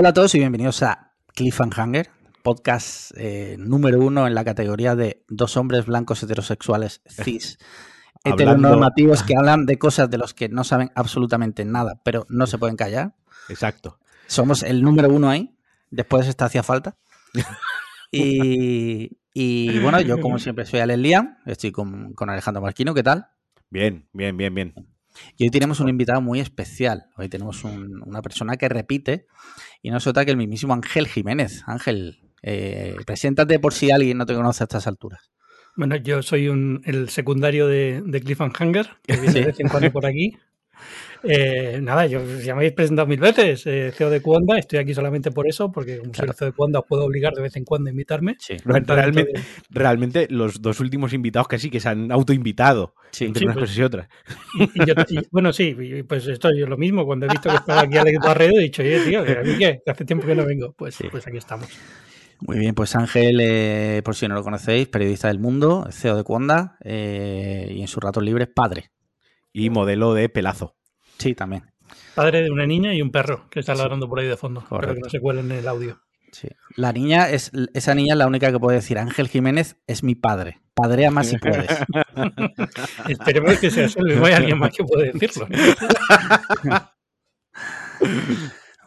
Hola a todos y bienvenidos a Cliffhanger, podcast eh, número uno en la categoría de dos hombres blancos heterosexuales cis heteronormativos que hablan de cosas de los que no saben absolutamente nada, pero no se pueden callar. Exacto. Somos el número uno ahí. Después esta hacía falta. Y, y, bueno, yo como siempre soy Alex Liam, estoy con, con Alejandro Marquino, ¿qué tal? Bien, bien, bien, bien. Y hoy tenemos un invitado muy especial. Hoy tenemos un- una persona que repite y no es otra que el mismísimo Ángel Jiménez. Ángel, eh, preséntate por si alguien no te conoce a estas alturas. Bueno, yo soy un, el secundario de, de Cliffhanger, que viene Sí. de vez en cuando por aquí. Eh, nada, yo ya me habéis presentado mil veces, eh, CEO de Cuanda, estoy aquí solamente por eso, porque como Claro. soy el CEO de Cuanda os puedo obligar de vez en cuando a invitarme. Sí, Realmente, realmente los dos últimos invitados que sí, que se han autoinvitado sí. entre Sí, unas pues. cosas y otras. Y, y yo- y- bueno, sí, y pues esto yo lo mismo, cuando he visto que estaba aquí Alex Barredo, he dicho, oye, tío, ¿a mí qué? Que hace tiempo que no vengo. Pues, Sí. pues aquí estamos. Muy bien, pues Ángel, eh, por si no lo conocéis, periodista del mundo, CEO de Cuanda eh, y en sus ratos libres padre. Y modelo de pelazo. Sí, también. Padre de una niña y un perro que está Sí. ladrando por ahí de fondo. Espero que Correcto. no se cuelen en el audio. Sí. La niña es esa niña es la única que puede decir Ángel Jiménez es mi padre. Padrea más si puedes. Esperemos que sea eso, no hay alguien más que pueda decirlo.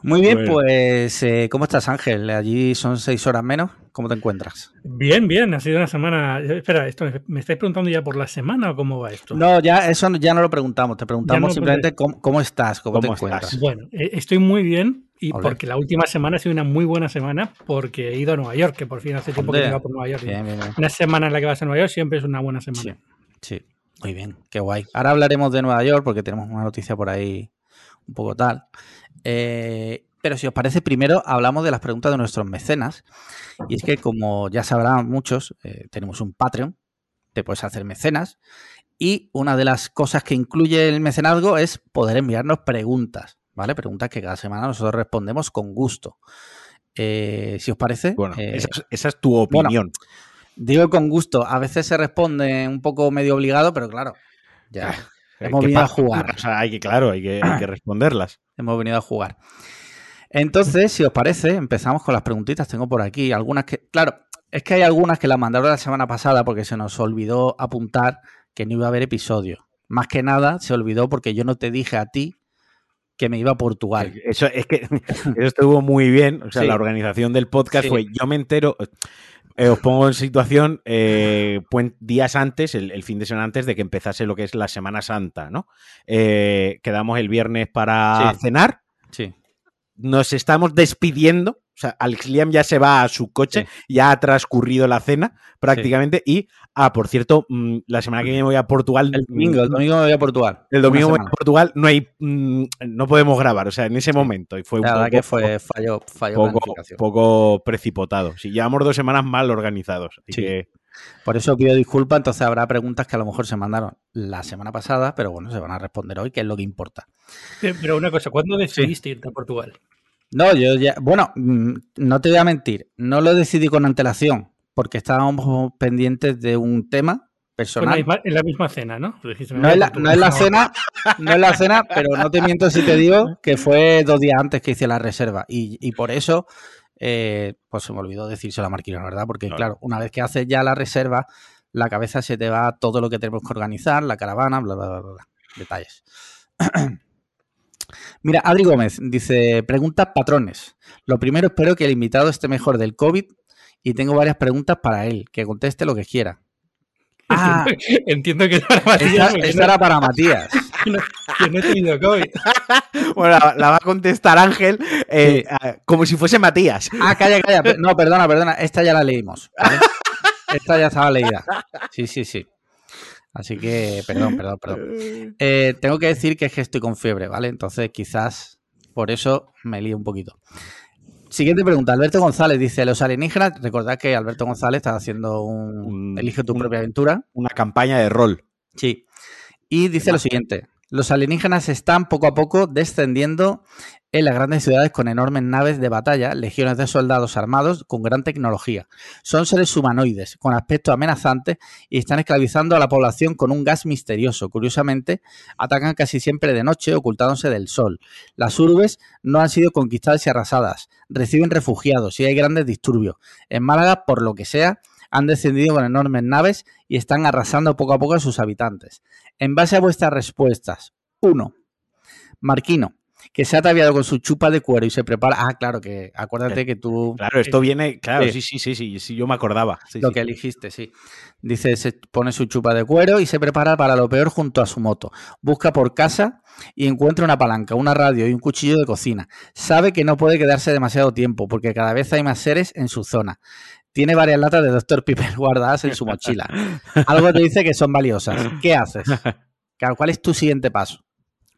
Muy bien, Bueno. pues eh, ¿cómo estás Ángel? Allí son seis horas menos. ¿Cómo te encuentras? Bien, bien, ha sido una semana. Espera, esto ¿me estáis preguntando ya por la semana o cómo va esto? No, ya eso no- ya no lo preguntamos. Te preguntamos no, simplemente cómo, cómo estás, cómo, te ¿Cómo encuentras. Bueno, eh, estoy muy bien y porque la última semana ha sido una muy buena semana porque he ido a Nueva York, que por fin hace tiempo que iba por Nueva York. Bien, bien, bien. Una semana en la que vas a Nueva York siempre es una buena semana. Sí, sí. Muy bien, qué guay. Ahora hablaremos de Nueva York porque tenemos una noticia por ahí un poco tal. Eh, pero si os parece, primero hablamos de las preguntas de nuestros mecenas. Y es que, como ya sabrán muchos, eh, tenemos un Patreon, te puedes hacer mecenas. Y una de las cosas que incluye el mecenazgo es poder enviarnos preguntas, ¿vale? Preguntas que cada semana nosotros respondemos con gusto. Eh, si os parece, Bueno, eh, esa, es- esa es tu opinión. Digo con gusto, a veces se responde un poco medio obligado, pero claro, ya hemos ¿qué venido a jugar. O sea, hay que, claro, hay que, hay que responderlas. hemos venido a jugar. Entonces, si os parece, empezamos con las preguntitas. Tengo por aquí algunas que, claro, es que hay algunas que las mandaron la semana pasada porque se nos olvidó apuntar que no iba a haber episodio. Más que nada, se olvidó porque yo no te dije a ti que me iba a Portugal. Eso es que eso estuvo muy bien. O sea, Sí. la organización del podcast Sí. fue, yo me entero, eh, os pongo en situación, eh, días antes, el, el fin de semana antes de que empezase lo que es la Semana Santa, ¿no? Eh, quedamos el viernes para Sí. cenar, Sí, nos estamos despidiendo. O sea, Alex Liam ya se va a su coche, ya ha transcurrido la cena prácticamente. Y, ah, por cierto, mm, la semana que viene voy a Portugal. el domingo, el domingo me voy a Portugal. el domingo voy a. Portugal, no hay, mm, no podemos grabar, o sea, en ese momento. Y fue un La verdad poco, que fue fallo, fallo poco, poco precipitado. Sí, llevamos dos semanas mal organizados. Así Sí. que Por eso pido disculpas, entonces habrá preguntas que a lo mejor se mandaron la semana pasada, pero bueno, se van a responder hoy, que es lo que importa. Pero una cosa, ¿cuándo decidiste irte a Portugal? No, yo ya, bueno, mm, no te voy a mentir, no lo decidí con antelación, porque estábamos pendientes de un tema personal. misma, en la misma cena, ¿no? No es, la, Portugal. no es la cena, no es la cena, pero no te miento si te digo que fue dos días antes que hice la reserva. Y, y por eso, eh, pues se me olvidó decírselo a Marquino, la verdad, porque Claro. claro, una vez que haces ya la reserva, la cabeza se te va todo lo que tenemos que organizar, la caravana, bla, bla, bla, bla, bla. Detalles. Mira, Adri Gómez dice, preguntas patrones. Lo primero, espero que el invitado esté mejor del COVID y tengo varias preguntas para él, que conteste lo que quiera. Ah, Entiendo que es para Matías, esta, era para Matías. no, que no he tenido COVID. bueno, la, la va a contestar Ángel eh, ah, como si fuese Matías. Ah, calla, calla. No, perdona, perdona. Esta ya la leímos. ¿vale? Esta ya estaba leída. Sí, sí, sí. Así que, perdón, perdón, perdón. Eh, tengo que decir que es que estoy con fiebre, ¿vale? Entonces quizás por eso me lío un poquito. Siguiente pregunta. Alberto González dice, los alienígenas, recordad que Alberto González está haciendo un... Un- Elige tu un- propia aventura. Una campaña de rol. Sí. Y dice lo siguiente. Los alienígenas están poco a poco descendiendo en las grandes ciudades con enormes naves de batalla, legiones de soldados armados con gran tecnología. Son seres humanoides, con aspecto amenazante, y están esclavizando a la población con un gas misterioso. Curiosamente, atacan casi siempre de noche, ocultándose del sol. Las urbes no han sido conquistadas y arrasadas, reciben refugiados y hay grandes disturbios. En Málaga, por lo que sea, han descendido con enormes naves y están arrasando poco a poco a sus habitantes. En base a vuestras respuestas, 1. Marquino, que se ha ataviado con su chupa de cuero y se prepara. Ah, claro, que acuérdate que tú. Claro, esto viene. Claro, sí, sí, sí, sí, sí, yo me acordaba. Sí, lo sí. que elegiste, sí. Dice, se pone su chupa de cuero y se prepara para lo peor junto a su moto. Busca por casa y encuentra una palanca, una radio y un cuchillo de cocina. Sabe que no puede quedarse demasiado tiempo porque cada vez hay más seres en su zona. Tiene varias latas de Dr. Piper guardadas en su mochila. Algo te dice que son valiosas. ¿Qué haces? Claro, ¿cuál es tu siguiente paso?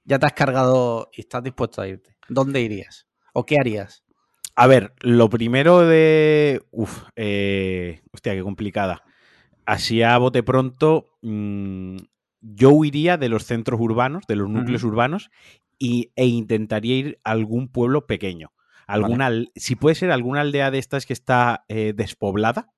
Ya te has cargado y estás dispuesto a irte. ¿Dónde irías? ¿O qué harías? A ver, lo primero de. Uf, eh, hostia, qué complicada. Así a bote pronto, mmm, yo huiría de los centros urbanos, de los núcleos uh -huh. urbanos, y, e intentaría ir a algún pueblo pequeño. Alguna, vale. Si puede ser alguna aldea de estas que está eh, despoblada,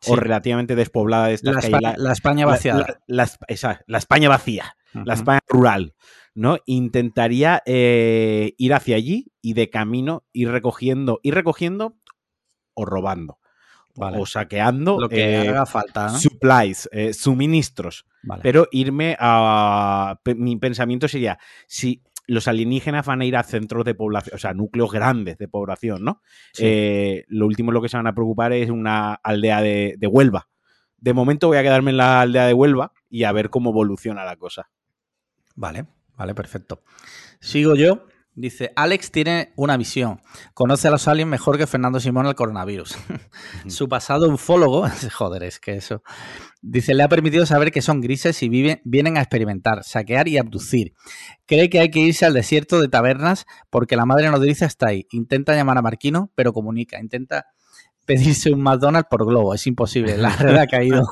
sí. o relativamente despoblada de estas la, que Espa la, la España vaciada. La, la, esa, la España vacía, uh -huh. la España rural. ¿no? Intentaría eh, ir hacia allí y de camino ir recogiendo, ir recogiendo o robando. Vale. O saqueando lo que eh, haga falta. ¿no? Supplies, eh, suministros. Vale. Pero irme a. Mi pensamiento sería: si los alienígenas van a ir a centros de población, o sea, núcleos grandes de población, ¿no? Sí. Eh, lo último lo que se van a preocupar es una aldea de, de Huelva. De momento voy a quedarme en la aldea de Huelva y a ver cómo evoluciona la cosa. Vale. Vale, perfecto. Sigo yo. Dice, Alex tiene una visión. Conoce a los aliens mejor que Fernando Simón al coronavirus. Su pasado ufólogo, joder, es que eso. Dice, le ha permitido saber que son grises y viven, vienen a experimentar, saquear y abducir. Cree que hay que irse al desierto de tabernas porque la madre nodriza está ahí. Intenta llamar a Marquino, pero comunica. Intenta pedirse un McDonald's por globo. Es imposible. La red ha caído.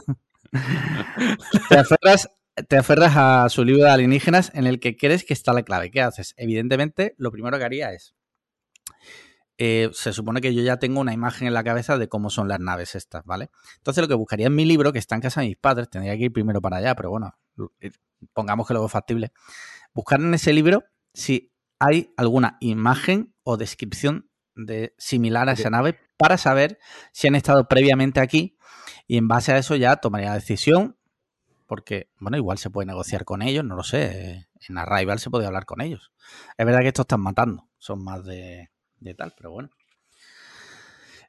Te aferras te aferras a su libro de alienígenas en el que crees que está la clave. ¿Qué haces? Evidentemente, lo primero que haría es. Eh, se supone que yo ya tengo una imagen en la cabeza de cómo son las naves estas, ¿vale? Entonces, lo que buscaría en mi libro, que está en casa de mis padres, tendría que ir primero para allá, pero bueno, pongamos que lo veo factible. Buscar en ese libro si hay alguna imagen o descripción de, similar a esa nave para saber si han estado previamente aquí y en base a eso ya tomaría la decisión porque, bueno, igual se puede negociar con ellos, no lo sé. En Arrival se puede hablar con ellos. Es verdad que estos están matando, son más de, de tal, pero bueno.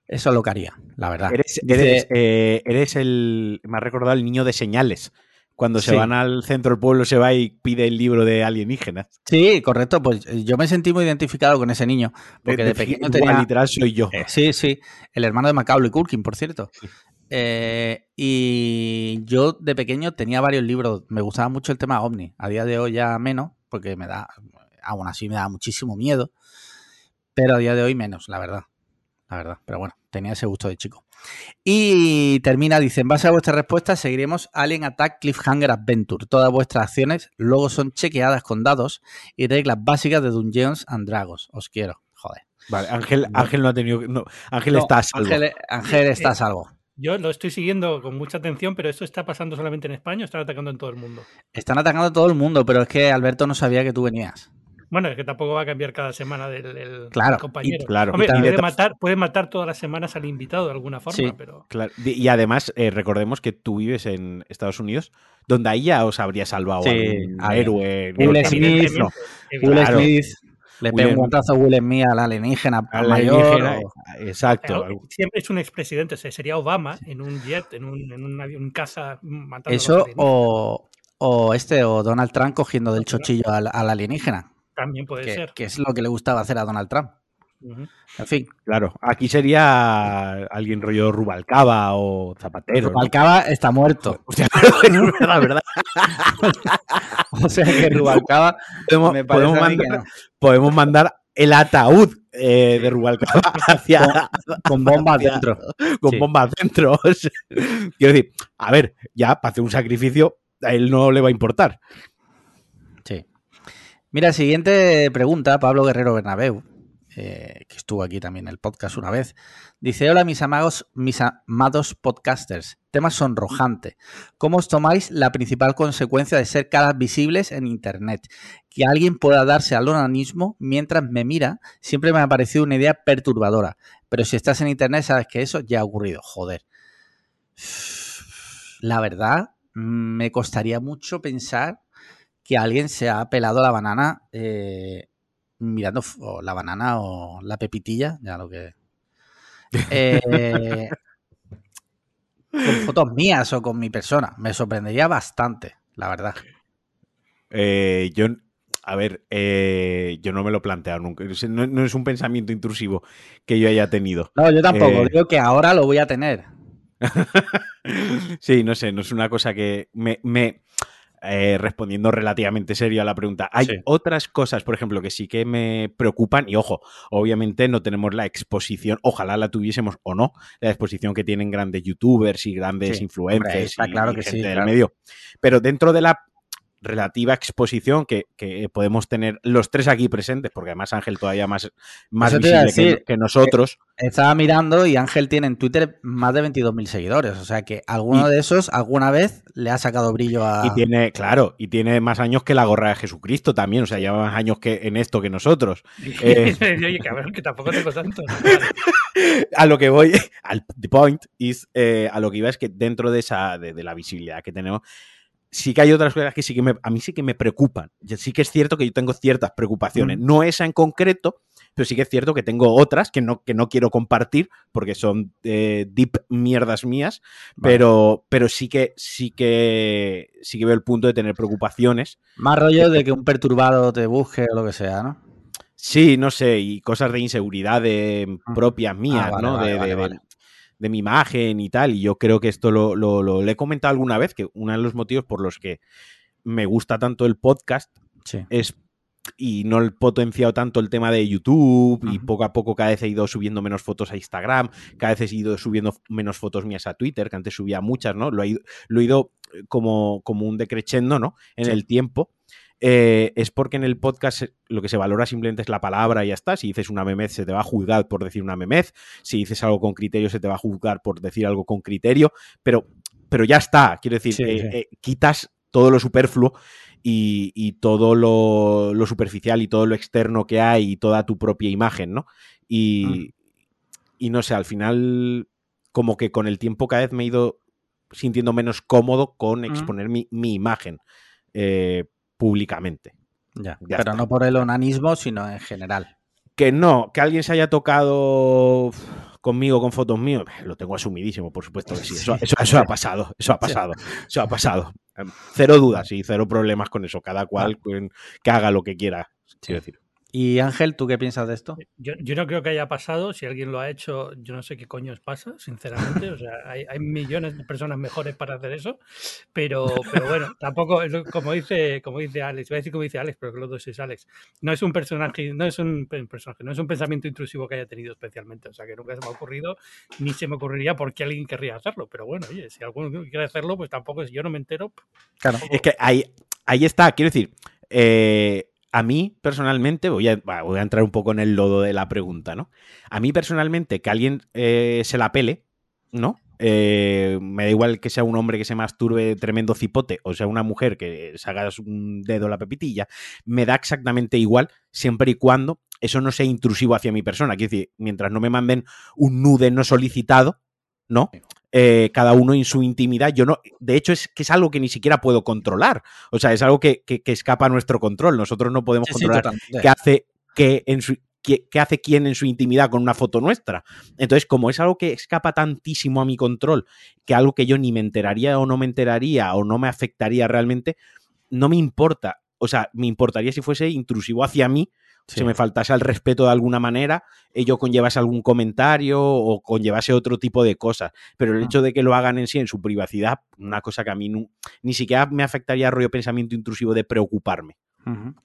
Eso es lo que haría, la verdad. Eres, eres, eh, eres el. Me ha recordado el niño de señales. Cuando se sí. van al centro del pueblo, se va y pide el libro de alienígenas. Sí, correcto. Pues yo me sentí muy identificado con ese niño. Porque de, de pequeño tenía. literal soy yo. Eh, sí, sí. El hermano de Macaulay Culkin, por cierto. Sí. Eh, y yo de pequeño tenía varios libros. Me gustaba mucho el tema ovni. A día de hoy ya menos, porque me da, aún así me da muchísimo miedo. Pero a día de hoy menos, la verdad. La verdad. Pero bueno, tenía ese gusto de chico. Y termina, dice, en base a vuestras respuestas seguiremos Alien Attack Cliffhanger Adventure. Todas vuestras acciones luego son chequeadas con dados y reglas básicas de Dungeons and Dragons. Os quiero. Joder. Vale, Ángel, Ángel no ha tenido... No, Ángel no, está a salvo. Ángel, Ángel está a salvo. Yo lo estoy siguiendo con mucha atención, pero ¿esto está pasando solamente en España o están atacando en todo el mundo? Están atacando a todo el mundo, pero es que Alberto no sabía que tú venías. Bueno, es que tampoco va a cambiar cada semana del, del, claro, compañero. Y, claro, Hombre, y puede, matar, puede matar todas las semanas al invitado de alguna forma, sí, pero. Claro. Y además, eh, recordemos que tú vives en Estados Unidos, donde ahí ya os habría salvado sí, a héroe. Will Smith, no. Will. Smith. Le pega un guantazo a Will Smith al alienígena, al mayor. O... Exacto. Siempre es un expresidente, sería Obama en un jet, en un, en un avión, en casa, matando Eso o, o este, o Donald Trump cogiendo del chochillo al, al alienígena. También puede que, ser. Que es lo que le gustaba hacer a Donald Trump. Uh -huh. En fin. Claro, aquí sería alguien rollo Rubalcaba o Zapatero. Rubalcaba ¿no? está muerto. O sea, la verdad. o sea que Rubalcaba. Podemos, me podemos, mandar, no. podemos mandar el ataúd eh, de Rubalcaba hacia. Con, con bombas hacia, dentro. Con sí. bombas dentro. Quiero decir, a ver, ya para hacer un sacrificio, a él no le va a importar. Sí. Mira, siguiente pregunta, Pablo Guerrero Bernabeu, eh, que estuvo aquí también en el podcast una vez. Dice, hola mis amigos, mis amados podcasters. Tema sonrojante. ¿Cómo os tomáis la principal consecuencia de ser caras visibles en Internet? Que alguien pueda darse al onanismo mientras me mira siempre me ha parecido una idea perturbadora. Pero si estás en Internet sabes que eso ya ha ocurrido. Joder. La verdad, me costaría mucho pensar que alguien se ha pelado la banana eh, mirando o la banana o la pepitilla, ya lo que... Eh, con fotos mías o con mi persona. Me sorprendería bastante, la verdad. Eh, yo, a ver, eh, yo no me lo he planteado nunca. No, no, es un pensamiento intrusivo que yo haya tenido. No, yo tampoco. Digo que ahora lo voy a tener. sí, no sé, no es una cosa que me, me eh, respondiendo relativamente serio a la pregunta. Hay sí. otras cosas, por ejemplo, que sí que me preocupan y ojo, obviamente no tenemos la exposición, ojalá la tuviésemos o no, la exposición que tienen grandes youtubers y grandes sí, influencers hombre, y, claro y que gente sí, del claro. medio. Pero dentro de la relativa exposición que, que, podemos tener los tres aquí presentes, porque además Ángel todavía más, más visible decir, que, que, nosotros. Estaba mirando y Ángel tiene en Twitter más de 22.000 seguidores, o sea que alguno y, de esos alguna vez le ha sacado brillo a... Y tiene, claro, y tiene más años que la gorra de Jesucristo también, o sea, lleva más años que en esto que nosotros. eh... Oye, cabrón, que tampoco tengo tanto. a lo que voy, al the point is, eh, a lo que iba es que dentro de esa, de, de la visibilidad que tenemos, sí que hay otras cosas que sí que me, a mí sí que me preocupan. Sí que es cierto que yo tengo ciertas preocupaciones. Mm. No esa en concreto, pero sí que es cierto que tengo otras que no, que no quiero compartir porque son eh, deep mierdas mías, vale. pero, pero sí que sí que sí que veo el punto de tener preocupaciones. Más rollo de que un perturbado te busque o lo que sea, ¿no? Sí, no sé, y cosas de inseguridad de propias mías, ah, vale, ¿no? Vale, de, de, de, mi imagen y tal. Y yo creo que esto lo, lo, lo, le he comentado alguna vez, que uno de los motivos por los que me gusta tanto el podcast sí. es y no he potenciado tanto el tema de YouTube y poco a poco cada vez he ido subiendo menos fotos a Instagram, cada vez he ido subiendo menos fotos mías a Twitter, que antes subía muchas, ¿no? Lo he ido, lo he ido como, como un decrechendo, ¿no? En sí. el tiempo. Eh, es porque en el podcast lo que se valora simplemente es la palabra y ya está. Si dices una memez, se te va a juzgar por decir una memez. Si dices algo con criterio, se te va a juzgar por decir algo con criterio. Pero, pero ya está. Quiero decir, sí, eh, sí. Eh, quitas todo lo superfluo y, y todo lo, lo, superficial y todo lo externo que hay y toda tu propia imagen, ¿no? Y, mm. y no sé, al final, como que con el tiempo cada vez me he ido sintiendo menos cómodo con exponer mm. mi, mi, imagen. Eh, públicamente. Ya, ya pero está. no por el onanismo, sino en general. Que no, que alguien se haya tocado conmigo con fotos mías, lo tengo asumidísimo, por supuesto que sí. Eso, eso, eso ha pasado, eso ha pasado, eso ha pasado. Cero dudas y cero problemas con eso. Cada cual que haga lo que quiera, quiero decir. Y Ángel, ¿tú qué piensas de esto? Yo, yo, no creo que haya pasado. Si alguien lo ha hecho, yo no sé qué coño os pasa, sinceramente. O sea, hay, hay millones de personas mejores para hacer eso. Pero, pero bueno, tampoco, como dice, como dice Alex, voy a decir como dice Alex, pero que los dos es Alex. No es un personaje, no es un personaje, no es un pensamiento intrusivo que haya tenido especialmente. O sea, que nunca se me ha ocurrido, ni se me ocurriría por qué alguien querría hacerlo. Pero bueno, oye, si alguno quiere hacerlo, pues tampoco, si yo no me entero. Claro, tampoco... es que ahí, ahí está, quiero decir. Eh, a mí personalmente, voy a, entrar un poco en el lodo de la pregunta, ¿no? A mí personalmente, que alguien eh, se la pele, ¿no? Eh, me da igual que sea un hombre que se masturbe tremendo cipote o sea una mujer que se haga un dedo la pepitilla, me da exactamente igual siempre y cuando eso no sea intrusivo hacia mi persona. Quiero decir, mientras no me manden un nude no solicitado, ¿no? Eh, cada uno en su intimidad. Yo no, de hecho, es que es algo que ni siquiera puedo controlar. O sea, es algo que, que, que escapa a nuestro control. Nosotros no podemos sí, controlar sí, qué hace que en su, qué, qué, hace quién en su intimidad con una foto nuestra. Entonces, como es algo que escapa tantísimo a mi control, que algo que yo ni me enteraría o no me enteraría o no me afectaría realmente, no me importa. O sea, me importaría si fuese intrusivo hacia mí, Sí. si me faltase el respeto de alguna manera, ello conllevase algún comentario o conllevase otro tipo de cosas. Pero el hecho de que lo hagan en sí, en su privacidad, una cosa que a mí no, ni siquiera me afectaría rollo pensamiento intrusivo de preocuparme. Uh -huh.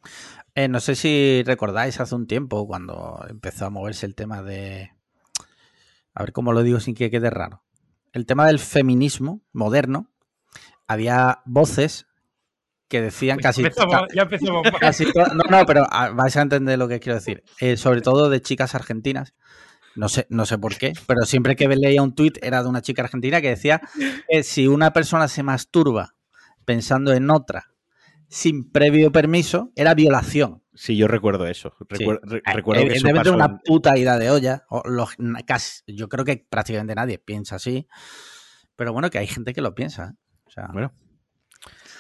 eh, no sé si recordáis hace un tiempo cuando empezó a moverse el tema de... A ver cómo lo digo sin que quede raro. El tema del feminismo moderno. Había voces que decían casi. Empezamos- ya empezamos casi to- no, no, pero ah, vais a entender lo que quiero decir. Eh, sobre todo de chicas argentinas. No sé, no sé por qué, pero siempre que leía un tuit era de una chica argentina que decía que si una persona se masturba pensando en otra sin previo permiso, era violación. Sí, yo recuerdo eso. Recuer- Eh, recuerdo que eso pasó una en- puta ida de olla. o los- na- casi, yo creo que prácticamente nadie piensa así. Pero bueno, que hay gente que lo piensa. ¿eh? O sea, Bueno.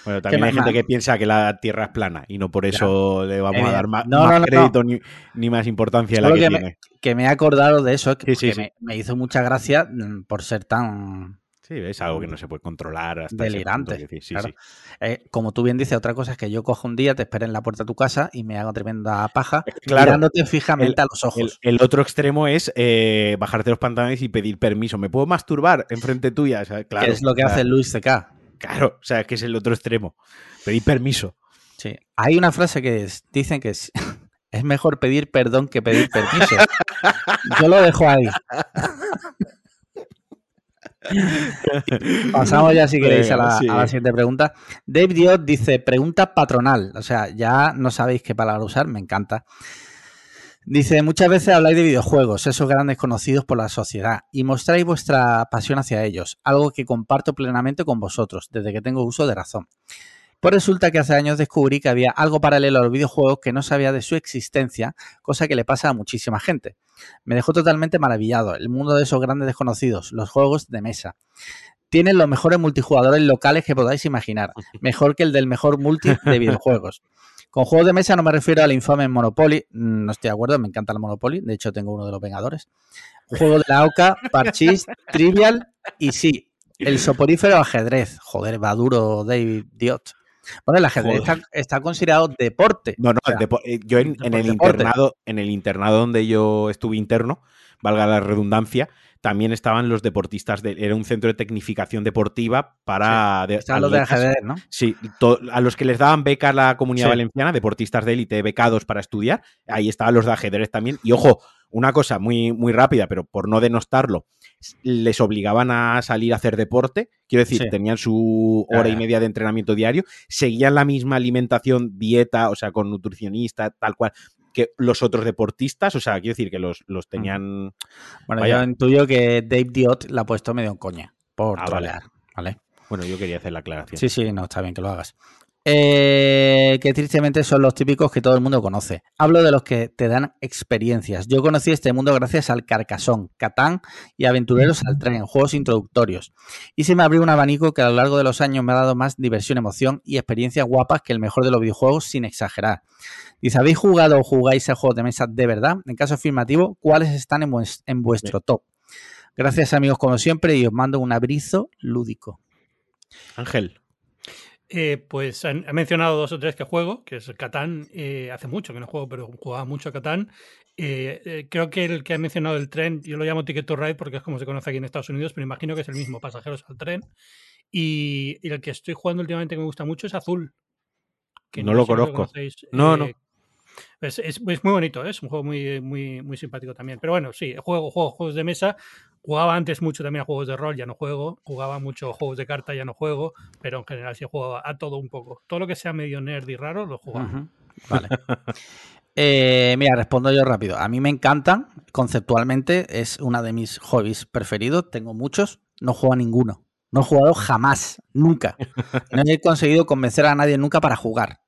Bueno, también más- hay gente que piensa que la Tierra es plana y no por eso le vamos a Evidente. dar más, No, más no, no, crédito Ni, ni más importancia a la que, que me- tiene. que me he acordado de eso, que, Sí, sí, porque sí. Me, me hizo mucha gracia mm, por ser tan Sí, es algo que no se puede controlar hasta delirante. sí, claro. Eh, como tú bien dices, otra cosa es que yo cojo un día, te espero en la puerta de tu casa y me hago tremenda paja Claro, mirándote fijamente a los ojos. el otro extremo es eh, bajarte los pantalones y pedir permiso. ¿Me puedo masturbar enfrente tuya? O sea, claro, que es lo que o sea, hace Luis CK. Claro, o sea, es que es el otro extremo. Pedir permiso. Sí. Hay una frase que es- dicen que es, es mejor pedir perdón que pedir permiso. Yo lo dejo ahí. Pasamos ya, si queréis, a la, sí. a la siguiente pregunta. Dave Diot dice, pregunta patronal. O sea, ya no sabéis qué palabra usar, me encanta. Dice, muchas veces habláis de videojuegos, esos grandes conocidos por la sociedad, y mostráis vuestra pasión hacia ellos, algo que comparto plenamente con vosotros, desde que tengo uso de razón. Pues resulta que hace años descubrí que había algo paralelo a los videojuegos que no sabía de su existencia, cosa que le pasa a muchísima gente. Me dejó totalmente maravillado el mundo de esos grandes desconocidos, los juegos de mesa. Tienen los mejores multijugadores locales que podáis imaginar, mejor que el del mejor multi de videojuegos. Con juegos de mesa no me refiero al infame Monopoly, mm, no estoy de acuerdo, me encanta el Monopoly, de hecho tengo uno de los Vengadores. Juego de la OCA, Parchís, Trivial y sí, el soporífero ajedrez. Joder, va duro David Diot. Bueno, el ajedrez está, está considerado deporte. No, no, O sea, depo- eh, yo en, en el deporte. internado, en el internado donde yo estuve interno, valga la redundancia, también estaban los deportistas de, era un centro de tecnificación deportiva para de- Están los de ajedrez, ¿no? Sí, to- a los que les daban becas la comunidad Sí. valenciana, deportistas de élite becados para estudiar, ahí estaban los de ajedrez también. Y ojo, una cosa muy, muy rápida, pero por no denostarlo, les obligaban a salir a hacer deporte, quiero decir, Sí. tenían su hora y media de entrenamiento diario, seguían la misma alimentación, dieta, o sea, con nutricionista, tal cual, que los otros deportistas, o sea, quiero decir que los, los tenían... Bueno, Vaya. yo intuyo que Dave Diot la ha puesto medio en coña, por Ah, vale. trolear, ¿vale? Bueno, yo quería hacer la aclaración. Sí, sí, no, está bien que lo hagas. Eh, que tristemente son los típicos que todo el mundo conoce. Hablo de los que te dan experiencias. Yo conocí este mundo gracias al Carcassón, Catán y Aventureros al Tren, juegos introductorios. Y se me abrió un abanico que a lo largo de los años me ha dado más diversión, emoción y experiencias guapas que el mejor de los videojuegos sin exagerar. Dice, ¿habéis jugado o jugáis a juegos de mesa de verdad? En caso afirmativo, ¿cuáles están en, en vuestro top? Gracias amigos como siempre y os mando un abrizo lúdico. Ángel, Eh, pues han, ha mencionado dos o tres que juego, que es el Catán. eh, hace mucho que no juego, pero jugaba mucho a Catán. Eh, eh, creo que el que ha mencionado el tren, yo lo llamo Ticket to Ride porque es como se conoce aquí en Estados Unidos, pero imagino que es el mismo, pasajeros al tren. Y, y el que estoy jugando últimamente que me gusta mucho es Azul. que No lo conozco. No, no. Es, es- es muy bonito, ¿eh? es un juego muy, muy, muy simpático también. Pero bueno, sí, juego, juego juegos de mesa. Jugaba antes mucho también a juegos de rol, ya no juego. Jugaba mucho a juegos de carta, ya no juego. Pero en general sí juego a todo un poco. Todo lo que sea medio nerd y raro lo jugaba. Vale. Eh, mira, respondo yo rápido. A mí me encantan, conceptualmente, es una de mis hobbies preferidos. Tengo muchos, no juego a ninguno. No he jugado jamás, nunca. No he conseguido convencer a nadie nunca para jugar.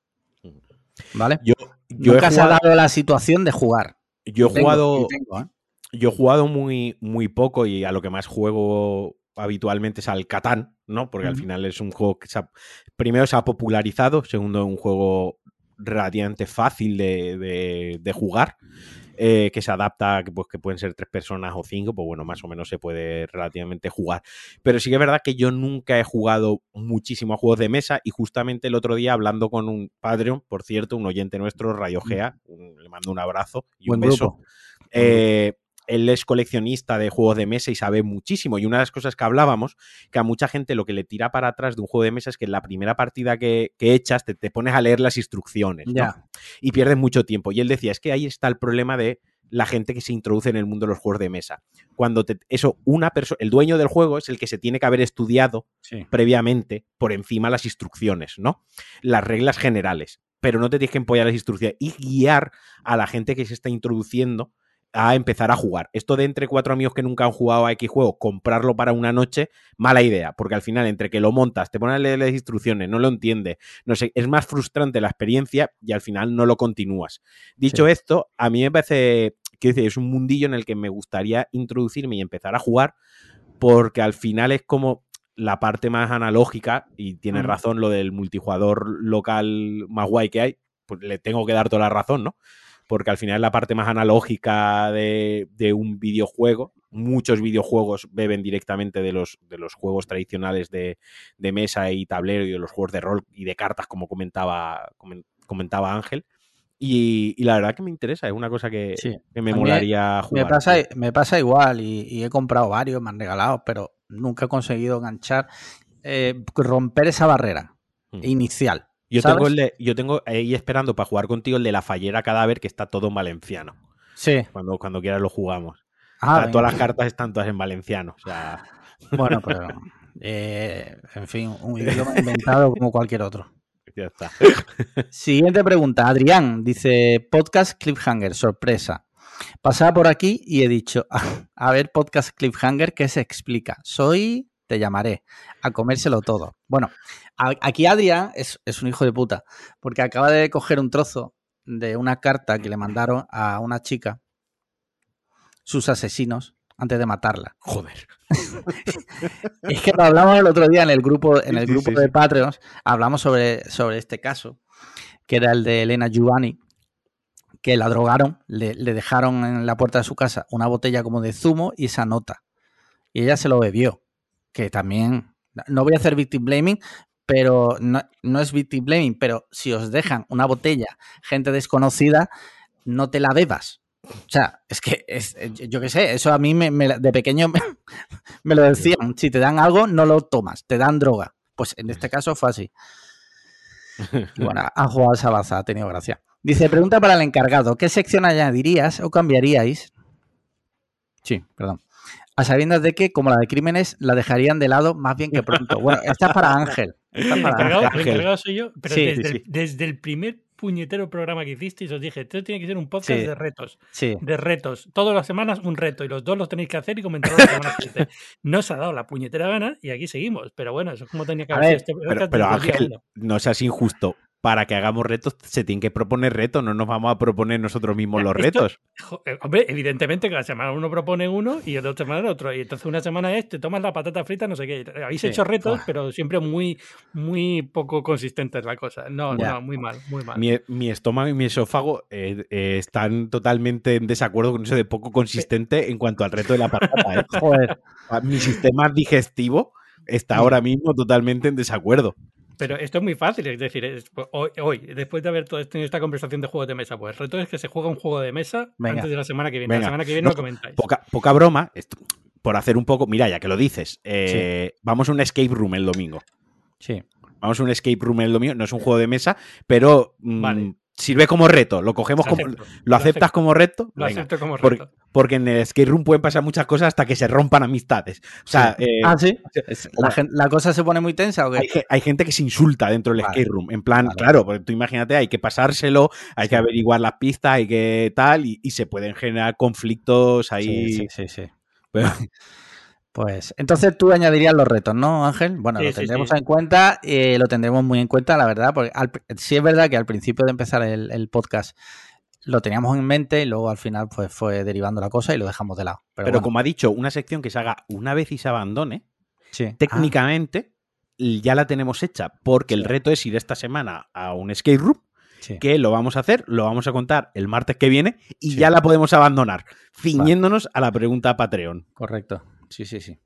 ¿Vale? yo, yo nunca he se ha dado la situación de jugar. yo he Tengo, jugado tengo, ¿eh? Yo he jugado muy, muy poco y a lo que más juego habitualmente es al Catán, ¿no? Porque al final es un juego que se ha- primero se ha popularizado, segundo un juego relativamente fácil de, de- de jugar, eh, que se adapta, pues, que pueden ser tres personas o cinco, pues bueno, más o menos se puede relativamente jugar. Pero sí que es verdad que yo nunca he jugado muchísimo a juegos de mesa y justamente el otro día hablando con un Patreon, por cierto, un oyente nuestro, Rayo Gea, un- le mando un abrazo y un beso. Eh, él es coleccionista de juegos de mesa y sabe muchísimo. Y una de las cosas que hablábamos, que a mucha gente lo que le tira para atrás de un juego de mesa es que en la primera partida que, que echas te, te pones a leer las instrucciones y pierdes mucho tiempo. Y él decía, es que ahí está el problema de la gente que se introduce en el mundo de los juegos de mesa. Cuando te, eso, una persona, el dueño del juego es el que se tiene que haber estudiado Sí. previamente por encima las instrucciones, ¿no? Las reglas generales. Pero no te tienes que empollar las instrucciones y guiar a la gente que se está introduciendo a empezar a jugar. Esto de entre cuatro amigos que nunca han jugado a X juego, comprarlo para una noche, mala idea, porque al final entre que lo montas, te pones a leer las instrucciones, no lo entiendes, no sé, es más frustrante la experiencia y al final no lo continúas. Dicho Sí. esto, a mí me parece, quiero decir, es un mundillo en el que me gustaría introducirme y empezar a jugar, porque al final es como la parte más analógica, y tienes Mm. razón lo del multijugador local más guay que hay, pues le tengo que dar toda la razón, ¿no? Porque al final es la parte más analógica de, de un videojuego. Muchos videojuegos beben directamente de los, de los juegos tradicionales de, de mesa y tablero y de los juegos de rol y de cartas, como comentaba, comen- comentaba Ángel. Y, y la verdad que me interesa, es una cosa que, Sí. que me molaría jugar. Me pasa, tío. me pasa igual y, y he comprado varios, me han regalado, pero nunca he conseguido enganchar, eh, romper esa barrera Mm. inicial. Yo ¿sabes? tengo, el de- yo tengo ahí esperando para jugar contigo el de la fallera cadáver que está todo en valenciano. Sí. Cuando, cuando quieras lo jugamos. Ah, O sea, todas las cartas están todas en valenciano. O sea, Bueno, pero eh, en fin, un idioma inventado como cualquier otro. ya está. Siguiente pregunta. Adrián dice: Podcast Cliffhanger, sorpresa. Pasaba por aquí y he dicho: A ver, Podcast Cliffhanger, ¿qué se explica? Soy, te llamaré, a comérselo todo. Bueno, a- aquí Adrián es, es un hijo de puta, porque acaba de coger un trozo de una carta que le mandaron a una chica, sus asesinos, antes de matarla. Joder. Es que lo hablamos el otro día en el grupo, en el sí, grupo sí, de. Patreons, hablamos sobre, sobre este caso, que era el de Elena Giovanni, que la drogaron, le, le dejaron en la puerta de su casa una botella como de zumo y esa nota. Y ella se lo bebió. Que también, no voy a hacer victim blaming, pero no, no es victim blaming, pero si os dejan una botella, gente desconocida, no te la bebas. O sea, es que, es, yo qué sé, eso a mí me, me- de pequeño me, me lo decían. Si te dan algo, no lo tomas, te dan droga. Pues en este caso fue así. Y bueno, ha jugado esa baza, ha tenido gracia. Dice, pregunta para el encargado, ¿qué sección añadirías o cambiaríais? Sí, perdón. A sabiendas de que, como la de crímenes, la dejarían de lado más bien que pronto. Bueno, esta es para Ángel. Esta es El para encargado, Ángel. el encargado soy yo, pero Sí, desde, sí, el, sí. desde el primer puñetero programa que hicisteis os dije, esto tiene que ser un podcast Sí. de retos, Sí, de retos. Todas las semanas un reto y los dos los tenéis que hacer y comentar la semana siguiente. No os ha dado la puñetera gana y aquí seguimos. Pero bueno, eso es como tenía que haber este Pero, podcast pero Ángel, no seas injusto. Para que hagamos retos, se tienen que proponer retos. No nos vamos a proponer nosotros mismos los Esto- retos. Eh, Hombre, evidentemente cada semana uno propone uno y otra semana el otro. Y entonces una semana es, te tomas la patata frita, no sé qué. Habéis Sí. hecho retos, Buah. pero siempre muy, muy poco consistentes la cosa. No, Ya. no, muy mal, muy mal. Mi, mi estómago y mi esófago eh, eh, están totalmente en desacuerdo con eso de poco consistente en cuanto al reto de la patata. ¿eh? joder. Mi sistema digestivo está ahora mismo totalmente en desacuerdo. Pero esto es muy fácil, es decir, es- pues, hoy, hoy, después de haber tenido esta conversación de juegos de mesa, pues el reto es que se juega un juego de mesa Venga. antes de la semana que viene. Venga. La semana que viene No, lo comentáis. Poca, poca broma, esto- por hacer un poco. Mira, ya que lo dices, eh, vamos a un escape room el domingo. Sí. Vamos a un escape room el domingo. No es un juego de mesa, pero mm. Sirve como reto. Lo cogemos Lo como. acepto, ¿Lo aceptas como reto? Lo Venga. acepto como reto. Porque en el escape room pueden pasar muchas cosas hasta que se rompan amistades. O sea, eh, ah, sí. ¿La, cosa se pone muy tensa o qué? hay, ge- hay gente que se insulta dentro del Vale. escape room. En plan, Vale. claro, porque tú imagínate, hay que pasárselo, hay Sí. que averiguar las pistas, hay que tal, y, y se pueden generar conflictos ahí. Sí, sí, sí, sí. Pero- Pues entonces tú añadirías los retos, ¿no, Ángel? Bueno, Sí, lo tendremos sí. en cuenta, eh, lo tendremos muy en cuenta, la verdad, porque al sí es verdad que al principio de empezar el, el podcast lo teníamos en mente y luego al final pues fue derivando la cosa y lo dejamos de lado. Pero, Pero bueno, como ha dicho, una sección que se haga una vez y se abandone. Ah, técnicamente ya la tenemos hecha, porque el reto es ir esta semana a un escape room, sí. que lo vamos a hacer, lo vamos a contar el martes que viene, y Sí. ya la podemos abandonar, ciñéndonos a la pregunta Patreon. Correcto. Sí, sí, sí.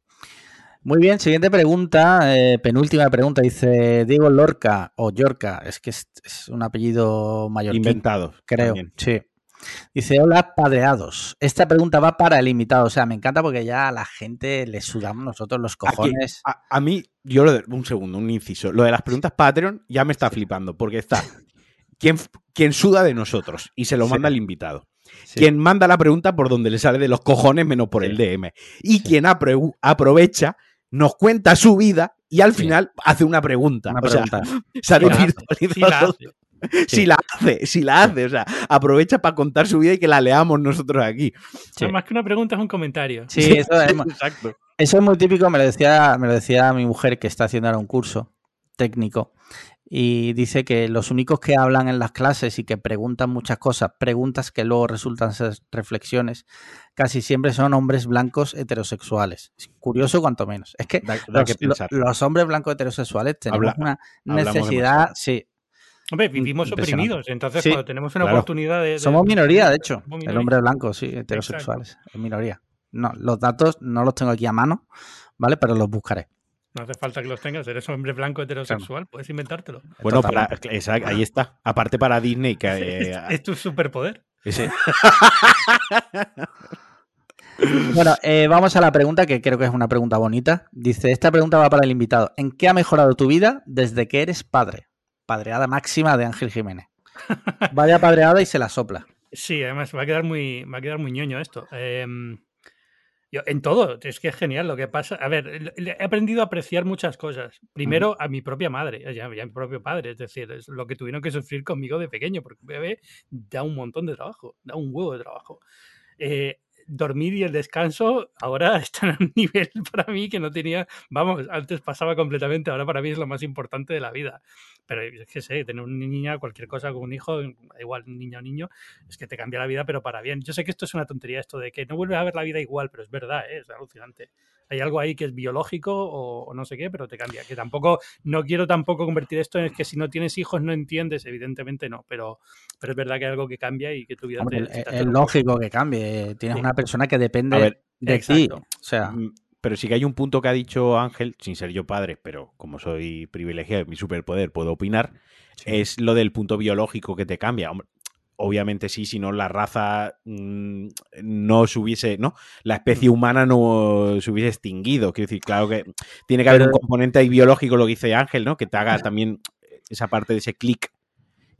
Muy bien, siguiente pregunta, eh, penúltima pregunta, dice Diego Lorca o Yorca, es que es, es un apellido mallorquín. Inventados. Creo, también. sí. Dice, hola, padreados. Esta pregunta va para el invitado. O sea, me encanta porque ya a la gente le sudamos nosotros los cojones. A, a mí, yo lo de- un segundo, un inciso. Lo de las preguntas Patreon ya me está flipando, porque está quien, quien suda de nosotros y se lo manda el invitado. Sí. Quien manda la pregunta por donde le sale de los cojones menos por sí. el DM. Y sí. quien apro aprovecha, nos cuenta su vida y al final hace una pregunta. Una pregunta. O sea, sale virtualizado. Si la hace, si la hace, o sea, aprovecha para contar su vida y que la leamos nosotros aquí. Sí. Más que una pregunta es un comentario. Sí, eso es, exacto. Eso es muy típico, me lo decía, me lo decía mi mujer que está haciendo ahora un curso técnico y dice que los únicos que hablan en las clases y que preguntan muchas cosas, preguntas que luego resultan ser reflexiones, casi siempre son hombres blancos heterosexuales. Curioso cuanto menos. Es que, da, da los, que los, hombres blancos heterosexuales tenemos Habla, una necesidad, sí. Hombre, vivimos oprimidos, entonces sí, cuando tenemos una claro. oportunidad de, de, Somos minoría, de hecho. Minoría. El hombre blanco, sí, heterosexuales, Exacto. es minoría. No, los datos no los tengo aquí a mano, ¿vale? Pero los buscaré. No hace falta que los tengas, eres hombre blanco heterosexual, puedes inventártelo. Bueno, para, ahí está. Aparte para Disney, que es, eh, es tu superpoder. Ese. bueno, eh, vamos a la pregunta que creo que es una pregunta bonita. Dice, esta pregunta va para el invitado. ¿En qué ha mejorado tu vida desde que eres padre? Padreada máxima de Ángel Jiménez. Vaya padreada y se la sopla. Sí, además va a quedar muy, va a quedar muy ñoño esto. Eh, yo, en todo, es que es genial lo que pasa. A ver, he aprendido a apreciar muchas cosas. Primero, uh -huh. a mi propia madre, a, a mi propio padre, es decir, es lo que tuvieron que sufrir conmigo de pequeño, porque un bebé da un montón de trabajo, da un huevo de trabajo. Eh, dormir y el descanso ahora están a un nivel para mí que no tenía, vamos, antes pasaba completamente, ahora para mí es lo más importante de la vida. Pero es que sé, tener una niña, cualquier cosa con un hijo, igual niño o niño, es que te cambia la vida, pero para bien. Yo sé que esto es una tontería, esto de que no vuelves a ver la vida igual, pero es verdad, ¿eh? es alucinante. Hay algo ahí que es biológico o, o, no sé qué, pero te cambia. Que tampoco, no quiero tampoco convertir esto en que si no tienes hijos no entiendes, evidentemente no, pero, pero es verdad que hay algo que cambia y que tu vida Hombre, te, te Es lógico que cambie. Tienes sí. una persona que depende ver, de ti. O sea. Mm, pero sí que hay un punto que ha dicho Ángel, sin ser yo padre, pero como soy privilegiado, mi superpoder, puedo opinar, sí. es lo del punto biológico que te cambia. Hombre, obviamente sí, si no la raza mmm, no se hubiese, ¿no? La especie humana no se hubiese extinguido. Quiero decir, claro que tiene que haber un componente ahí biológico, lo que dice Ángel, ¿no? Que te haga también esa parte de ese clic.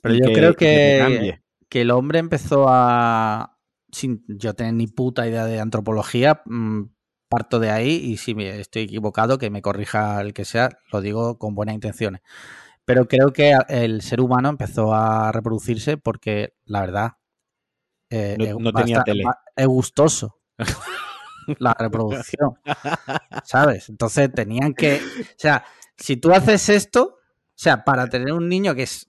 Pero yo que, creo que, que, el hombre empezó a, sin yo tener ni puta idea de antropología, mmm, parto de ahí y si me estoy equivocado, que me corrija el que sea, lo digo con buenas intenciones. Pero creo que el ser humano empezó a reproducirse porque, la verdad, eh, no, no tenía estar, tele. es gustoso la reproducción, ¿sabes? Entonces tenían que, o sea, si tú haces esto, o sea, para tener un niño que es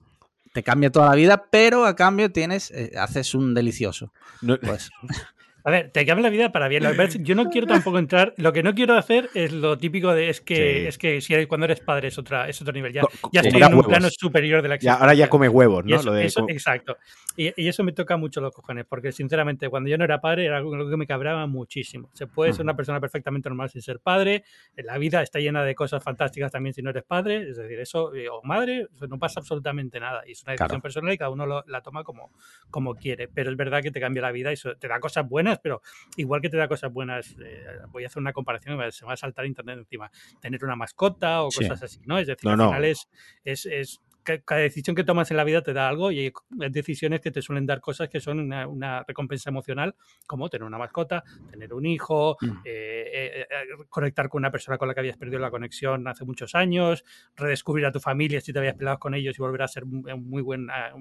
te cambia toda la vida, pero a cambio tienes, eh, haces un delicioso. No, pues. A ver, te cambia la vida para bien. Yo no quiero tampoco entrar. Lo que no quiero hacer es lo típico de es que sí. es que si cuando eres padre es otra es otro nivel. Ya, ya estoy en un huevos. plano superior de la existencia. Ya, ahora ya come huevos, ¿no? Eso, eso, exacto. Y, y, eso me toca mucho los cojones, porque sinceramente, cuando yo no era padre, era algo que me cabraba muchísimo. Se puede ser una persona perfectamente normal sin ser padre. La vida está llena de cosas fantásticas también si no eres padre. Es decir, eso, eh, o madre, eso no pasa absolutamente nada. Y es una decisión claro. personal y cada uno lo, la toma como, como quiere. Pero es verdad que te cambia la vida y eso te da cosas buenas, pero igual igual que te da cosas buenas, eh, voy a hacer una comparación, se me va a saltar internet encima, tener una mascota o cosas sí. así, ¿no? Es decir, no, al final no. es, es, es cada decisión que tomas en la vida te da algo y hay decisiones que te suelen dar cosas que son una, una recompensa emocional, como tener una mascota, tener un hijo, mm. eh, eh, eh, conectar con una persona con la que habías perdido la conexión hace muchos años, redescubrir a tu familia si te habías peleado con ellos y volver a ser muy buena,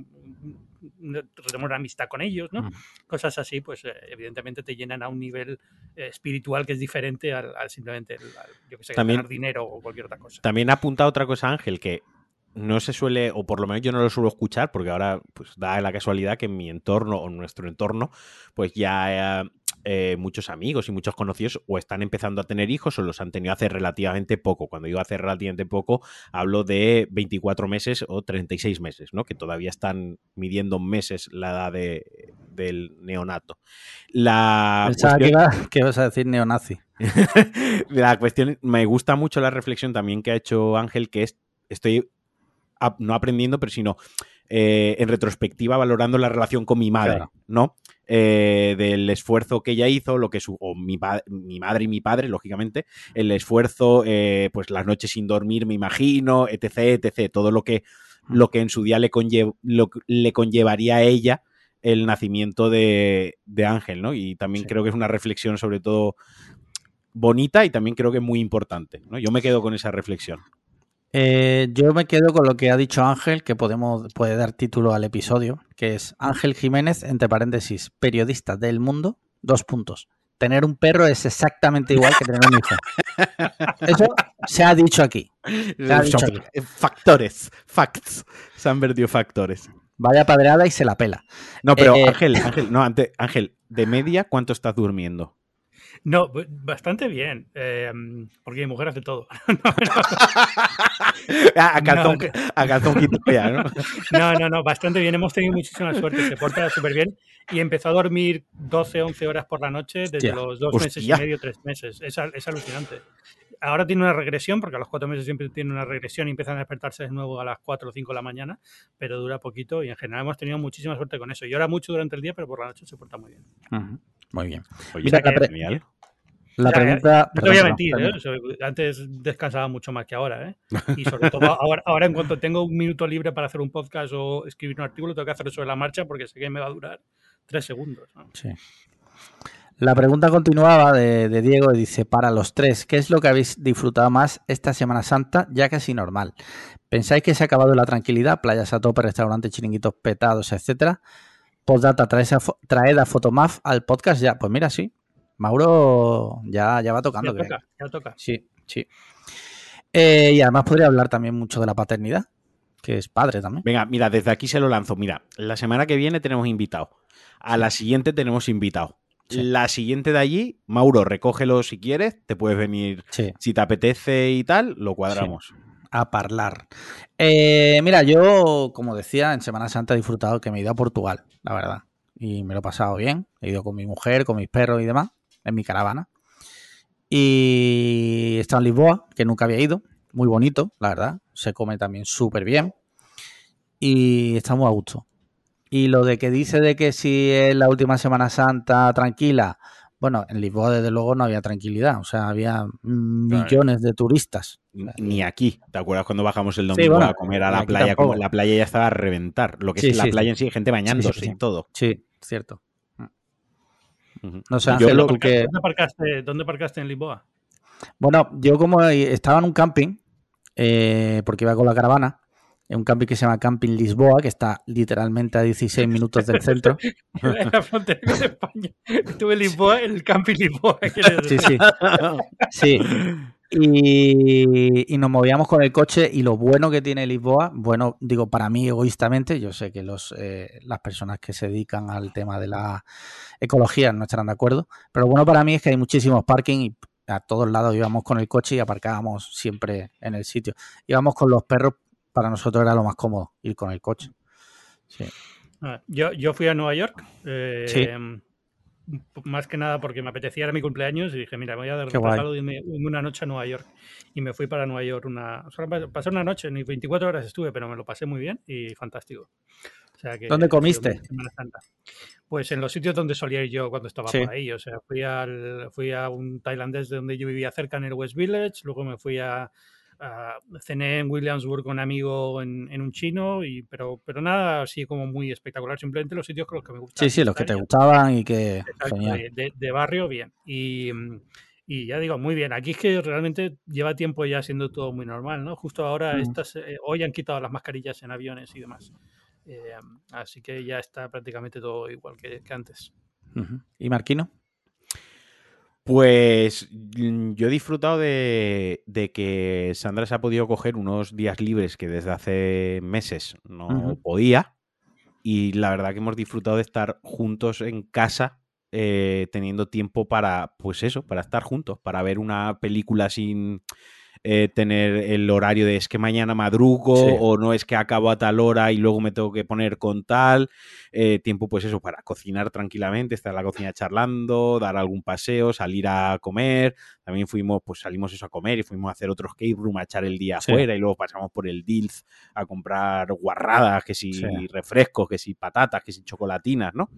retomar una amistad con ellos, ¿no? Mm. Cosas así, pues evidentemente te llenan a un nivel espiritual que es diferente al, al simplemente, al, yo que sé, también, ganar dinero o cualquier otra cosa. También ha apuntado otra cosa, Ángel, que no se suele, o por lo menos yo no lo suelo escuchar, porque ahora pues da la casualidad que en mi entorno o en nuestro entorno, pues ya eh, eh, muchos amigos y muchos conocidos o están empezando a tener hijos o los han tenido hace relativamente poco. Cuando digo hace relativamente poco, hablo de 24 meses o 36 meses, ¿no? Que todavía están midiendo meses la edad de, del neonato. La cuestión... que, iba, que vas a decir neonazi. la cuestión, me gusta mucho la reflexión también que ha hecho Ángel, que es, estoy no aprendiendo, pero sino eh, en retrospectiva valorando la relación con mi madre, claro. ¿no? Eh, del esfuerzo que ella hizo, lo que su, o mi, mi madre y mi padre, lógicamente, el esfuerzo, eh, pues las noches sin dormir, me imagino, etc., etc., todo lo que, lo que en su día le, conlle lo, le conllevaría a ella el nacimiento de, de Ángel, ¿no? Y también Sí. creo que es una reflexión sobre todo bonita y también creo que es muy importante, ¿no? Yo me quedo con esa reflexión. Eh, yo me quedo con lo que ha dicho Ángel, que podemos, puede dar título al episodio, que es Ángel Jiménez, entre paréntesis, periodista del mundo, dos puntos. Tener un perro es exactamente igual que tener un hijo. Eso se ha dicho aquí. Se ha dicho Son aquí. factores, facts. Se han vertido factores. Vaya padreada y se la pela. No, pero Eh, Ángel, Ángel, no, antes, Ángel, de media, ¿cuánto estás durmiendo? No, bastante bien, eh, porque mi mujer hace todo. a, a calzón, No, a calzón quitado ya, ¿no? No, no, no, bastante bien. Hemos tenido muchísima suerte. Se porta súper bien. Y empezó a dormir 12, 11 horas por la noche desde Hostia, los dos meses y hostia. medio, tres meses. Es, es alucinante. Ahora tiene una regresión, porque a los cuatro meses siempre tiene una regresión y empiezan a despertarse de nuevo a las 4 o 5 de la mañana, pero dura poquito y en general hemos tenido muchísima suerte con eso. Llora mucho durante el día, pero por la noche se porta muy bien. Muy bien. Oye, Mira, la pre- genial. La pregunta. No te voy a mentir. ¿eh? Antes descansaba mucho más que ahora. ¿eh? Y sobre todo ahora, ahora en cuanto tengo un minuto libre para hacer un podcast o escribir un artículo, tengo que hacerlo sobre la marcha porque sé que me va a durar tres segundos. ¿no? Sí. La pregunta continuaba de, de Diego y dice, para los tres, ¿qué es lo que habéis disfrutado más esta Semana Santa, ya casi normal? ¿Pensáis que se ha acabado la tranquilidad? Playas a tope, restaurantes, chiringuitos petados, etcétera. Postdata, traed a, fo- traed a Fotomaf al podcast ya. Pues mira, sí. Mauro ya, ya va tocando. Ya creo. toca, ya toca. Sí, sí. Eh, y además podría hablar también mucho de la paternidad, que es padre también. Venga, mira, desde aquí se lo lanzo. Mira, la semana que viene tenemos invitado. A la siguiente tenemos invitado. Sí. La siguiente de allí, Mauro, recógelo si quieres, te puedes venir Sí. si te apetece y tal, lo cuadramos. a parlar. Eh, mira, yo, como decía, en Semana Santa he disfrutado que me he ido a Portugal, la verdad. Y me lo he pasado bien. He ido con mi mujer, con mis perros y demás, en mi caravana. Y he estado en Lisboa, que nunca había ido. Muy bonito, la verdad. Se come también súper bien. Y estamos a gusto. Y lo de que dice de que si es la última Semana Santa tranquila, bueno, en Lisboa desde luego no había tranquilidad. O sea, había millones de turistas. Ni aquí. ¿Te acuerdas cuando bajamos el Sí, domingo bueno, a comer a la playa? Como la playa ya estaba a reventar. Lo que Sí, es la sí, playa sí. en sí, gente bañándose sí, sí. y todo. Sí, cierto. No sé, yo Ángel, lo- tú que- ¿Dónde, aparcaste, ¿Dónde aparcaste en Lisboa? Bueno, yo como estaba en un camping, eh, porque iba con la caravana, en un camping que se llama Camping Lisboa, que está literalmente a 16 minutos del centro. en la frontera con España. Estuve en Lisboa, en el camping Lisboa. ¿quieres Sí, sí. Sí. Y, y nos movíamos con el coche y lo bueno que tiene Lisboa, bueno, digo, para mí egoístamente, yo sé que los, eh, las personas que se dedican al tema de la ecología no estarán de acuerdo, pero lo bueno para mí es que hay muchísimos parking y a todos lados íbamos con el coche y aparcábamos siempre en el sitio. Íbamos con los perros, para nosotros era lo más cómodo ir con el coche. Sí. Ah, Yo, yo fui a Nueva York. eh, Sí. Más que nada porque me apetecía, era mi cumpleaños y dije, mira, voy a dar regalo de irme una noche a Nueva York. Y me fui para Nueva York una. Pasé una noche, ni 24 horas estuve, pero me lo pasé muy bien y fantástico. O sea que ¿Dónde comiste? Pues en los sitios donde solía ir yo cuando estaba Sí. por ahí. O sea, fui, al, fui a un tailandés de donde yo vivía cerca en el West Village, luego me fui a, a- cené en Williamsburg con un amigo en, en un chino, y, pero, pero nada así como muy espectacular, simplemente los sitios con los que me gustan. Sí, sí, los que te gustaban y que... Exacto, Genial. de, barrio, bien. Y, y ya digo, muy bien. Aquí es que realmente lleva tiempo ya siendo todo muy normal, ¿no? Justo ahora, Mm. estas, eh, hoy han quitado las mascarillas en aviones y demás. Eh, así que ya está prácticamente todo igual que, que antes. ¿Y Marquino? Pues mm, yo he disfrutado de, de que Sandra se ha podido coger unos días libres que desde hace meses no podía. Y la verdad que hemos disfrutado de estar juntos en casa, eh, teniendo tiempo para, pues eso, para estar juntos, para ver una película sin eh, tener el horario de es que mañana madrugo Sí. o no es que acabo a tal hora y luego me tengo que poner con tal. Eh, tiempo, pues eso, para cocinar tranquilamente, estar en la cocina charlando, dar algún paseo, salir a comer. También fuimos, pues salimos eso a comer y fuimos a hacer otro escape room, a echar el día Sí. afuera y luego pasamos por el Dilz a comprar guarradas, que si Sí. refrescos, que si patatas, que si chocolatinas, ¿no?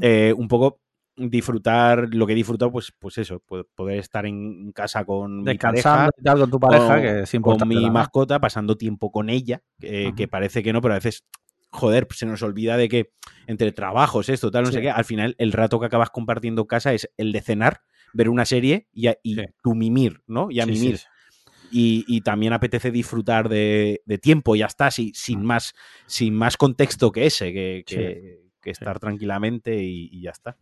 Eh, un poco disfrutar lo que he disfrutado, pues, pues eso, po- poder estar en casa con mi pareja, Descansando y tal con tu pareja, con- que es con mi la mascota, pasando tiempo con ella, eh, que parece que no, pero a veces joder, se nos olvida de que entre trabajos, esto, tal, no sé qué, al final el rato que acabas compartiendo en casa es el de cenar, ver una serie y, a- y Sí. tu mimir, ¿no? Y a Sí, mimir. Y, y también apetece disfrutar de, de tiempo, ya está, si- sin, más, sin más contexto que ese, que- que estar tranquilamente y, y ya está.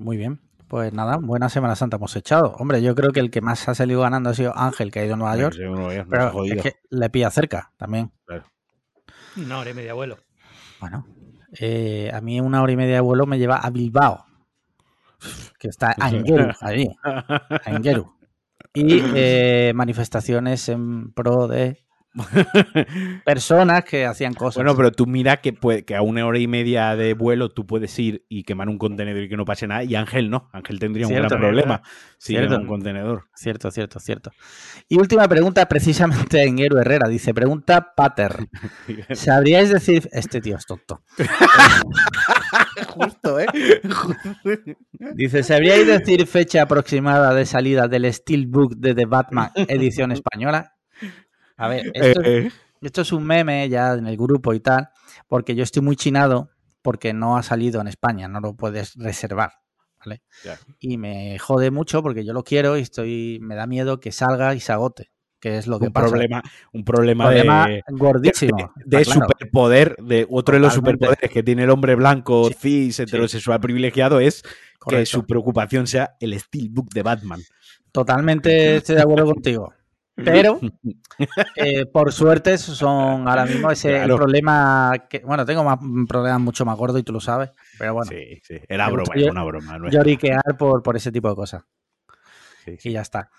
Muy bien. Pues nada, buena Semana Santa hemos echado. Hombre, yo creo que el que más ha salido ganando ha sido Ángel, que ha ido a Nueva York. Sí, Nueva York, nos ha Pero jodido. es que le pilla cerca también. Una hora y media vuelo. Bueno, eh, a mí una hora y media de vuelo me lleva a Bilbao, que está a Engeru, allí, a Engeru. Y eh, manifestaciones en pro de personas que hacían cosas. Bueno, pero tú mira que, puede- que a una hora y media de vuelo tú puedes ir y quemar un contenedor y que no pase nada, y Ángel no. Ángel tendría un gran problema si Cierto. un contenedor. Cierto, cierto, cierto. Y última pregunta, precisamente a Engeru Herrera. Dice, pregunta Pater. ¿Sabríais decir... Este tío es tonto. Justo, ¿eh? Dice, ¿sabríais decir fecha aproximada de salida del Steelbook de The Batman edición española? A ver, esto, Eh, esto es un meme ya en el grupo y tal, porque yo estoy muy chinado porque no ha salido en España, no lo puedes reservar. Y me jode mucho porque yo lo quiero y estoy, me da miedo que salga y se agote, que es lo que un pasa. problema, un problema, Problema de, gordísimo. de claro. superpoder, de otro de los superpoderes que tiene el hombre blanco, Sí, cis, heterosexual privilegiado es que su preocupación sea el Steelbook de Batman. Totalmente estoy de acuerdo contigo. Pero, eh, por suerte, son ahora mismo ese Claro. problema que, bueno, tengo más, un problema mucho más gordo y tú lo sabes, pero bueno, sí, sí. Era broma, era una broma. no lloriquear por, por ese tipo de cosas. sí, sí. Y ya está.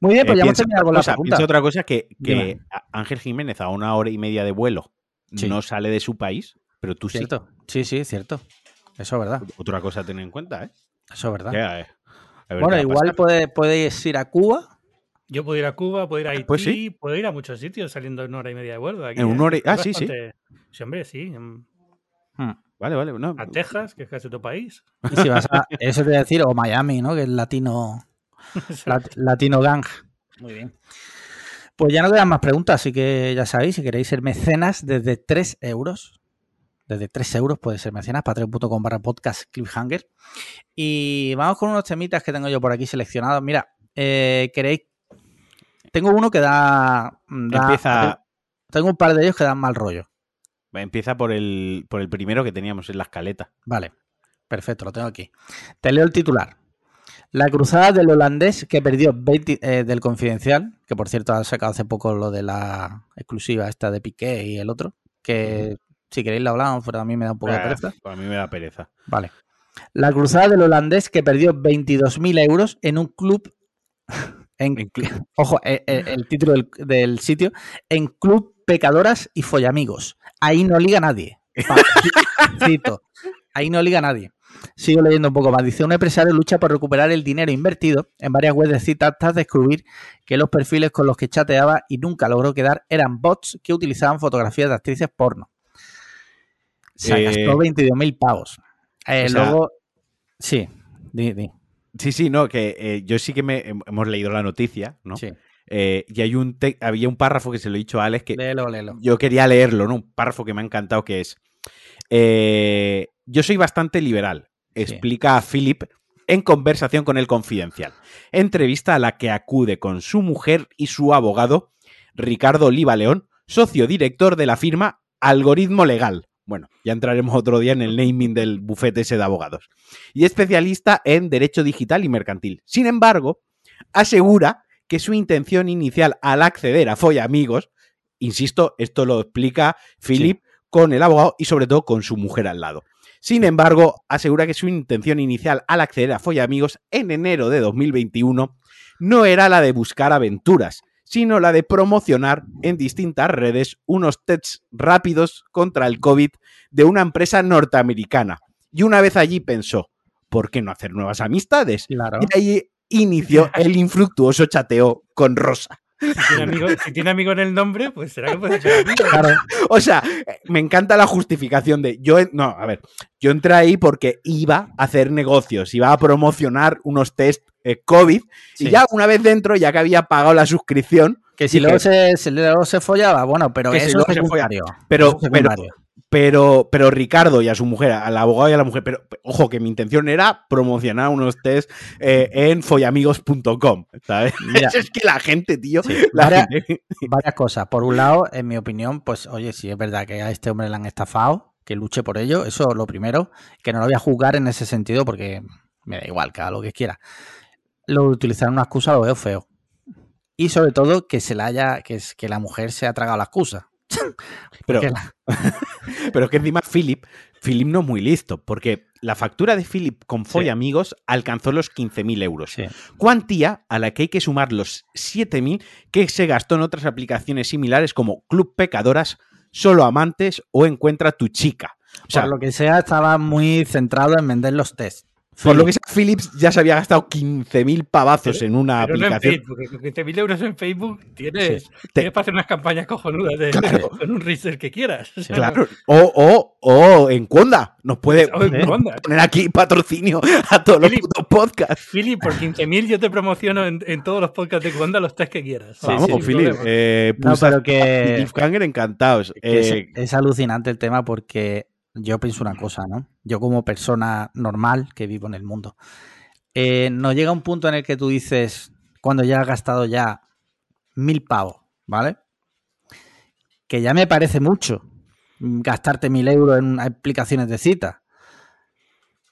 Muy bien, Eh, pues ya hemos terminado con la pregunta. piensa otra cosa que, que Ángel Jiménez a una hora y media de vuelo Sí. no sale de su país, pero tú sí. Cierto. Sí, sí, cierto. Eso es verdad. Otra cosa a tener en cuenta, ¿eh? Eso es verdad. Que, eh, a ver Bueno, igual pasar. puede, puedes ir a Cuba. Yo puedo ir a Cuba, puedo ir a Haití, Pues sí. puedo ir a muchos sitios saliendo en una hora y media de vuelo. de aquí, En una hora y- ah, sí, sí. bastante- Sí, hombre, sí. Hmm. Vale, vale. No, A Texas, que es casi tu país. Y si vas a. Eso te voy a decir, o Miami, ¿no? Que es latino. lat- latino gang. Muy bien. Pues ya no quedan más preguntas, así que ya sabéis, si queréis ser mecenas desde 3 euros, desde 3 euros puede ser mecenas, patreon.com barra podcast cliffhanger. Y vamos con unos temitas que tengo yo por aquí seleccionados. Mira, eh, queréis. Tengo uno que da. da- Empieza, Tengo un par de ellos que dan mal rollo. empieza por, el, por el primero que teníamos en la escaleta. Vale, perfecto, lo tengo aquí. Te leo el titular. La cruzada del holandés que perdió 20 eh, del confidencial, que por cierto ha sacado hace poco lo de la exclusiva esta de Piqué y el otro, que si queréis lo hablamos, pero a mí me da un poco de Ah, pereza. A mí me da pereza. Vale. La cruzada del holandés que perdió 22.000 euros en un club. En, ojo, eh, eh, el, título del, del sitio. En Club Pecadoras y Follamigos. Ahí no liga nadie. Cito. Ahí no liga nadie. Sigo leyendo un poco más. Dice, un empresario lucha por recuperar el dinero invertido en varias webs de citas hasta descubrir que los perfiles con los que chateaba y nunca logró quedar eran bots que utilizaban fotografías de actrices porno. Se Eh, gastó 22.000 pavos. Eh, sea- luego, sí, di, di. Sí, sí, no, que eh, yo sí que me hemos leído la noticia, ¿no? Sí. Eh, y hay un te- había un párrafo que se lo he dicho a Alex que Léelo, léelo. yo quería leerlo, ¿no? Un párrafo que me ha encantado que es eh, yo soy bastante liberal, explica a Philip en conversación con el confidencial. Entrevista a la que acude con su mujer y su abogado, Ricardo Oliva León, socio director de la firma Algoritmo Legal. Bueno, ya entraremos otro día en el naming del bufete ese de abogados. Y especialista en derecho digital y mercantil. Sin embargo, asegura que su intención inicial al acceder a Folla Amigos, insisto, esto lo explica Philip con el abogado y sobre todo con su mujer al lado. Sin embargo, asegura que su intención inicial al acceder a Folla Amigos en enero de 2021 no era la de buscar aventuras, sino la de promocionar en distintas redes unos tests rápidos contra el COVID de una empresa norteamericana. Y una vez allí pensó, ¿por qué no hacer nuevas amistades? Claro. Y ahí inició el infructuoso chateo con Rosa. Si tiene, amigo, si tiene amigo en el nombre, pues será que puede ser amigo. Claro. O sea, me encanta la justificación de yo, no, a ver, yo entré ahí porque iba a hacer negocios, iba a promocionar unos test eh, COVID Sí. y ya una vez dentro, ya que había pagado la suscripción, Que si luego se, si luego se follaba, bueno, pero Que si eso luego es se secundario. pero, Eso es pero, secundario. Pero, pero Ricardo y a su mujer, al abogado y a la mujer, pero ojo, que mi intención era promocionar unos test eh, en follamigos.com, ¿sabes? Mira. es que la gente, tío, Sí, la varias- gente- Varias cosas. Por un lado, en mi opinión, pues oye, si es verdad que a este hombre le han estafado, que luche por ello, eso lo primero, que no lo voy a juzgar en ese sentido porque me da igual, haga lo que quiera. Lo de utilizar una excusa lo veo feo. Y sobre todo que se la haya, que, es, que la mujer se ha tragado la excusa. Pero, la- pero es que encima Philip, Philip no es muy listo, porque la factura de Philip con Sí. Folla Amigos alcanzó los 15.000 euros. sí. Cuantía a la que hay que sumar los 7.000 que se gastó en otras aplicaciones similares como Club Pecadoras, Solo Amantes o Encuentra tu chica. O sea, por lo que sea, estaba muy centrado en vender los test. Por lo que sea, Philips ya se había gastado 15.000 pavazos en una Pero no en aplicación. Con 15.000 euros en Facebook tienes, Sí. tienes para hacer unas campañas cojonudas de, Claro. con un research que quieras. O sea, Claro. O, o, o en Conda. Nos puede poner aquí patrocinio a todos los Philip. putos podcasts. Philip, por 15.000 yo te promociono en, en todos los podcasts de Wanda los test que quieras. Sí, Vamos, Philip. Eh, No, pulsa- pero que- Cliffhanger encantados. que es, Eh, es alucinante el tema porque yo pienso una cosa, ¿no? Yo como persona normal que vivo en el mundo, eh, nos llega un punto en el que tú dices, cuando ya has gastado ya mil pavos, ¿vale? Que ya me parece mucho gastarte mil euros en aplicaciones de cita.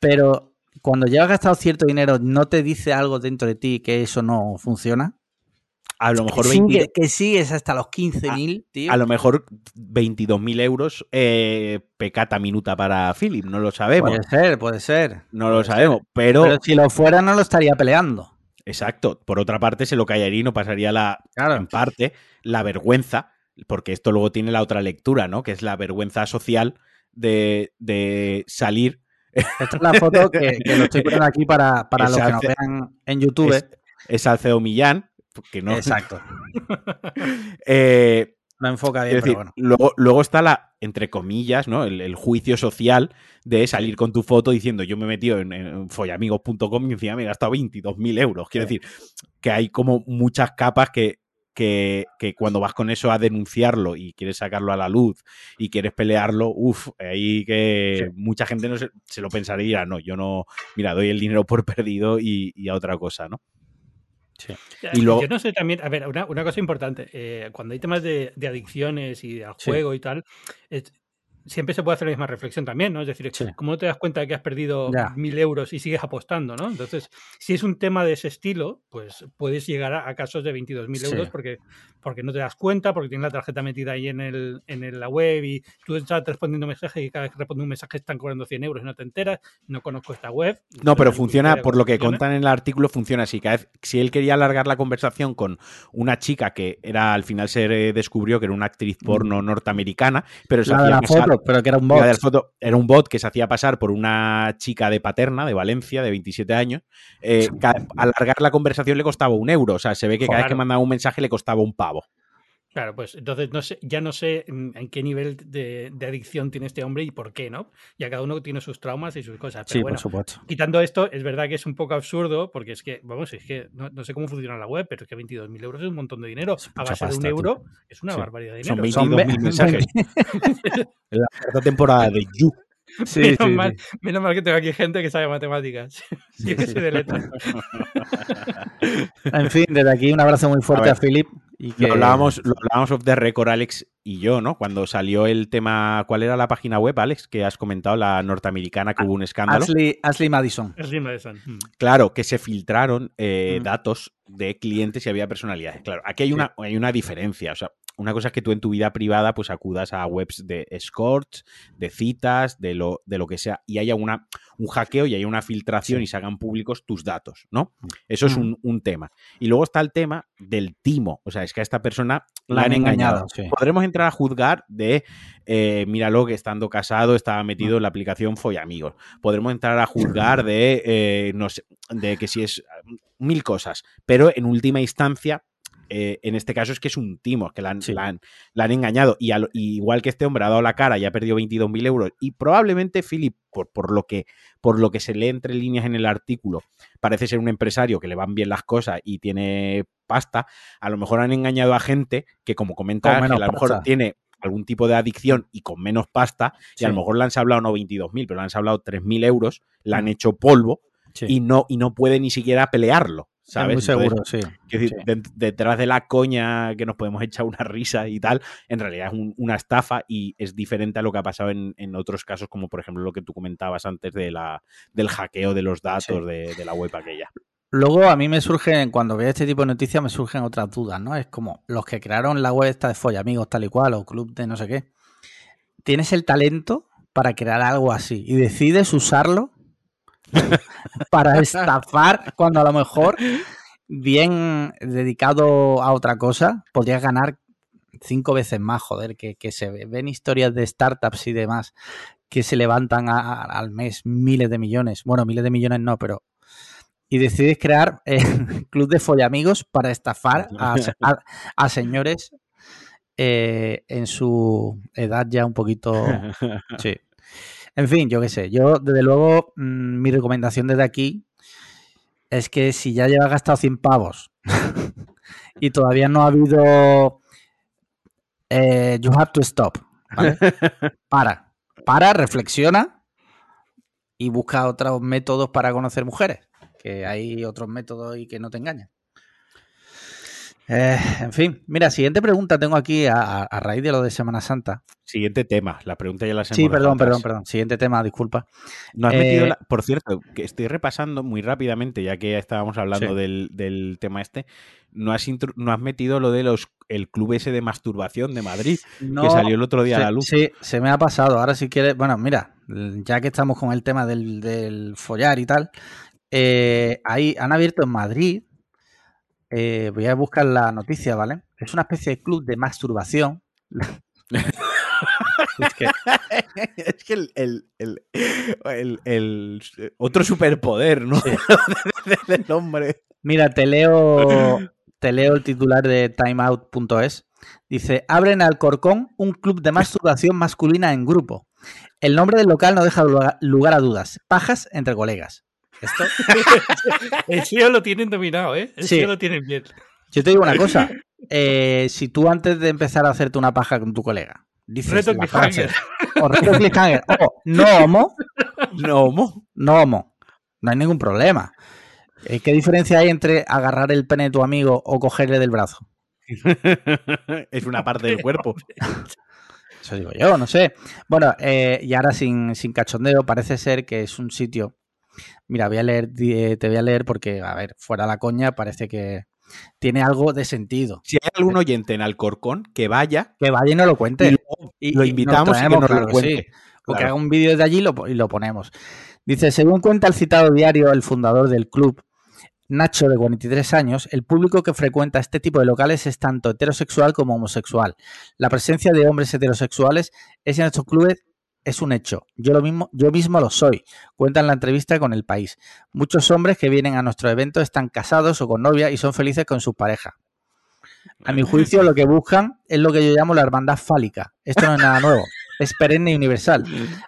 Pero cuando ya has gastado cierto dinero, ¿no te dice algo dentro de ti que eso no funciona? A lo mejor que, 20 sigue- que sigues hasta los 15.000, tío. a lo mejor 22.000 euros eh, pecata minuta para Philip, no lo sabemos. Puede ser, puede ser. no lo sabemos, pero, Pero si lo fuera, no lo estaría peleando. exacto. Por otra parte, se lo callaría y no pasaría la, Claro. en parte, la vergüenza, porque esto luego tiene la otra lectura, ¿no? Que es la vergüenza social de, de salir. Esta es la foto que, que lo estoy poniendo aquí para, para los que nos vean en YouTube. Es, es Alceo Millán, no. Exacto. Eh, No enfoca bien, decir, pero bueno. luego, luego está la, entre comillas, ¿no? El, el juicio social de salir con tu foto diciendo yo me he metido en, en follamigos.com y encima me he gastado 22.000 euros. Quiero decir, que hay como muchas capas que, que, que cuando vas con eso a denunciarlo y quieres sacarlo a la luz y quieres pelearlo, uff, ahí que mucha gente no se, se lo pensaría y dirá, no, yo no, mira, doy el dinero por perdido y, y a otra cosa, ¿no? Y luego- Yo no sé también, a ver, una, una cosa importante, eh, cuando hay temas de, de adicciones y al Sí. juego y tal, es- siempre se puede hacer la misma reflexión también, ¿no? Es decir, Sí. ¿cómo no te das cuenta de que has perdido Ya. mil euros y sigues apostando, ¿no? Entonces, si es un tema de ese estilo, pues puedes llegar a, a casos de 22.000 Sí. euros porque, porque no te das cuenta, porque tienes la tarjeta metida ahí en, el, en el- la web y tú estás respondiendo mensajes y cada vez que responde un mensaje están cobrando 100 euros y no te enteras, no conozco esta web. No, pero funciona, por lo que funciona. contan en el artículo, funciona así. Cada vez, si él quería alargar la conversación con una chica que era, al final se descubrió que era una actriz porno norteamerlarna, pero se hacía pero que era un bot. foto era un bot que se hacía pasar por una chica de Paterna, de Valencia, de 27 años. Eh, alargar la conversación le costaba un euro. O sea, se ve que cada vez que mandaba un mensaje le costaba un pavo. Claro, pues entonces no sé, ya no sé en, en qué nivel de, de adicción tiene este hombre y por qué, ¿no? Ya cada uno tiene sus traumas y sus cosas. Pero Sí, bueno, por supuesto. quitando esto, es verdad que es un poco absurdo, porque es que, vamos, es que no, no sé cómo funciona la web, pero es que 22.000 euros es un montón de dinero. A base de un tío. euro es una Sí. barbaridad de Son dinero. 22.000 ve- mensajes. En la cuarta temporada de You. Sí, menos, sí, mal, sí. menos mal que tengo aquí gente que sabe matemáticas. Sí, que sí. sé de letras. En fin, desde aquí un abrazo muy fuerte A a, Philip. Y que... Lo hablábamos, lo hablábamos off the record, Alex y yo, ¿no? Cuando salió el tema, ¿cuál era la página web, Alex? Que has comentado, la norteamericana, que hubo un escándalo. Ashley, Ashley Madison. Jim Madison. Mm. Claro, que se filtraron eh, Mm. datos de clientes y había personalidades. Claro, aquí hay una, hay una diferencia. O sea, una cosa es que tú en tu vida privada pues acudas a webs de escorts, de citas, de lo, de lo que sea, y haya una, un hackeo y haya una filtración Sí. y se hagan públicos tus datos, ¿no? Eso es Mm. un, un tema. Y luego está el tema del timo. O sea, es que a esta persona la, La han engañado. engañado, sí. Podremos entrar a juzgar de, eh, míralo que estando casado estaba metido en la aplicación Follamigos. Podremos entrar a juzgar de, eh, no sé, de que si es mil cosas. Pero en última instancia, eh, en este caso es que es un timo, que la han, Sí. la han- la han engañado. Y, al- y igual que este hombre ha dado la cara y ha perdido 22.000 euros, y probablemente Philip, por, por, lo que, por lo que se lee entre líneas en el artículo, parece ser un empresario que le van bien las cosas y tiene pasta, a lo mejor han engañado a gente que, como comenta Ángel, a lo mejor pasta. tiene algún tipo de adicción y con menos pasta, y a lo mejor le han hablado no 22.000, pero le han hablado 3.000 euros, la han Mm. hecho polvo Sí. y, no, y no puede ni siquiera pelearlo, ¿sabes? muy Entonces, seguro, sí. Quiero decir, Sí. de- detrás de la coña que nos podemos echar una risa y tal, en realidad es un- una estafa y es diferente a lo que ha pasado en, en otros casos, como por ejemplo lo que tú comentabas antes de la, del hackeo de los datos Sí. de, de la web aquella. Luego a mí me surgen, cuando veo este tipo de noticias, me surgen otras dudas, ¿no? Es como los que crearon la web esta de Follamigos tal y cual, o club de no sé qué. Tienes el talento para crear algo así y decides usarlo para estafar cuando a lo mejor bien dedicado a otra cosa podrías ganar cinco veces más, joder, que, que se ve- ven historias de startups y demás que se levantan a- a- al mes miles de millones. Bueno, miles de millones no, pero y decides crear eh, club de follamigos para estafar a señores eh, en su edad ya un poquito... Sí. En fin, yo qué sé. Yo, desde luego, mm, mi recomendación desde aquí es que si ya llevas gastado 100 pavos y todavía no ha habido... eh, you have to stop. ¿vale? Para. Para, reflexiona y busca otros métodos para conocer mujeres. Que hay otros métodos y que no te engañan. Eh, en fin, mira, siguiente pregunta tengo aquí a, raíz de lo de Semana Santa. Siguiente tema, la pregunta ya la Sí, perdón, perdón, perdón. Siguiente tema, disculpa. No has Eh, metido la- por cierto, que estoy repasando muy rápidamente, ya que estábamos hablando Sí. del, del tema este, no has, no has metido lo de los el club ese de masturbación de Madrid, que salió el otro día se, a la luz. Sí, se me ha pasado. Ahora si quieres, bueno, mira, ya que estamos con el tema del, del follar y tal, eh, ahí han abierto en Madrid, eh, voy a buscar la noticia, ¿vale? Es una especie de club de masturbación. Es que- es que el, el- el- el- el- otro superpoder, ¿no? Sí. del hombre. Mira, te leo, te leo el titular de timeout.es. Dice, abren Alcorcón un club de masturbación masculina en grupo. El nombre del local no deja lugar a dudas. Pajas entre colegas. Esto, El SEO lo tienen dominado, ¿eh? El Sí. SEO lo tienen bien. yo te digo una cosa. eh, si tú antes de empezar a hacerte una paja con tu colega, dices Reto la frase, o reto cliffhanger, o no homo, No, homo. no homo, no hay ningún problema. Eh, ¿Qué diferencia hay entre agarrar el pene de tu amigo o cogerle del brazo? es una parte del cuerpo. Eso digo yo, no sé. Bueno, eh, y ahora sin, sin cachondeo, parece ser que es un sitio. Mira, voy a leer, eh, te voy a leer porque, a ver, fuera la coña, parece que tiene algo de sentido. Si hay algún oyente en Alcorcón, que vaya Que vaya y nos lo cuente. y lo invitamos nos y que traemos, nos claro lo cuente. sí. O que haga un vídeo desde allí y lo, y lo ponemos. Dice, según cuenta el citado diario, el fundador del club, Nacho, de 43 años, el público que frecuenta este tipo de locales es tanto heterosexual como homosexual. La presencia de hombres heterosexuales es en estos clubes es un hecho. Yo lo mismo, yo mismo lo soy. Cuenta en la entrevista con El País. Muchos hombres que vienen a nuestro evento están casados o con novia y son felices con sus parejas. A mi juicio, lo que buscan es lo que yo llamo la hermandad fálica. Esto no es nada nuevo. Es perenne y universal.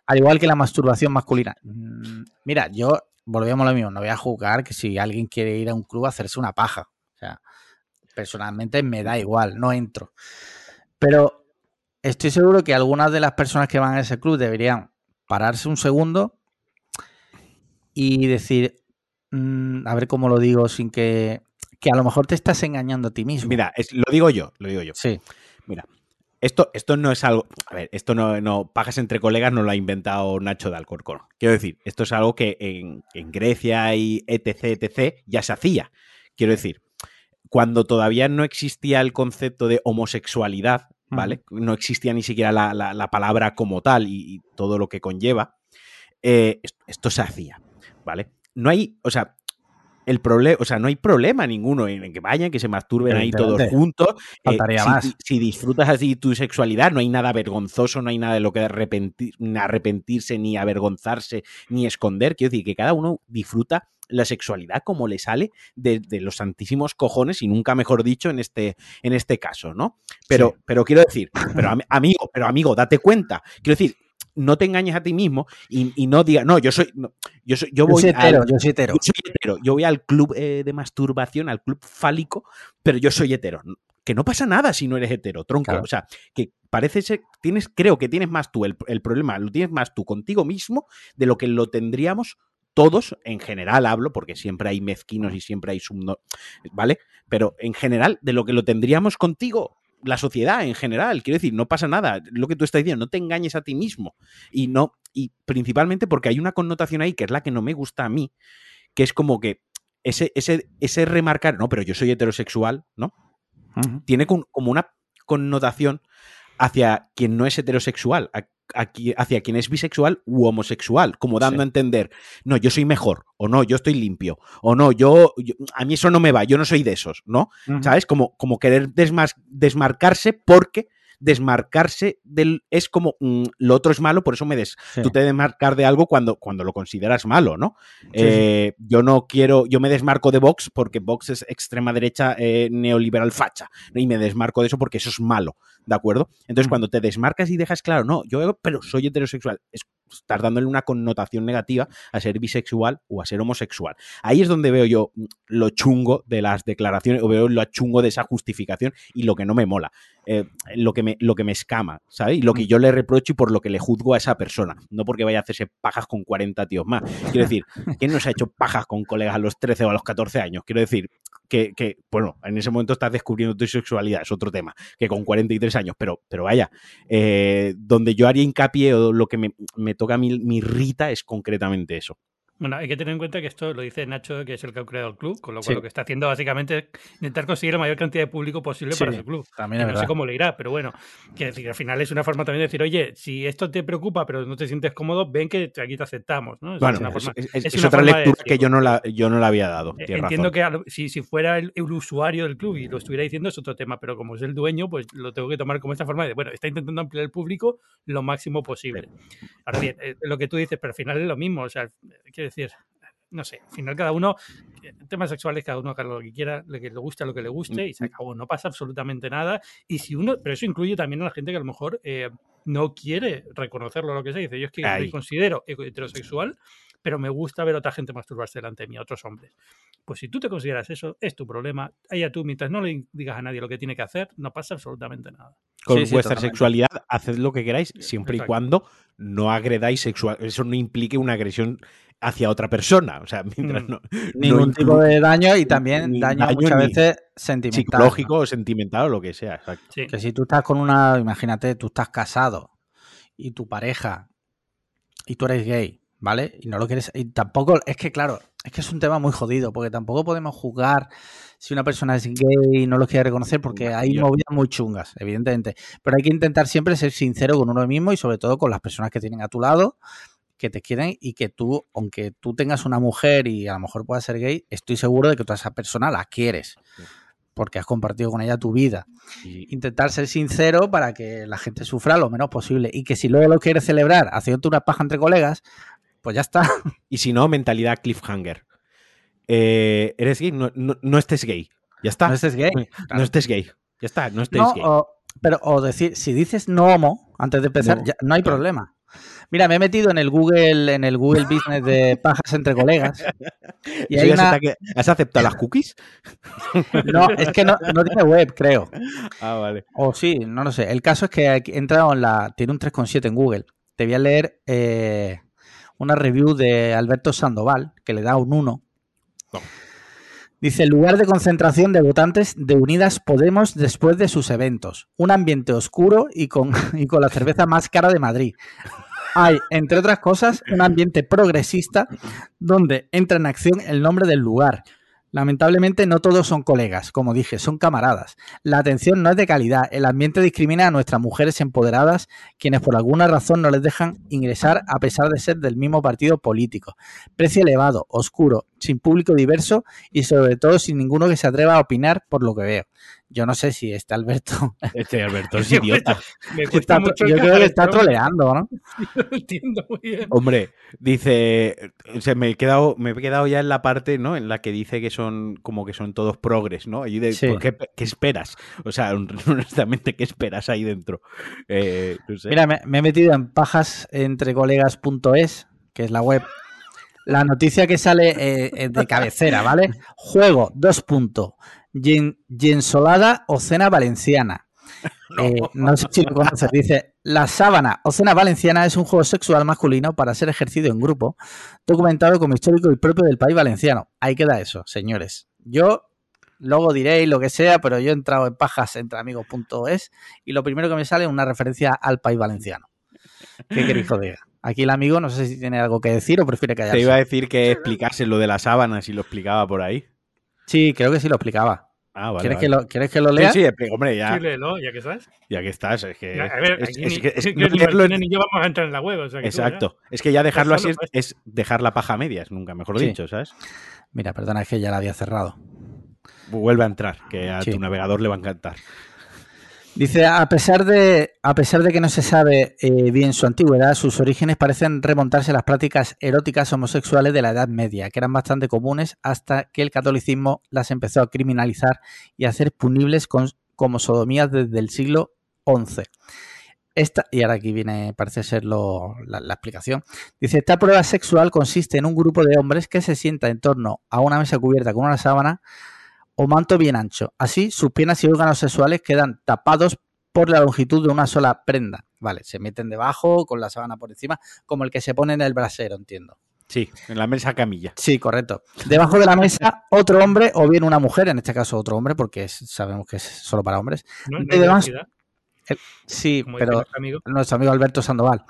Al igual que la masturbación masculina. Mm, Mira, yo volvemos a lo mismo. No voy a juzgar que si alguien quiere ir a un club a hacerse una paja. O sea, personalmente me da igual, no entro. Pero estoy seguro que algunas de las personas que van a ese club deberían pararse un segundo y decir, mm, a ver cómo lo digo sin que, que a lo mejor te estás engañando a ti mismo. Mira, es- lo digo yo, lo digo yo. Sí, Esto, esto no es algo. A ver, esto no, no. Pajas entre colegas no lo ha inventado Nacho de Alcorcón. Quiero decir, esto es algo que en, en Grecia y etc, etc, ya se hacía. Quiero decir, cuando todavía no existía el concepto de homosexualidad, ¿vale? No existía ni siquiera la, la- la palabra como tal y, y todo lo que conlleva, eh, esto, esto se hacía, ¿vale? No hay, o sea, el problema, o sea, no hay problema ninguno en, que vayan, que se masturben ahí todos juntos. Eh, si, más. si- si disfrutas así tu sexualidad, no hay nada vergonzoso, no hay nada de lo que arrepentir, ni arrepentirse, ni avergonzarse, ni esconder. Quiero decir, que cada uno disfruta la sexualidad como le sale de, de los santísimos cojones, y nunca mejor dicho en este, en este caso, ¿no? Pero, Sí. pero quiero decir, pero am- amigo, pero amigo, date cuenta. Quiero decir, no te engañes a ti mismo y, y no digas, no, yo soy, no, yo soy, yo yo voy soy al- hetero, yo soy hetero. yo soy hetero. Yo voy al club eh, de masturbación, al club fálico, pero yo soy hetero. que no pasa nada si no eres hetero, tronco. Claro. O sea, que parece ser, tienes, creo que tienes más tú, el, el problema lo tienes más tú contigo mismo de lo que lo tendríamos todos, en general hablo, porque siempre hay mezquinos y siempre hay subno, ¿vale? Pero en general, de lo que lo tendríamos contigo, la sociedad en general, quiero decir, no pasa nada, lo que tú estás diciendo, no te engañes a ti mismo. Y no, y principalmente porque hay una connotación ahí que es la que no me gusta a mí, que es como que ese, ese, ese remarcar, no, pero yo soy heterosexual, ¿no? Tiene como una connotación hacia quien no es heterosexual, a- a qui- hacia quien es bisexual u homosexual, como dando Sí. a entender, no, yo soy mejor, o no, yo estoy limpio, o no, yo, yo- a mí eso no me va, yo no soy de esos, ¿no? ¿Sabes? Como, como querer desmas- desmarcarse porque desmarcarse del es como mm, lo otro es malo, por eso me des. Sí. Tú te desmarcar de algo cuando, cuando lo consideras malo, ¿no? sí. Eh, yo no quiero, yo me desmarco de Vox porque Vox es extrema derecha eh, neoliberal facha y me desmarco de eso porque eso es malo, ¿de acuerdo? Entonces Mm. cuando te desmarcas y dejas claro, no, yo pero soy heterosexual, es- estás dándole una connotación negativa a ser bisexual o a ser homosexual. Ahí es donde veo yo mm, lo chungo de las declaraciones, o veo lo chungo de esa justificación y lo que no me mola, eh, lo, que me, lo que me escama, ¿sabes? Y lo que yo le reprocho y por lo que le juzgo a esa persona, no porque vaya a hacerse pajas con 40 tíos más. Quiero decir, ¿quién no se ha hecho pajas con colegas a los 13 o a los 14 años? Quiero decir, que, que, bueno, en ese momento estás descubriendo tu sexualidad, es otro tema, que con 43 años, pero, pero vaya, eh, donde yo haría hincapié o lo que me, me toca a mí, me irrita es concretamente eso. Bueno, hay que tener en cuenta que esto lo dice Nacho, que es el que ha creado el club, con lo cual Sí. lo que está haciendo básicamente es intentar conseguir la mayor cantidad de público posible para Sí, su club. También Que no sé cómo le irá, pero bueno, quiero decir que al final es una forma también de decir, oye, si esto te preocupa pero no te sientes cómodo, ven que aquí te aceptamos, ¿no? Es Bueno, una es, forma- es- es- es una otra forma de lectura que decirlo. yo no la, yo no la había dado. Tienes Entiendo razón. que lo- si, si fuera el, el usuario del club y lo estuviera diciendo es otro tema, pero como es el dueño, pues lo tengo que tomar como esta forma de, bueno, está intentando ampliar el público lo máximo posible. Ahora bien, eh, lo que tú dices, pero al final es lo mismo, o sea, quiero decir, no sé, al final cada uno, temas sexuales, cada uno haga lo que quiera, lo que le gusta, lo que le guste y se acabó, no pasa absolutamente nada. Y si uno, pero eso incluye también a la gente que a lo mejor eh, no quiere reconocerlo, lo que se dice, yo es que me considero heterosexual, pero me gusta ver a otra gente masturbarse delante de mí, a otros hombres. Pues si tú te consideras eso, es tu problema. Allá tú, mientras no le digas a nadie lo que tiene que hacer, no pasa absolutamente nada. Con Sí, vuestra sexualidad, haced lo que queráis, siempre y cuando no agredáis sexual. Eso no implique una agresión hacia otra persona. O sea, mientras Mm. no. Ningún no tipo de daño y también daño, daño muchas veces sentimental. psicológico o sentimental o lo que sea. Sí. Que si tú estás con una, imagínate, tú estás casado y tu pareja y tú eres gay, ¿vale? Y no lo quieres, y tampoco, es que claro, es que es un tema muy jodido, porque tampoco podemos juzgar si una persona es gay y no lo quiere reconocer, porque hay movidas muy chungas, evidentemente. Pero hay que intentar siempre ser sincero con uno mismo y sobre todo con las personas que tienen a tu lado, que te quieren y que tú, aunque tú tengas una mujer y a lo mejor puedas ser gay, estoy seguro de que tú a esa persona la quieres. Porque has compartido con ella tu vida Y- intentar ser sincero para que la gente sufra lo menos posible. Y que si luego lo quieres celebrar haciéndote una paja entre colegas, pues ya está. Y si no, mentalidad cliffhanger. Eh, ¿Eres gay? No, no, no estés gay. Ya está. No estés gay. No, Claro. estés gay. Ya está, no estés No, gay. o, pero, o decir, si dices no homo antes de empezar, No, ya- no hay problema. Mira, me he metido en el Google, en el Google Business de pajas entre colegas. Y hay una. ¿Has aceptado las cookies? No, es que no, no tiene web, creo. Ah, vale. O sí, no lo sé. El caso es que he entrado en la. Tiene un 3,7 en Google. Te voy a leer eh, una review de Alberto Sandoval, que le da un 1. Toma. Dice: lugar de concentración de votantes de Unidas Podemos después de sus eventos. Un ambiente oscuro y con, y con la cerveza más cara de Madrid. Hay, entre otras cosas, un ambiente progresista donde entra en acción el nombre del lugar. Lamentablemente no todos son colegas, como dije, son camaradas. La atención no es de calidad, el ambiente discrimina a nuestras mujeres empoderadas, quienes por alguna razón no les dejan ingresar a pesar de ser del mismo partido político. Precio elevado, oscuro, sin público diverso y sobre todo sin ninguno que se atreva a opinar por lo que veo. Yo no sé si este Alberto Este Alberto es idiota. me cuesta está, mucho yo creo que está troleando, ¿no? No lo entiendo muy bien. Hombre, dice, o sea, me he quedado, me he quedado ya en la parte, ¿no? En la que dice que son como que son todos progres, ¿no? Y de, Sí. ¿por qué, qué esperas? O sea, honestamente, ¿qué esperas ahí dentro? Eh, no sé. Mira, me, me he metido en pajasentrecolegas.es, que es la web. la noticia que sale eh, de cabecera, ¿vale? Juego, dos puntos. Gensolada o cena valenciana. Eh, no. sé si lo conoces. Dice: La sábana o cena valenciana es un juego sexual masculino para ser ejercido en grupo, documentado como histórico y propio del país valenciano. Ahí queda eso, señores. Yo luego diréis lo que sea, pero yo he entrado en pajas entre amigos.es y lo primero que me sale es una referencia al país valenciano. ¿Qué queréis que diga? Aquí el amigo no sé si tiene algo que decir o prefiere callarse. Te iba a decir que explicase lo de la sábana si lo explicaba por ahí. Sí, creo que sí lo explicaba. Ah, vale, ¿Quieres, vale. Que lo, ¿Quieres que lo lea? Sí, sí, hombre, ya. Sí, léelo, ya que estás. Ya que estás, es que. Ya, a ver, es, aquí es ni, es no leerlo yo vamos a entrar en la web. O sea, que tú ya- Exacto. Es que ya dejarlo así es, es dejar la paja a medias, nunca mejor Sí. dicho, ¿sabes? Mira, perdona, es que ya la había cerrado. Vuelve a entrar, que a Sí. tu navegador le va a encantar. Dice, a pesar de, a pesar de que no se sabe eh, bien su antigüedad, sus orígenes parecen remontarse a las prácticas eróticas homosexuales de la Edad Media, que eran bastante comunes hasta que el catolicismo las empezó a criminalizar y a hacer punibles como sodomías desde el siglo XI. Esta, y ahora aquí viene, parece ser la explicación. Dice, esta prueba sexual consiste en un grupo de hombres que se sienta en torno a una mesa cubierta con una sábana o manto bien ancho. Así, sus piernas y órganos sexuales quedan tapados por la longitud de una sola prenda. Vale, se meten debajo con la sábana por encima, como el que se pone en el brasero, entiendo. Sí, en la mesa camilla. Sí, correcto. Debajo de la mesa, otro hombre o bien una mujer, en este caso otro hombre, porque es- sabemos que es solo para hombres. No, no además- diversidad, Sí, pero nuestro amigo. nuestro amigo Alberto Sandoval.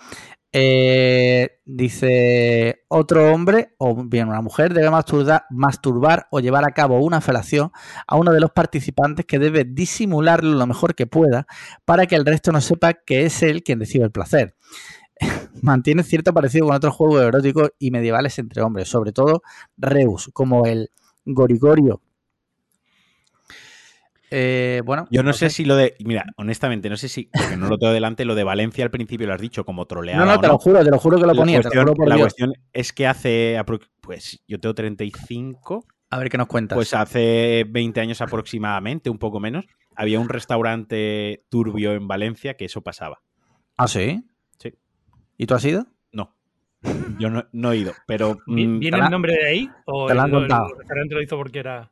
Eh, dice, otro hombre o bien una mujer debe masturba- masturbar o llevar a cabo una felación a uno de los participantes que debe disimularlo lo mejor que pueda para que el resto no sepa que es él quien recibe el placer. Mantiene cierto parecido con otros juegos eróticos y medievales entre hombres, sobre todo Reus, como el Gorigorio. Eh, bueno, Yo no sé si lo de. Mira, honestamente, no sé si. Porque no lo tengo delante, lo de Valencia al principio lo has dicho como troleada. No, no, te lo juro, te lo juro que lo La ponía, te lo cuestión, juro por la Dios. cuestión es que hace. Pues yo tengo 35. A ver qué nos cuentas. Pues hace 20 años aproximadamente, un poco menos, había un restaurante turbio en Valencia que eso pasaba. ¿Ah, sí? Sí. ¿Y tú has ido? No. Yo no, no he ido, pero. Mm, ¿Viene el nombre de ahí? ¿O te la han el, el contado. restaurante lo hizo porque era.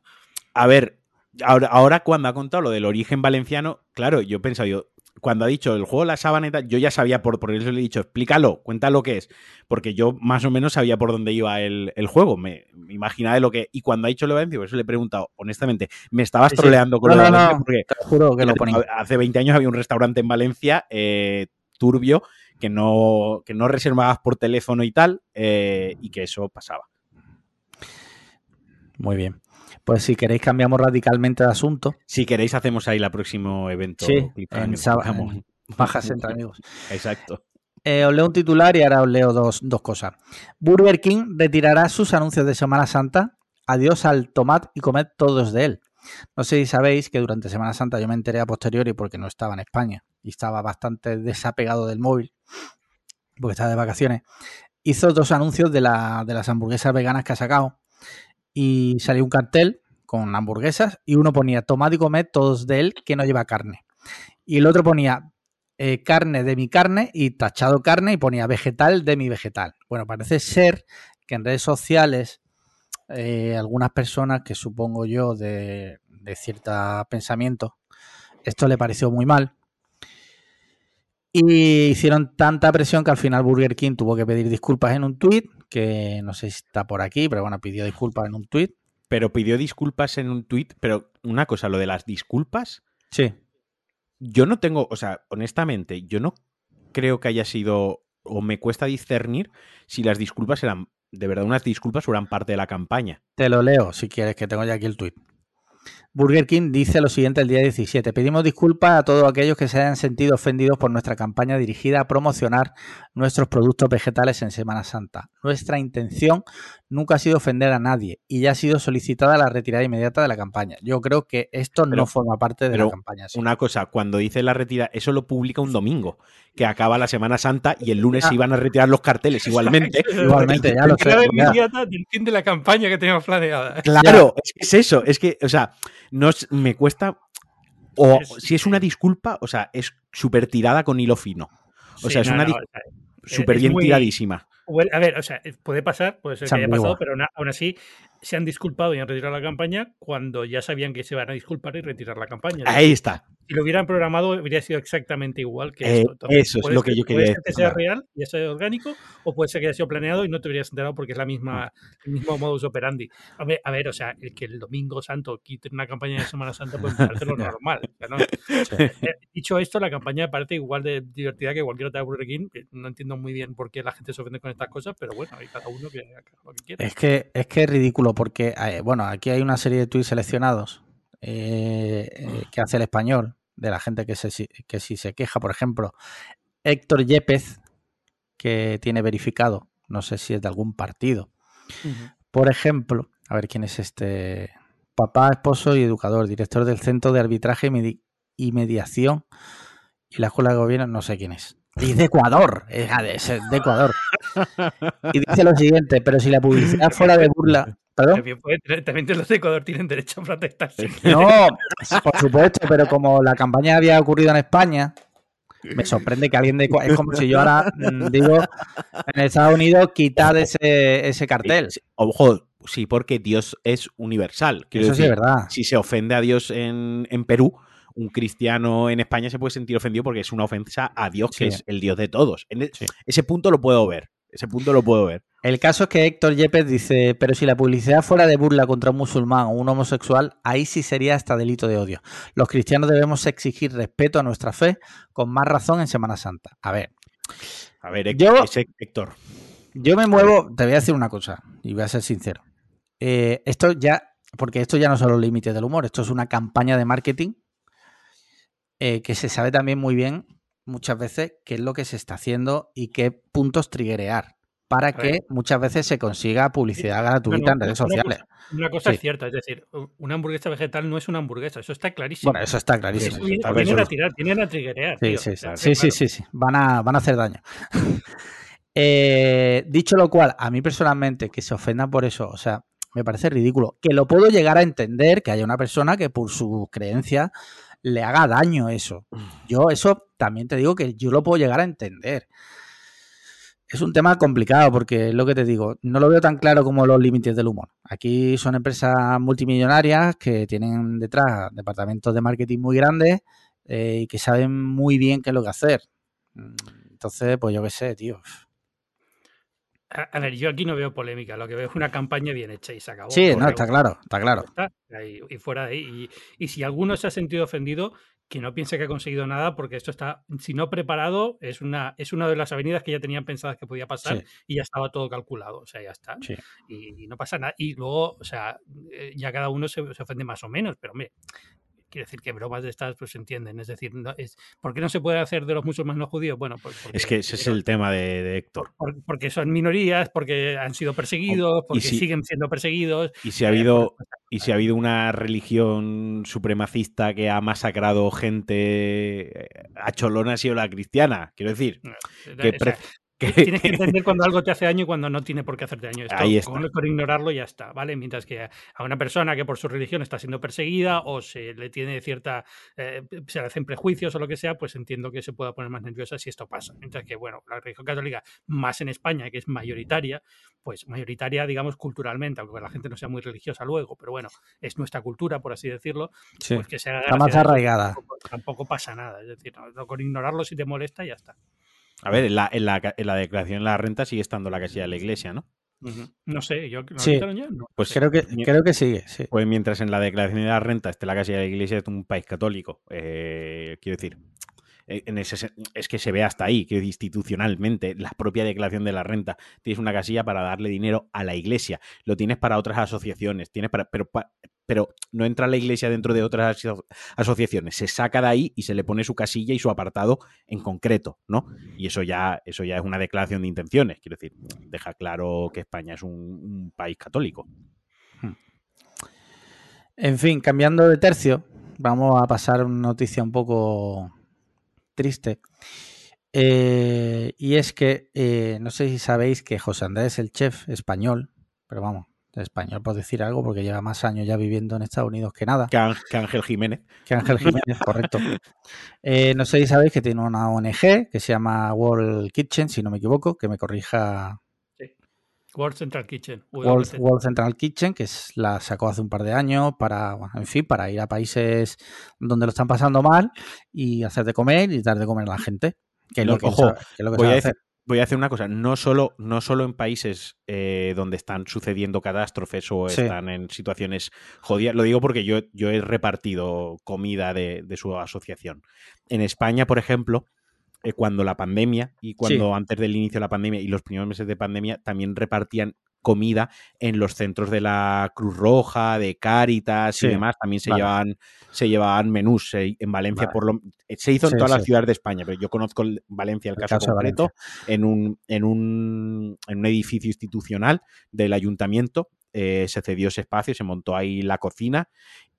A ver, ahora, ahora cuando ha contado lo del origen valenciano, claro, yo he pensado, yo, cuando ha dicho el juego de la tal, yo ya sabía por, por eso le he dicho, explícalo, cuenta lo que es, porque yo más o menos sabía por dónde iba el, el juego, me, me imaginaba de lo que... Y cuando ha dicho lo de Valencia, por eso le he preguntado, honestamente, me estabas Sí, sí. troleando con No, lo de no, Valencia, no. porque Te juro que lo ponía. hace 20 años había un restaurante en Valencia eh, turbio que no, que no reservabas por teléfono y tal, eh, y que eso pasaba. Muy bien. Pues si queréis cambiamos radicalmente de asunto. Si queréis, hacemos ahí el próximo evento. Sí, en Bajas entre amigos. Exacto. Eh, os leo un titular y ahora os leo dos, dos cosas. Burger King retirará sus anuncios de Semana Santa. Adiós al tomate y comed todos de él. No sé si sabéis que durante Semana Santa yo me enteré a posteriori porque no estaba en España y estaba bastante desapegado del móvil porque estaba de vacaciones. Hizo dos anuncios de, la- de las hamburguesas veganas que ha sacado y salió un cartel con hamburguesas y uno ponía tomate y comed todos de él que no lleva carne. Y el otro ponía eh, carne de mi carne y tachado carne y ponía vegetal de mi vegetal. Bueno, parece ser que en redes sociales eh, algunas personas que supongo yo de, de cierto pensamiento, esto le pareció muy mal. Y hicieron tanta presión que al final Burger King tuvo que pedir disculpas en un tuit, que no sé si está por aquí, pero bueno, pidió disculpas en un tuit. Pero pidió disculpas en un tuit, pero una cosa, lo de las disculpas, Sí, yo no tengo, o sea, honestamente, yo no creo que haya sido, o me cuesta discernir si las disculpas eran, de verdad, unas disculpas o eran parte de la campaña. Te lo leo si quieres, que tengo ya aquí el tuit. Burger King dice lo siguiente el día 17. Pedimos disculpas a todos aquellos que se hayan sentido ofendidos por nuestra campaña dirigida a promocionar nuestros productos vegetales en Semana Santa. Nuestra intención nunca ha sido ofender a nadie y ya ha sido solicitada la retirada inmediata de la campaña. Yo creo que esto Pero- no forma parte de pero la campaña. sí. Una cosa, cuando dice la retira, eso lo publica un domingo, que acaba la Semana Santa y el lunes Ah. se iban a retirar los carteles igualmente. Igualmente, ya lo sé. Retirada inmediata del fin de la campaña que teníamos planeada. Claro, es eso, es que, o sea, no es- me cuesta. O si es una disculpa, o sea, es súper tirada con hilo fino. O sea, es una di- o sea, Súper bien muy- tiradísima. a ver, o sea, puede pasar, puede ser que haya pasado, pero aún así se han disculpado y han retirado la campaña cuando ya sabían que se van a disculpar y retirar la campaña. Ahí está. Si lo hubieran programado, habría sido exactamente igual que esto. Eh, eso es lo que yo quería decir. Puede ser que sea real y sea orgánico, o puede ser que haya sido planeado y no te hubieras enterado porque es la misma, el mismo modus operandi. A ver, a ver, o sea, el que el domingo santo quiten una campaña de Semana Santa, pues me parece lo normal. Eh, dicho esto, la campaña parece igual de divertida que cualquier otra de Burger King. No entiendo muy bien por qué la gente se ofende con estas cosas, pero bueno, hay cada uno que haga lo que quiera. Es que es, que es ridículo porque, eh, bueno, aquí hay una serie de tweets seleccionados eh, que hace el español de la gente que, se, que si se queja, por ejemplo, Héctor Yepez, que tiene verificado, no sé si es de algún partido. Por ejemplo, a ver quién es este papá, esposo y educador, director del Centro de Arbitraje y Mediación y la Escuela de Gobierno, no sé quién es. Y de Ecuador, es de Ecuador. Y dice lo siguiente, pero si la publicidad fuera de burla, también los de Ecuador tienen derecho a protestarse. No, por supuesto, pero como la campaña había ocurrido en España, me sorprende que alguien de Es como si yo ahora mm, digo en Estados Unidos quitar ese, ese cartel. Ojo, sí, porque Dios es universal. Eso sí es verdad. Si se ofende a Dios en, Perú, un cristiano en España se puede sentir ofendido porque es una ofensa a Dios, que es el Dios de todos. En e, ese punto lo puedo ver. Ese punto lo puedo ver. El caso es que Héctor Yepes dice, pero si la publicidad fuera de burla contra un musulmán o un homosexual, ahí sí sería hasta delito de odio. Los cristianos debemos exigir respeto a nuestra fe, con más razón en Semana Santa. A ver. A ver, Héctor. Yo me muevo, te voy a decir una cosa, y voy a ser sincero. Eh, esto ya, porque esto ya no son los límites del humor, esto es una campaña de marketing eh, que se sabe también muy bien muchas veces qué es lo que se está haciendo y qué puntos triggerear para que muchas veces se consiga publicidad gratuita en redes sociales. Una cosa, es cierta, es decir, una hamburguesa vegetal no es una hamburguesa, eso está clarísimo. Bueno, eso está clarísimo. Vienen a tirar, a triggerear. Sí, sí, sí, sí, sí, van a, van a hacer daño. Eh, dicho lo cual, a mí personalmente que se ofendan por eso, o sea, me parece ridículo. Que lo puedo llegar a entender que haya una persona que por su creencia le haga daño eso. Yo eso también te digo que yo lo puedo llegar a entender. Es un tema complicado porque es lo que te digo, no lo veo tan claro como los límites del humor. Aquí son empresas multimillonarias que tienen detrás departamentos de marketing muy grandes eh, y que saben muy bien qué es lo que hacer. Entonces, pues yo qué sé, tío. A, ver, yo aquí no veo polémica, lo que veo es una campaña bien hecha y se acabó. Sí, no, está claro, está claro. y fuera de ahí. Y, si alguno se ha sentido ofendido, que no piense que ha conseguido nada, porque esto está, si no preparado, es una, es una de las avenidas que ya tenían pensadas que podía pasar y ya estaba todo calculado. O sea, ya está. Y, no pasa nada. Y luego, o sea, eh, ya cada uno se, se ofende más o menos, pero hombre, quiere decir que bromas de estas pues se entienden. Es decir, no, es, ¿por qué no se puede hacer de los musulmanes no judíos? Bueno, pues es que ese es el tema de, Héctor. porque son minorías, porque han sido perseguidos, porque siguen siendo perseguidos. Y si ha habido, pues, y si ha habido una religión supremacista que ha masacrado gente eh, a Cholona ha sido la cristiana. Quiero decir, que Tienes que entender cuando algo te hace daño y cuando no tiene por qué hacerte daño. Ahí está. Por ignorarlo ya está, ¿vale? Mientras que a una persona que por su religión está siendo perseguida o se le tiene cierta, eh, se le hacen prejuicios o lo que sea, pues entiendo que se pueda poner más nerviosa si esto pasa. Mientras que, bueno, la religión católica, más en España, que es mayoritaria, pues mayoritaria, digamos, culturalmente, aunque la gente no sea muy religiosa luego, pero bueno, es nuestra cultura, por así decirlo, pues que sea... Está más arraigada. Tampoco, pasa nada, es decir, con ignorarlo si te molesta, ya está. A ver, en la, en la, en la declaración de la renta sigue estando la casilla de la iglesia, ¿no? No sé, yo ¿no sí. ya? No, pues creo que, creo que sigue, sí. Pues mientras en la declaración de la renta esté la casilla de la iglesia, es un país católico. Eh, quiero decir, ese, es que se ve hasta ahí, que institucionalmente, la propia declaración de la renta, tienes una casilla para darle dinero a la iglesia, lo tienes para otras asociaciones, tienes para, pero, pero no entra la iglesia dentro de otras asociaciones, se saca de ahí y se le pone su casilla y su apartado en concreto, ¿no? Y eso ya, eso ya es una declaración de intenciones, quiero decir, deja claro que España es un país católico. Hmm. En fin, cambiando de tercio, vamos a pasar una noticia un poco triste. Eh, y es que eh, no sé si sabéis que José Andrés, el chef español, pero vamos, español por decir algo, porque lleva más años ya viviendo en Estados Unidos que nada. Que, Ángel Jiménez. Que Ángel Jiménez, correcto. Eh, no sé si sabéis que tiene una ONG que se llama World Kitchen, si no me equivoco, que me corrija World Central Kitchen. World, World, Central Kitchen, que es, la sacó hace un par de años para, en fin, para ir a países donde lo están pasando mal y hacer de comer y dar de comer a la gente. Que es lo que, ojo, que es lo que voy, a hacer. decir, voy a hacer una cosa, no solo, no solo en países eh, donde están sucediendo catástrofes o Sí. están en situaciones jodidas, lo digo porque yo, yo he repartido comida de, de su asociación. En España, por ejemplo, eh, cuando la pandemia y cuando antes del inicio de la pandemia y los primeros meses de pandemia también repartían comida en los centros de la Cruz Roja, de Cáritas Sí, y demás, también se vale. llevaban se llevaban menús en Valencia Vale. por lo se hizo en Sí, todas las ciudades de España, pero yo conozco el- Valencia el, El caso, caso de concreto en un, en un en un edificio institucional del ayuntamiento eh, se cedió ese espacio, se montó ahí la cocina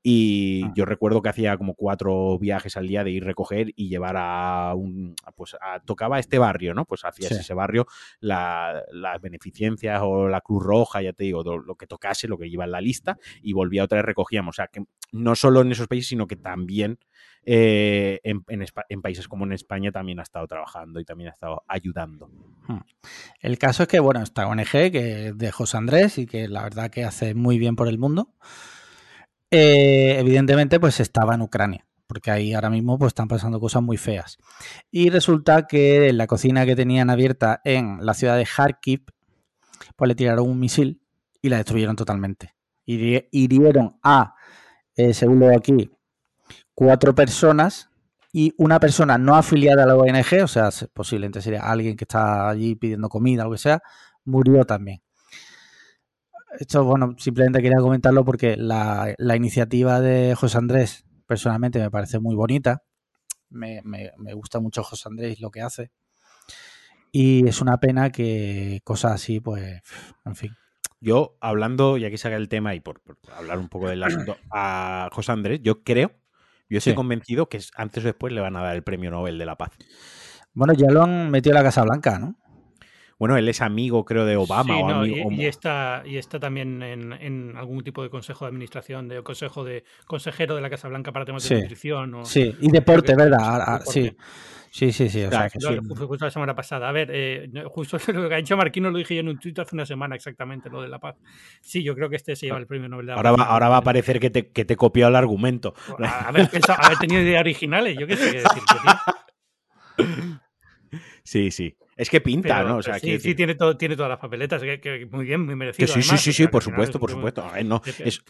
y Ah. yo recuerdo que hacía como cuatro viajes al día de ir recoger y llevar a un pues a- tocaba este barrio, ¿no? Pues hacías Sí. ese barrio la- las beneficencias o la Cruz Roja, ya te digo, lo, que tocase, lo que iba en la lista y volvía otra vez recogíamos. O sea, que no solo en esos países, sino que también eh, en, en Espa- en países como en España también ha estado trabajando y también ha estado ayudando. El caso es que, bueno, esta ONG, que es de José Andrés y que la verdad que hace muy bien por el mundo, eh, evidentemente pues estaba en Ucrania, porque ahí ahora mismo pues están pasando cosas muy feas. Y resulta que en la cocina que tenían abierta en la ciudad de Kharkiv, pues le tiraron un misil y la destruyeron totalmente. Hiri- Hirieron a, eh, según leo aquí, cuatro personas y una persona no afiliada a la ONG, o sea, se- posiblemente sería alguien que está allí pidiendo comida o lo que sea, murió también. Esto, bueno, simplemente quería comentarlo porque la, la iniciativa de José Andrés, personalmente, me parece muy bonita. Me, me- me gusta mucho José Andrés lo que hace. Y es una pena que cosas así, pues, en fin. Yo, hablando, ya que saca el tema y por, por hablar un poco del asunto, a José Andrés, yo creo, yo estoy Sí. convencido que es- antes o después le van a dar el premio Nobel de la Paz. Bueno, ya lo han metido a la Casa Blanca, ¿no? Bueno, él es amigo, creo, de Obama Sí, o no, amigo. y, está, y está también en, en algún tipo de consejo de administración, de consejo de consejero de la Casa Blanca para temas Sí. de nutrición. O, Sí, y deporte, ¿verdad? sí, Ah, ah, deporte. sí. Sí, sí, sí. O sea, que Lo- sí. Justo, la semana pasada. A ver, eh, justo lo que ha dicho Marquino lo dije yo en un tuit hace una semana exactamente, lo de la paz. Sí, yo creo que este se lleva el premio Nobel de la Ahora va, ahora va a parecer que te, que te he copiado el argumento. A- Haber, pensado- haber tenido ideas originales, yo qué sé qué decirte, tío. Sí, sí. Es que pinta, Pero, ¿no? O sea, sí, sí, tiene, todo, tiene todas las papeletas, que, que muy bien, muy que merecido. sí, sí, además, sí, sí, que por supuesto, por supuesto. A ver, no, es que-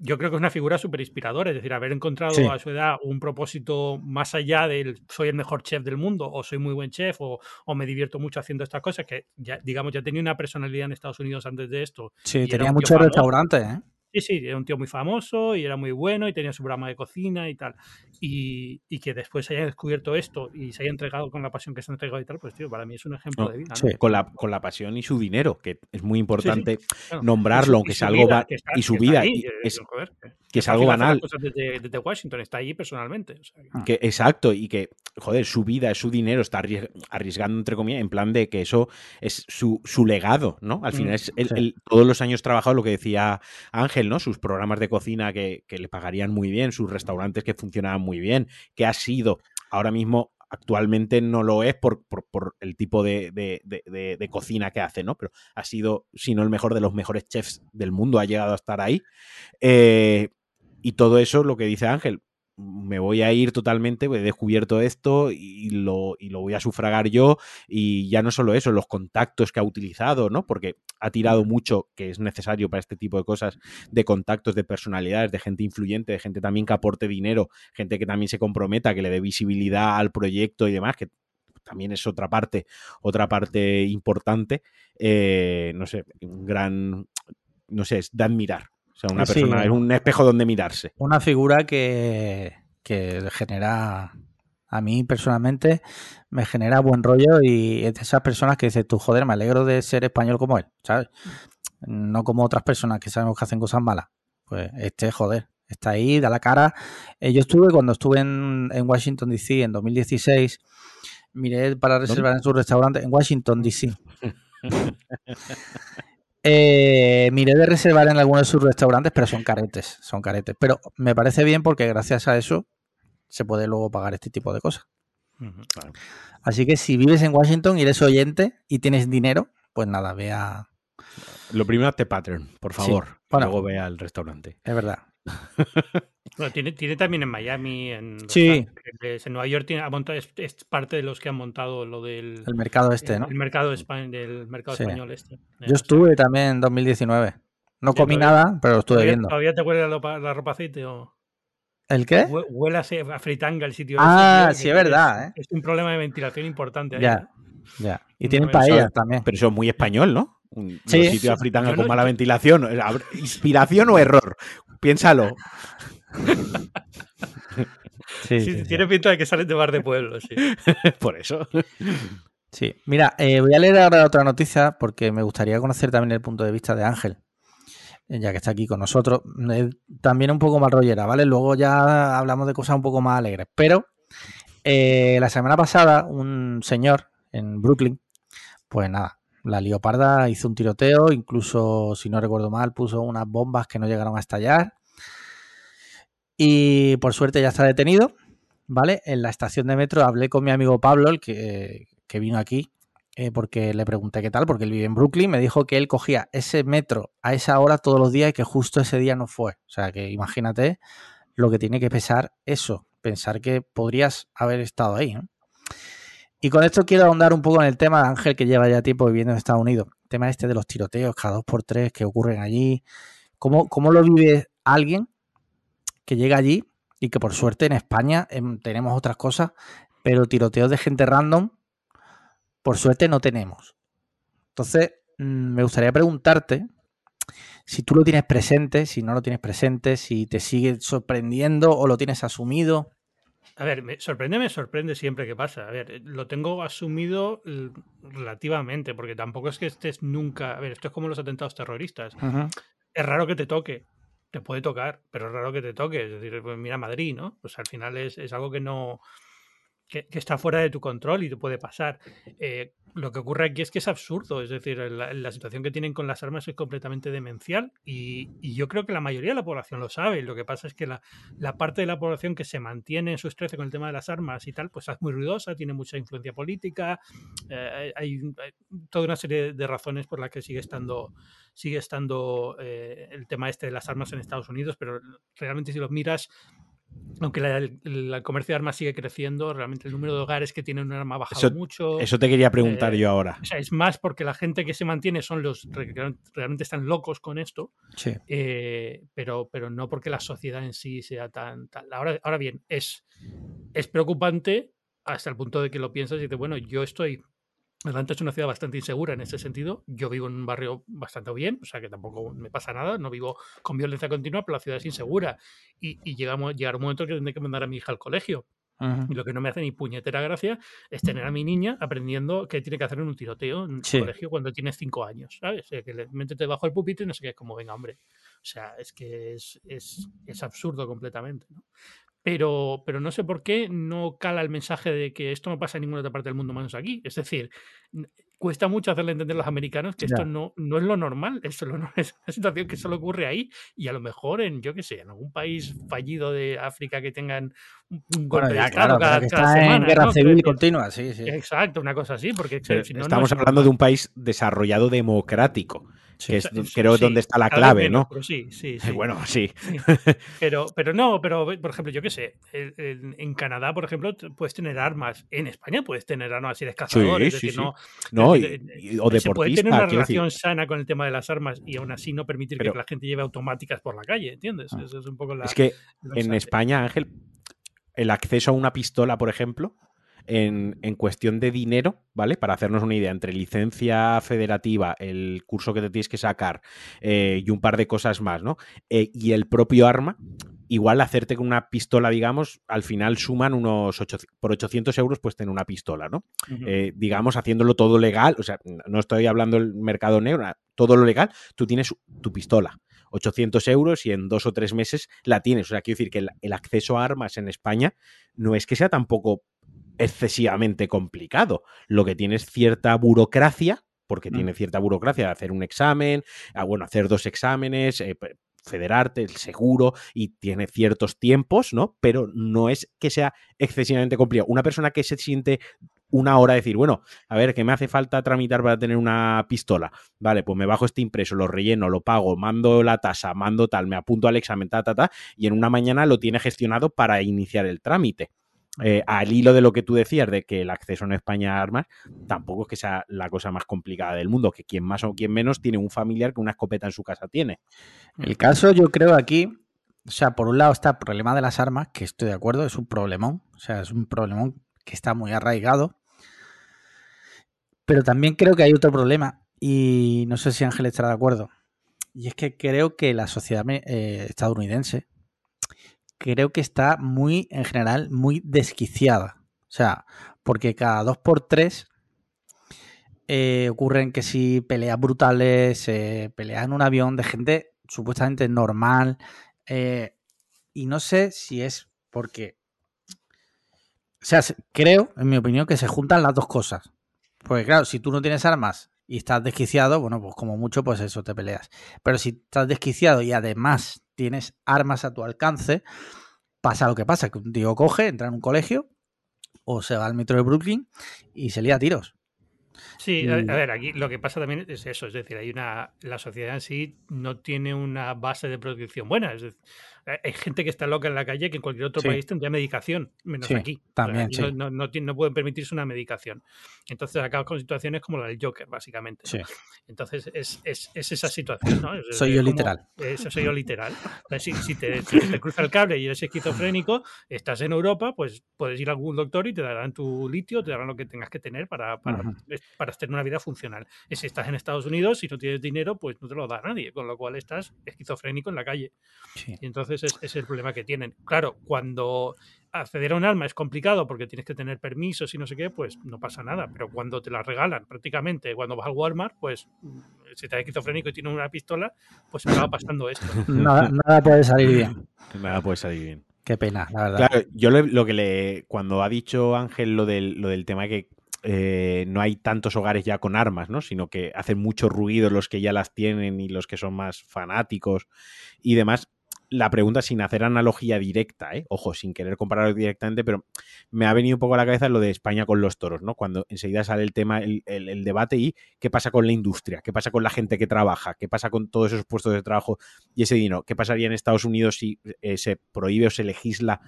Yo creo que es una figura súper inspiradora, es decir, haber encontrado Sí. a su edad un propósito más allá del soy el mejor chef del mundo o soy muy buen chef o, o me divierto mucho haciendo estas cosas, que ya, digamos, ya tenía una personalidad en Estados Unidos antes de esto. Sí, tenía muchos restaurantes, ¿eh? Sí, sí, era un tío muy famoso y era muy bueno y tenía su programa de cocina y tal. Y, y que después haya descubierto esto y se haya entregado con la pasión que se ha entregado y tal, pues tío, para mí es un ejemplo No, de vida. con, la, con la pasión y su dinero, que es muy importante Claro. nombrarlo, aunque su algo vida, está- y su vida, ahí, y que- es, joder, que es algo banal. cosas Desde, desde Washington, está ahí personalmente. o sea, que- exacto, y que, joder, su vida, es su dinero, está arries- arriesgando, entre comillas, en plan de que eso es su, su legado, ¿no? Al final Mm, es el- todos los años trabajado, lo que decía Ángel, ¿no? Sus programas de cocina que, que le pagarían muy bien, sus restaurantes que funcionaban muy bien, que ha sido ahora mismo actualmente no lo es por, por- el tipo de- de- de cocina que hace, ¿no? Pero ha sido, si no el mejor de los mejores chefs del mundo, ha llegado a estar ahí. Eh, y todo eso, lo que dice Ángel, me voy a ir totalmente, he descubierto esto y lo, y lo voy a sufragar yo. Y ya no solo eso, los contactos que ha utilizado, ¿no? Porque ha tirado mucho, que es necesario para este tipo de cosas, de contactos, de personalidades, de gente influyente, de gente también que aporte dinero, gente que también se comprometa, que le dé visibilidad al proyecto y demás, que también es otra parte, otra parte importante. Eh, no sé, un gran, no sé, es de admirar. O sea, una Sí, persona es un espejo donde mirarse. Una figura que, que genera, a mí personalmente, me genera buen rollo y es de esas personas que dices tú, joder, me alegro de ser español como él, ¿sabes? No como otras personas que sabemos que hacen cosas malas. Pues este, joder, está ahí, da la cara. Eh, yo estuve, cuando estuve en, en Washington, D.C. en 2016, miré para reservar en su restaurante en Washington, D.C. Eh, miré de reservar en algunos de sus restaurantes, pero son caretes, son caretes. Pero me parece bien porque gracias a eso se puede luego pagar este tipo de cosas. Así que si vives en Washington y eres oyente y tienes dinero, pues nada, ve a, Lo primero hazte pattern, por favor. luego ve al restaurante. Es verdad. Bueno, tiene, tiene también en Miami, en, sí. en Nueva York tiene, es, parte de los que han montado lo del el mercado este, ¿no? El mercado, del mercado español este. Yo estuve también en 2019. No comí nada, pero lo estuve viendo. ¿Todavía te huele la, la ropa aceite o...? ¿El qué? Huele a fritanga el sitio. Ah, sí, es verdad. Es, ¿eh? es, un problema de ventilación importante. Ahí. Ya, ya. Y tienen paellas también. Pero eso es muy español, ¿no? Un sitio de fritanga con mala ventilación. ¿Inspiración o error? Piénsalo. sí, tiene pinta de que salen de bar de pueblo, sí. Por eso. Sí, mira, eh, voy a leer ahora otra noticia porque me gustaría conocer también el punto de vista de Ángel, ya que está aquí con nosotros. también un poco más rollera, ¿vale? Luego ya hablamos de cosas un poco más alegres. Pero eh, la semana pasada, un señor en Brooklyn, pues nada, la Leoparda hizo un tiroteo, incluso, si no recuerdo mal, puso unas bombas que no llegaron a estallar. Y por suerte ya está detenido, ¿vale? En la estación de metro hablé con mi amigo Pablo, el que, vino aquí, eh, porque le pregunté qué tal, porque él vive en Brooklyn, me dijo que él cogía ese metro a esa hora todos los días y que justo ese día no fue. O sea que imagínate lo que tiene que pesar eso, pensar que podrías haber estado ahí. Y con esto quiero ahondar un poco en el tema de Ángel, que lleva ya tiempo viviendo en Estados Unidos. El tema este de los tiroteos cada dos por tres que ocurren allí. ¿Cómo, cómo lo vive alguien que llega allí y que por suerte en España em, tenemos otras cosas, pero tiroteos de gente random, por suerte no tenemos. Entonces, mm, me gustaría preguntarte si tú lo tienes presente, si no lo tienes presente, si te sigue sorprendiendo o lo tienes asumido. A ver, me sorprende, me sorprende siempre que pasa. A ver, lo tengo asumido relativamente, porque tampoco es que estés nunca. A ver, esto es como los atentados terroristas. Es raro que te toque te puede tocar, pero es raro que te toque. Es decir, pues mira Madrid, ¿no? Pues al final es, es algo que no, que, está fuera de tu control y te puede pasar. Eh, lo que ocurre aquí es que es absurdo, es decir, la, situación que tienen con las armas es completamente demencial y, yo creo que la mayoría de la población lo sabe. Lo que pasa es que la, parte de la población que se mantiene en su estrés con el tema de las armas y tal, pues es muy ruidosa, tiene mucha influencia política, eh, hay, toda una serie de razones por las que sigue estando, sigue estando eh, el tema este de las armas en Estados Unidos, pero realmente si lo miras aunque el comercio de armas sigue creciendo, realmente el número de hogares que tienen un arma ha bajado mucho. Eso te quería preguntar eh, yo ahora. O sea, es más porque la gente que se mantiene son los que realmente están locos con esto, sí. Eh, pero, pero no porque la sociedad en sí sea tan... Ahora, ahora bien, es, es preocupante hasta el punto de que lo piensas y dices, bueno, yo estoy Atlanta es una ciudad bastante insegura en ese sentido. Yo vivo en un barrio bastante bien, o sea que tampoco me pasa nada, no vivo con violencia continua, pero la ciudad es insegura. Y, y llegamos, llegar un momento que tendré que mandar a mi hija al colegio. Y lo que no me hace ni puñetera gracia es tener a mi niña aprendiendo que tiene que hacer en un tiroteo en el colegio cuando tiene cinco años, ¿sabes? O sea, que le métete bajo el pupitre y no sé qué, como venga, hombre. O sea, es que es, es, es absurdo completamente. ¿no? Pero, pero no sé por qué no cala el mensaje de que esto no pasa en ninguna otra parte del mundo menos aquí. Es decir, cuesta mucho hacerle entender a los americanos que esto no, no es lo normal, esto es una situación que solo ocurre ahí y a lo mejor en, yo qué sé, en algún país fallido de África que tengan un golpe de Estado cada, semana. En guerra civil continua, sí, sí. Exacto, una cosa así, porque estamos hablando de un país desarrollado democrático que es, creo donde está la clave, ¿no? sí, sí, Bueno, sí. Pero, pero no, pero por ejemplo, yo qué sé, en, Canadá, por ejemplo, puedes tener armas. En España puedes tener armas y eres cazador. es decir, no, no y, o deportista. Se puede tener una relación sana con el tema de las armas y aún así no permitir que la gente lleve automáticas por la calle, ¿entiendes? Ah. Eso es un poco la. Es que en España, Ángel, el acceso a una pistola, por ejemplo, en, cuestión de dinero, ¿vale? Para hacernos una idea, entre licencia federativa, el curso que te tienes que sacar eh, y un par de cosas más, ¿no? Eh, y el propio arma, igual hacerte con una pistola, digamos, al final suman unos por 800 euros, pues tener una pistola, ¿no? Eh, digamos, haciéndolo todo legal, o sea, no estoy hablando del mercado negro, todo lo legal, tú tienes tu pistola. 800 euros y en dos o tres meses la tienes. O sea, quiero decir que el acceso a armas en España no es que sea tampoco excesivamente complicado. Lo que tiene es cierta burocracia, porque mm. tiene cierta burocracia de hacer un examen, ah, bueno, hacer dos exámenes, eh, federarte, el seguro, y tiene ciertos tiempos, ¿no? Pero no es que sea excesivamente complicado. Una persona que se siente una hora decir, bueno, a ver, ¿qué me hace falta tramitar para tener una pistola? Vale, pues me bajo este impreso, lo relleno, lo pago, mando la tasa, mando tal, me apunto al examen, ta, ta, ta, y en una mañana lo tiene gestionado para iniciar el trámite. Eh, al hilo de lo que tú decías de que el acceso en España a armas tampoco es que sea la cosa más complicada del mundo, que quien más o quien menos tiene un familiar que una escopeta en su casa tiene. El caso yo creo aquí, o sea, por un lado está el problema de las armas, que estoy de acuerdo, es un problemón, o sea, es un problemón que está muy arraigado, pero también creo que hay otro problema y no sé si Ángel estará de acuerdo, y es que creo que la sociedad eh, estadounidense creo que está muy, en general, muy desquiciada. O sea, porque cada dos por tres eh, ocurren que si peleas brutales, eh, peleas en un avión de gente supuestamente normal. Eh, y no sé si es porque. O sea, creo, en mi opinión, que se juntan las dos cosas. Porque, claro, si tú no tienes armas y estás desquiciado, bueno, pues como mucho, pues eso te peleas. Pero si estás desquiciado y además tienes armas a tu alcance, pasa lo que pasa, que un tío coge, entra en un colegio o se va al metro de Brooklyn y se lía a tiros. Sí, a, ver, aquí lo que pasa también es eso, es decir, hay una la sociedad en sí no tiene una base de producción buena, es decir, hay gente que está loca en la calle que en cualquier otro país tendría medicación, menos aquí. También, no, no, no, pueden permitirse una medicación. Entonces acabas con situaciones como la del Joker, básicamente. Entonces es, es, es, esa situación. ¿no? soy yo literal. Eso soy yo literal. si, si te, te, cruza el cable y eres esquizofrénico, estás en Europa, pues puedes ir a algún doctor y te darán tu litio, te darán lo que tengas que tener para, para, para tener una vida funcional. Y si estás en Estados Unidos, y no tienes dinero, pues no te lo da nadie, con lo cual estás esquizofrénico en la calle. Y entonces es, el problema que tienen. Claro, cuando acceder a un arma es complicado porque tienes que tener permisos y no sé qué, pues no pasa nada. Pero cuando te la regalan prácticamente, cuando vas al Walmart, pues mm, si te da esquizofrénico y tienes una pistola, pues acaba pasando esto. Nada, nada puede salir bien. Nada puede salir bien. Qué pena, la verdad. Claro, yo lo, que le. Cuando ha dicho Ángel lo del, lo del tema que eh, no hay tantos hogares ya con armas, ¿no? Sino que hacen mucho ruido los que ya las tienen y los que son más fanáticos y demás la pregunta sin hacer analogía directa, ¿eh? ojo, sin querer compararlo directamente, pero me ha venido un poco a la cabeza lo de España con los toros, ¿no? Cuando enseguida sale el tema, el, debate y qué pasa con la industria, qué pasa con la gente que trabaja, qué pasa con todos esos puestos de trabajo y ese dinero, qué pasaría en Estados Unidos si eh, se prohíbe o se legisla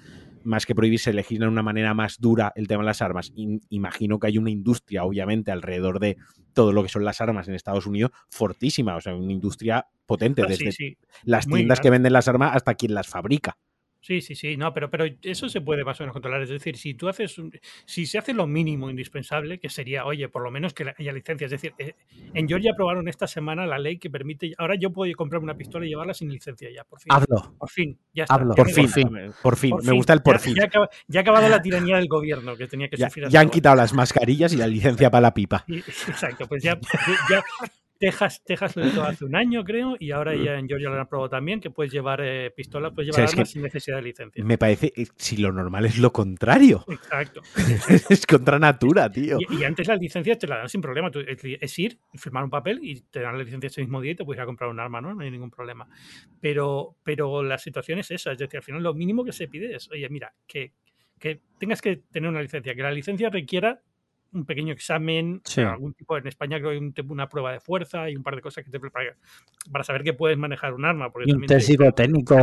más que prohibirse, legisla de una manera más dura el tema de las armas. imagino que hay una industria, obviamente, alrededor de todo lo que son las armas en Estados Unidos, fortísima, o sea, una industria potente, ah, desde las tiendas que venden las armas hasta quien las fabrica. Sí, sí, sí, no, pero, pero eso se puede más o menos controlar. Es decir, si tú haces, si se hace lo mínimo indispensable, que sería, oye, por lo menos que haya licencia. Es decir, eh, en Georgia aprobaron esta semana la ley que permite, ahora yo puedo comprar una pistola y llevarla sin licencia ya, por fin. Hazlo. Por fin, ya está. Hazlo. Por, fin, por, fin, me gusta el por fin. Ya, ha acabado la tiranía del gobierno que tenía que sufrir. Ya, han quitado las mascarillas y la licencia para la pipa. exacto, pues ya, ya, Texas, Texas lo hizo hace un año, creo, y ahora ya en Georgia lo han aprobado también, que puedes llevar eh, pistolas, puedes llevar armas sin necesidad de licencia. Me parece, eh, si lo normal es lo contrario. Exacto. es contra natura, tío. Y, antes las licencias te las dan sin problema. es ir, firmar un papel y te dan la licencia ese mismo día y te puedes ir a comprar un arma, ¿no? No hay ningún problema. Pero, pero la situación es esa, es decir, al final lo mínimo que se pide es, oye, mira, que, que tengas que tener una licencia, que la licencia requiera un pequeño examen, algún tipo, en España creo que hay una prueba de fuerza y un par de cosas que te preparan para saber que puedes manejar un arma. y un test psicotécnico.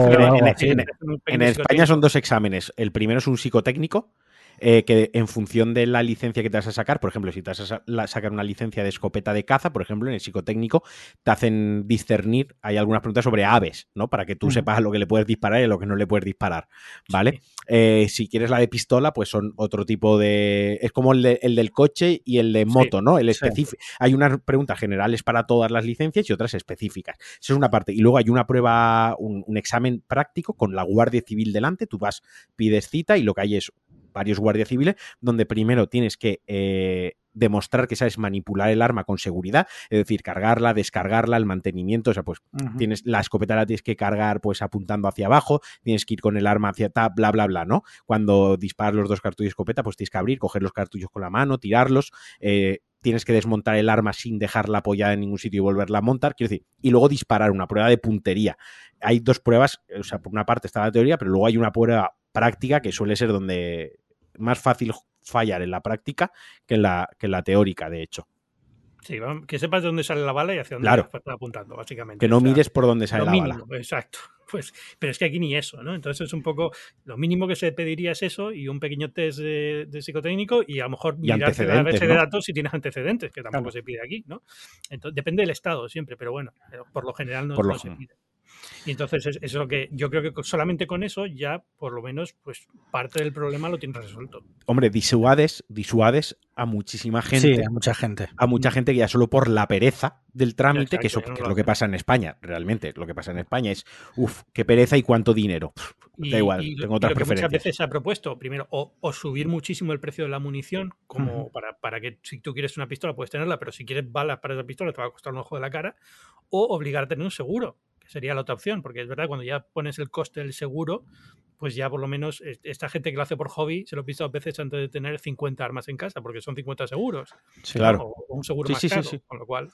En, España son dos exámenes. El primero es un psicotécnico, eh, que en función de la licencia que te vas a sacar, por ejemplo, si te vas a sacar una licencia de escopeta de caza, por ejemplo, en el psicotécnico, te hacen discernir, hay algunas preguntas sobre aves, ¿no? Para que tú sepas lo que le puedes disparar y a lo que no le puedes disparar, ¿vale? Eh, si quieres la de pistola, pues son otro tipo de... Es como el, del coche y el de moto, ¿no? El específico. Hay unas preguntas generales para todas las licencias y otras específicas. Eso es una parte. Y luego hay una prueba, un, un examen práctico con la Guardia Civil delante. Tú vas, pides cita y lo que hay es varios guardias civiles, donde primero tienes que eh, demostrar que sabes manipular el arma con seguridad, es decir, cargarla, descargarla, el mantenimiento, o sea, pues tienes la escopeta la tienes que cargar pues apuntando hacia abajo, tienes que ir con el arma hacia ta, bla, bla, bla, ¿no? Cuando disparas los dos cartuchos de escopeta, pues tienes que abrir, coger los cartuchos con la mano, tirarlos, eh, tienes que desmontar el arma sin dejarla apoyada en ningún sitio y volverla a montar, quiero decir, y luego disparar, una prueba de puntería. Hay dos pruebas, o sea, por una parte está la teoría, pero luego hay una prueba práctica que suele ser donde más fácil fallar en la práctica que en la, que en la teórica, de hecho. Sí, que sepas de dónde sale la bala y hacia dónde Claro. está apuntando, básicamente. Que no O sea, mires por dónde sale la mínimo, bala. exacto. Pues, pero es que aquí ni eso, ¿no? Entonces es un poco lo mínimo que se pediría es eso y un pequeño test de, de psicotécnico y a lo mejor Y mirarte la base de datos si tienes antecedentes, que tampoco Claro. se pide aquí, ¿no? Entonces, depende del estado siempre, pero bueno, pero por lo general no, Por lo no se pide. Y entonces es, es lo que yo creo que solamente con eso ya por lo menos pues parte del problema lo tienes resuelto. Hombre, disuades, disuades a muchísima gente. Sí, a mucha gente. a mucha gente que ya solo por la pereza del trámite, que eso no que es lo que pasa en España, realmente, lo que pasa en España es, uff, qué pereza y cuánto dinero. Y, da igual, y tengo y otras lo que muchas preferencias. veces se ha propuesto, primero, o, o subir muchísimo el precio de la munición, como para, para que si tú quieres una pistola puedes tenerla, pero si quieres balas para esa pistola te va a costar un ojo de la cara, o obligar a tener un seguro, que sería la otra opción, porque es verdad, cuando ya pones el coste del seguro, pues ya por lo menos es- esta gente que lo hace por hobby se lo he visto a veces antes de tener 50 armas en casa, porque son 50 seguros. Sí. Claro. O, o un seguro Sí, más sí, caro, sí. con lo cual...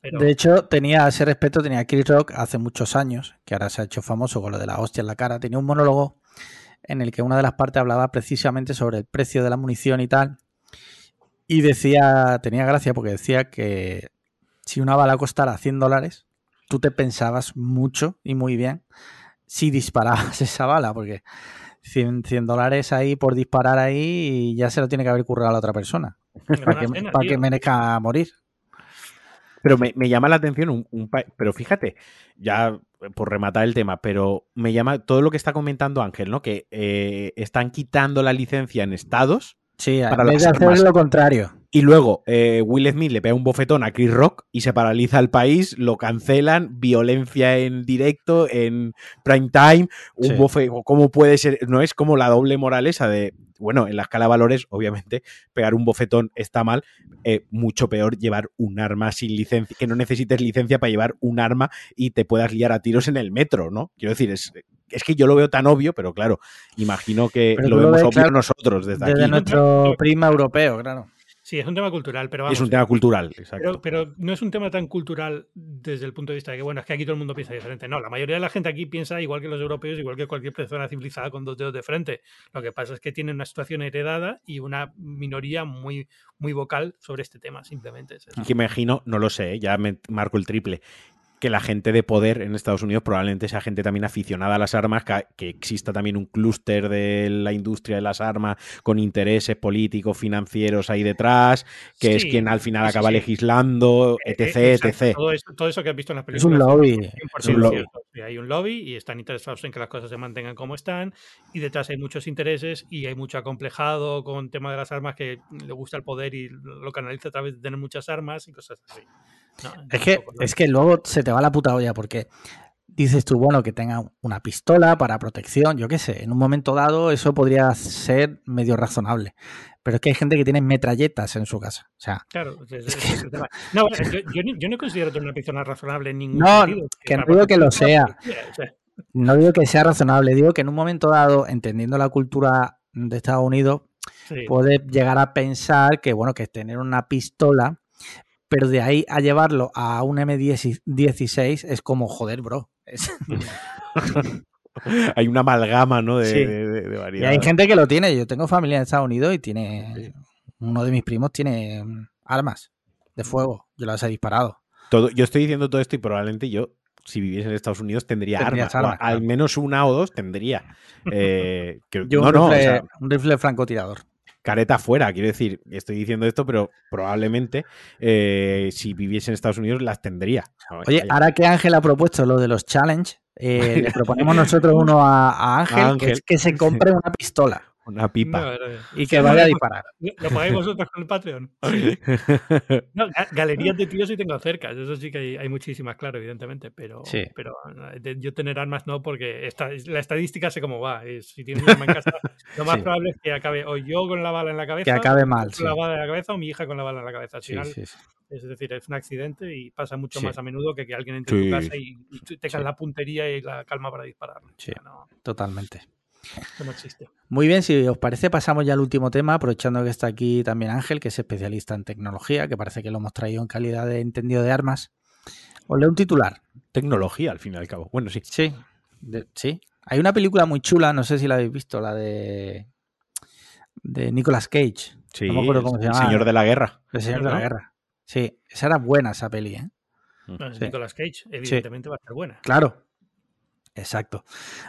pero- De hecho, tenía a ese respecto, tenía Chris Rock hace muchos años, que ahora se ha hecho famoso con lo de la hostia en la cara. Tenía un monólogo en el que una de las partes hablaba precisamente sobre el precio de la munición y tal. Y decía, tenía gracia porque decía que si una bala costara 100 dólares, tú te pensabas mucho y muy bien si disparabas esa bala, porque 100, 100 dólares ahí por disparar ahí y ya se lo tiene que haber currado a la otra persona, para que, pena, para que tío. merezca morir. Pero me, me llama la atención un, un pero fíjate, ya eh, por rematar el tema, pero me llama todo lo que está comentando Ángel, ¿no? Que eh, están quitando la licencia en estados Sí, Para en vez de hacer armas. lo contrario. y luego eh, Will Smith le pega un bofetón a Chris Rock y se paraliza el país, lo cancelan, violencia en directo, en prime time, un Sí. bofe, ¿cómo puede ser? No es como la doble moral esa de, bueno, en la escala de valores, obviamente, pegar un bofetón está mal, eh, mucho peor llevar un arma sin licencia, que no necesites licencia para llevar un arma y te puedas liar a tiros en el metro, ¿no? Quiero decir, es, es que yo lo veo tan obvio, pero claro, imagino que Pero lo vemos ves, obvio claro, nosotros desde, Desde aquí. nuestro prisma europeo, claro. Sí, es un tema cultural, pero vamos, Es un tema cultural, exacto. Pero, pero no es un tema tan cultural desde el punto de vista de que, bueno, es que aquí todo el mundo piensa diferente. No, la mayoría de la gente aquí piensa igual que los europeos, igual que cualquier persona civilizada con dos dedos de frente. Lo que pasa es que tienen una situación heredada y una minoría muy, muy vocal sobre este tema, simplemente. Es eso. Y que me imagino, no lo sé, ¿eh? ya me marco el triple, que la gente de poder en Estados Unidos probablemente sea gente también aficionada a las armas, que, que exista también un clúster de la industria de las armas con intereses políticos, financieros ahí detrás, que es quien al final acaba sí. legislando, Eh, etc, eh, exacto, etc. Todo eso, todo eso que has visto en las Es un películas. lobby. 100% Es un lobby. Hay un lobby y están interesados en que las cosas se mantengan como están y detrás hay muchos intereses y hay mucho acomplejado con tema de las armas que le gusta el poder y lo canaliza a través de tener muchas armas y cosas así. No, Es que, no. es que luego se te va la puta olla porque dices tú, bueno, que tenga una pistola para protección, yo qué sé, en un momento dado eso podría ser medio razonable. Pero es que hay gente que tiene metralletas en su casa. O sea, Claro, Es que-. No, yo, yo no considero tener una pistola razonable en ningún No, sentido. que no digo que lo sea, no digo que sea razonable, digo que en un momento dado, entendiendo la cultura de Estados Unidos, sí. puede llegar a pensar que, bueno, que tener una pistola, pero de ahí a llevarlo a un M16 es como, joder, bro. Es- Hay una amalgama, ¿no? De, Sí. de- de- de Y hay gente que lo tiene. Yo tengo familia en Estados Unidos y tiene. Uno de mis primos tiene mm, armas de fuego. Yo las he disparado. Todo- yo estoy diciendo todo esto y probablemente yo, si viviese en Estados Unidos, tendría Tendrías armas. al menos una o dos tendría. Eh, que- Yo no, un, no, o rifle, sea, un rifle francotirador. Careta fuera, quiero decir, estoy diciendo esto, pero probablemente eh, si viviese en Estados Unidos las tendría. Oye, Vaya. ahora que Ángel ha propuesto lo de los challenge, eh, le proponemos nosotros uno a, a Ángel, A que Ángel. es que se compre una pistola una pipa. No, no, no. y que vaya a disparar. ¿Lo pagáis vosotros con el Patreon? Galerías de tíos sí tengo cerca, eso sí que hay, hay muchísimas, claro, evidentemente, pero, Sí. pero eh, yo tener armas no, porque esta, la estadística sé cómo va. es- si tienes un arma en casa, lo más Sí. probable es que acabe o yo con la bala en la cabeza, Que acabe mal, con la bala en la cabeza o mi hija con la bala en la cabeza. Al final, es decir, es un accidente y pasa mucho más a menudo que que alguien entre en tu casa y, y tengas la puntería y la calma para disparar. Sí. Totalmente. Eso no existe. Muy bien, si os parece, pasamos ya al último tema, aprovechando que está aquí también Ángel, que es especialista en tecnología, que parece que lo hemos traído en calidad de entendido de armas. Os leo un titular. Tecnología, al fin y al cabo. Bueno, sí. Sí, de- sí. Hay una película muy chula, no sé si la habéis visto, la de de Nicolas Cage. Sí, no me acuerdo cómo se el llama. señor de la guerra. El Señor de la. Guerra. Sí, esa era buena esa peli, ¿eh? No, es Sí. Nicolas Cage, evidentemente va a estar buena. Claro. Exacto.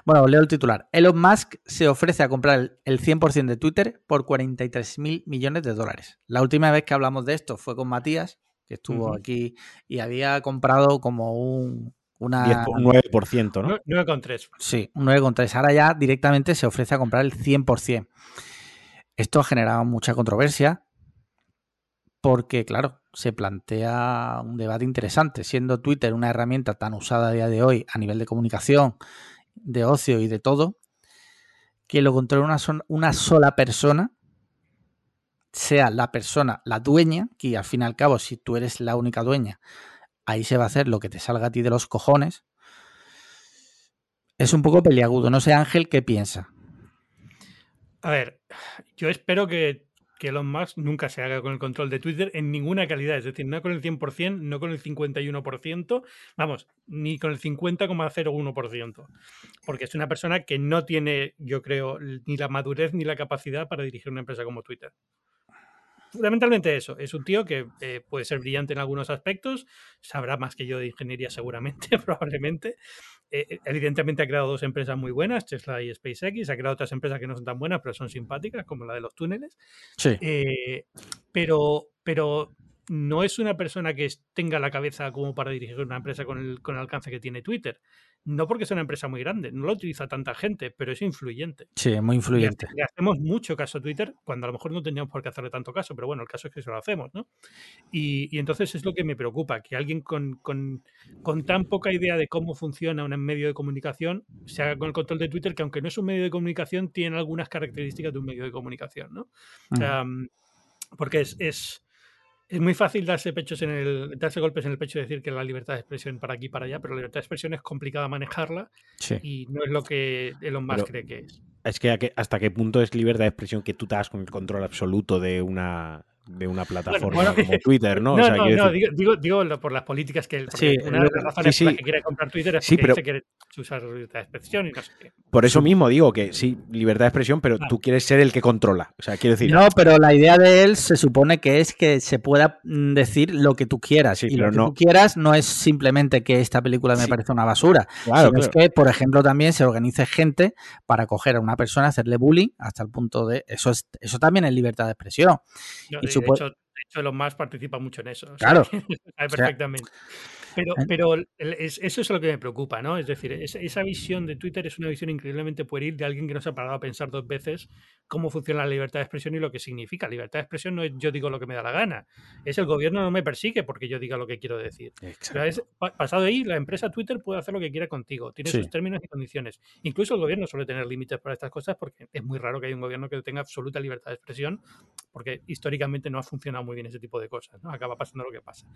Bueno, leo el titular. Elon Musk se ofrece a comprar el- el 100% de Twitter por 43 mil millones de dólares. La última vez que hablamos de esto fue con Matías, que estuvo aquí y había comprado como un, una... 10 por- un 9%, ¿no? No- 9,3. Sí, un 9,3. Ahora ya directamente se ofrece a comprar el 100%. Esto ha generado mucha controversia porque, claro, se plantea un debate interesante, siendo Twitter una herramienta tan usada a día de hoy a nivel de comunicación, de ocio y de todo, que lo controla una, una sola persona, sea la persona, la dueña, que al fin y al cabo, si tú eres la única dueña, ahí se va a hacer lo que te salga a ti de los cojones. Es un poco peliagudo. No sé, Ángel, ¿qué piensa? A ver, yo espero que, que Elon Musk nunca se haga con el control de Twitter en ninguna calidad, es decir, no con el 100%, no con el 51%, vamos, ni con el 50,01%, porque es una persona que no tiene, yo creo, ni la madurez ni la capacidad para dirigir una empresa como Twitter. Fundamentalmente eso, es un tío que eh, puede ser brillante en algunos aspectos, sabrá más que yo de ingeniería seguramente, probablemente, eh, evidentemente ha creado dos empresas muy buenas, Tesla y SpaceX, ha creado otras empresas que no son tan buenas, pero son simpáticas, como la de los túneles. Sí. Eh, pero, pero no es una persona que tenga la cabeza como para dirigir una empresa con el, con el alcance que tiene Twitter. No porque sea una empresa muy grande, no la utiliza tanta gente, pero es influyente. Sí, es muy influyente. le hacemos mucho caso a Twitter cuando a lo mejor no teníamos por qué hacerle tanto caso, pero bueno, el caso es que se lo hacemos, ¿no? Y, y entonces es lo que me preocupa, que alguien con, con- con tan poca idea de cómo funciona un medio de comunicación se haga con el control de Twitter, que aunque no es un medio de comunicación, tiene algunas características de un medio de comunicación, ¿no? Porque es, es, es muy fácil darse pechos en el, darse golpes en el pecho y decir que la libertad de expresión para aquí y para allá, pero la libertad de expresión es complicada manejarla Sí. y no es lo que Elon Musk Pero- cree que es. Es que hasta qué punto es libertad de expresión que tú te hagas con el control absoluto de una de una plataforma bueno, como Twitter, ¿no? No, O sea, no, quiero no, decir- digo, digo, digo lo- por las políticas que él. Sí, una de las razones sí, por las sí. que quiere comprar Twitter es Sí, porque pero- dice que usar libertad de expresión y no sé qué. Por eso mismo digo que sí, libertad de expresión, pero Ah. tú quieres ser el que controla. O sea, quiero decir, No, pero la idea de él se supone que es que se pueda mm, decir lo que tú quieras. Sí, y pero lo que no- tú quieras no es simplemente que esta película me Sí. parece una basura, claro, sino es que, por ejemplo, también se organice gente para coger a una persona, hacerle bullying hasta el punto de. Eso es, eso también es libertad de expresión. No, Y de, supo- hecho, de hecho, Elon Musk participa mucho en eso. o sea, Claro. que sabe sea, perfectamente. Pero, ¿eh? pero es- eso es lo que me preocupa, ¿no? Es decir, esa, esa visión de Twitter es una visión increíblemente pueril de alguien que no se ha parado a pensar dos veces cómo funciona la libertad de expresión y lo que significa. Libertad de expresión no es yo digo lo que me da la gana, es el gobierno no me persigue porque yo diga lo que quiero decir. Pero es- pa- pasado ahí, la empresa Twitter puede hacer lo que quiera contigo, tiene Sí. sus términos y condiciones. Incluso el gobierno suele tener límites para estas cosas porque es muy raro que haya un gobierno que tenga absoluta libertad de expresión, porque históricamente no ha funcionado muy bien ese tipo de cosas, ¿no? Acaba pasando lo que pasa.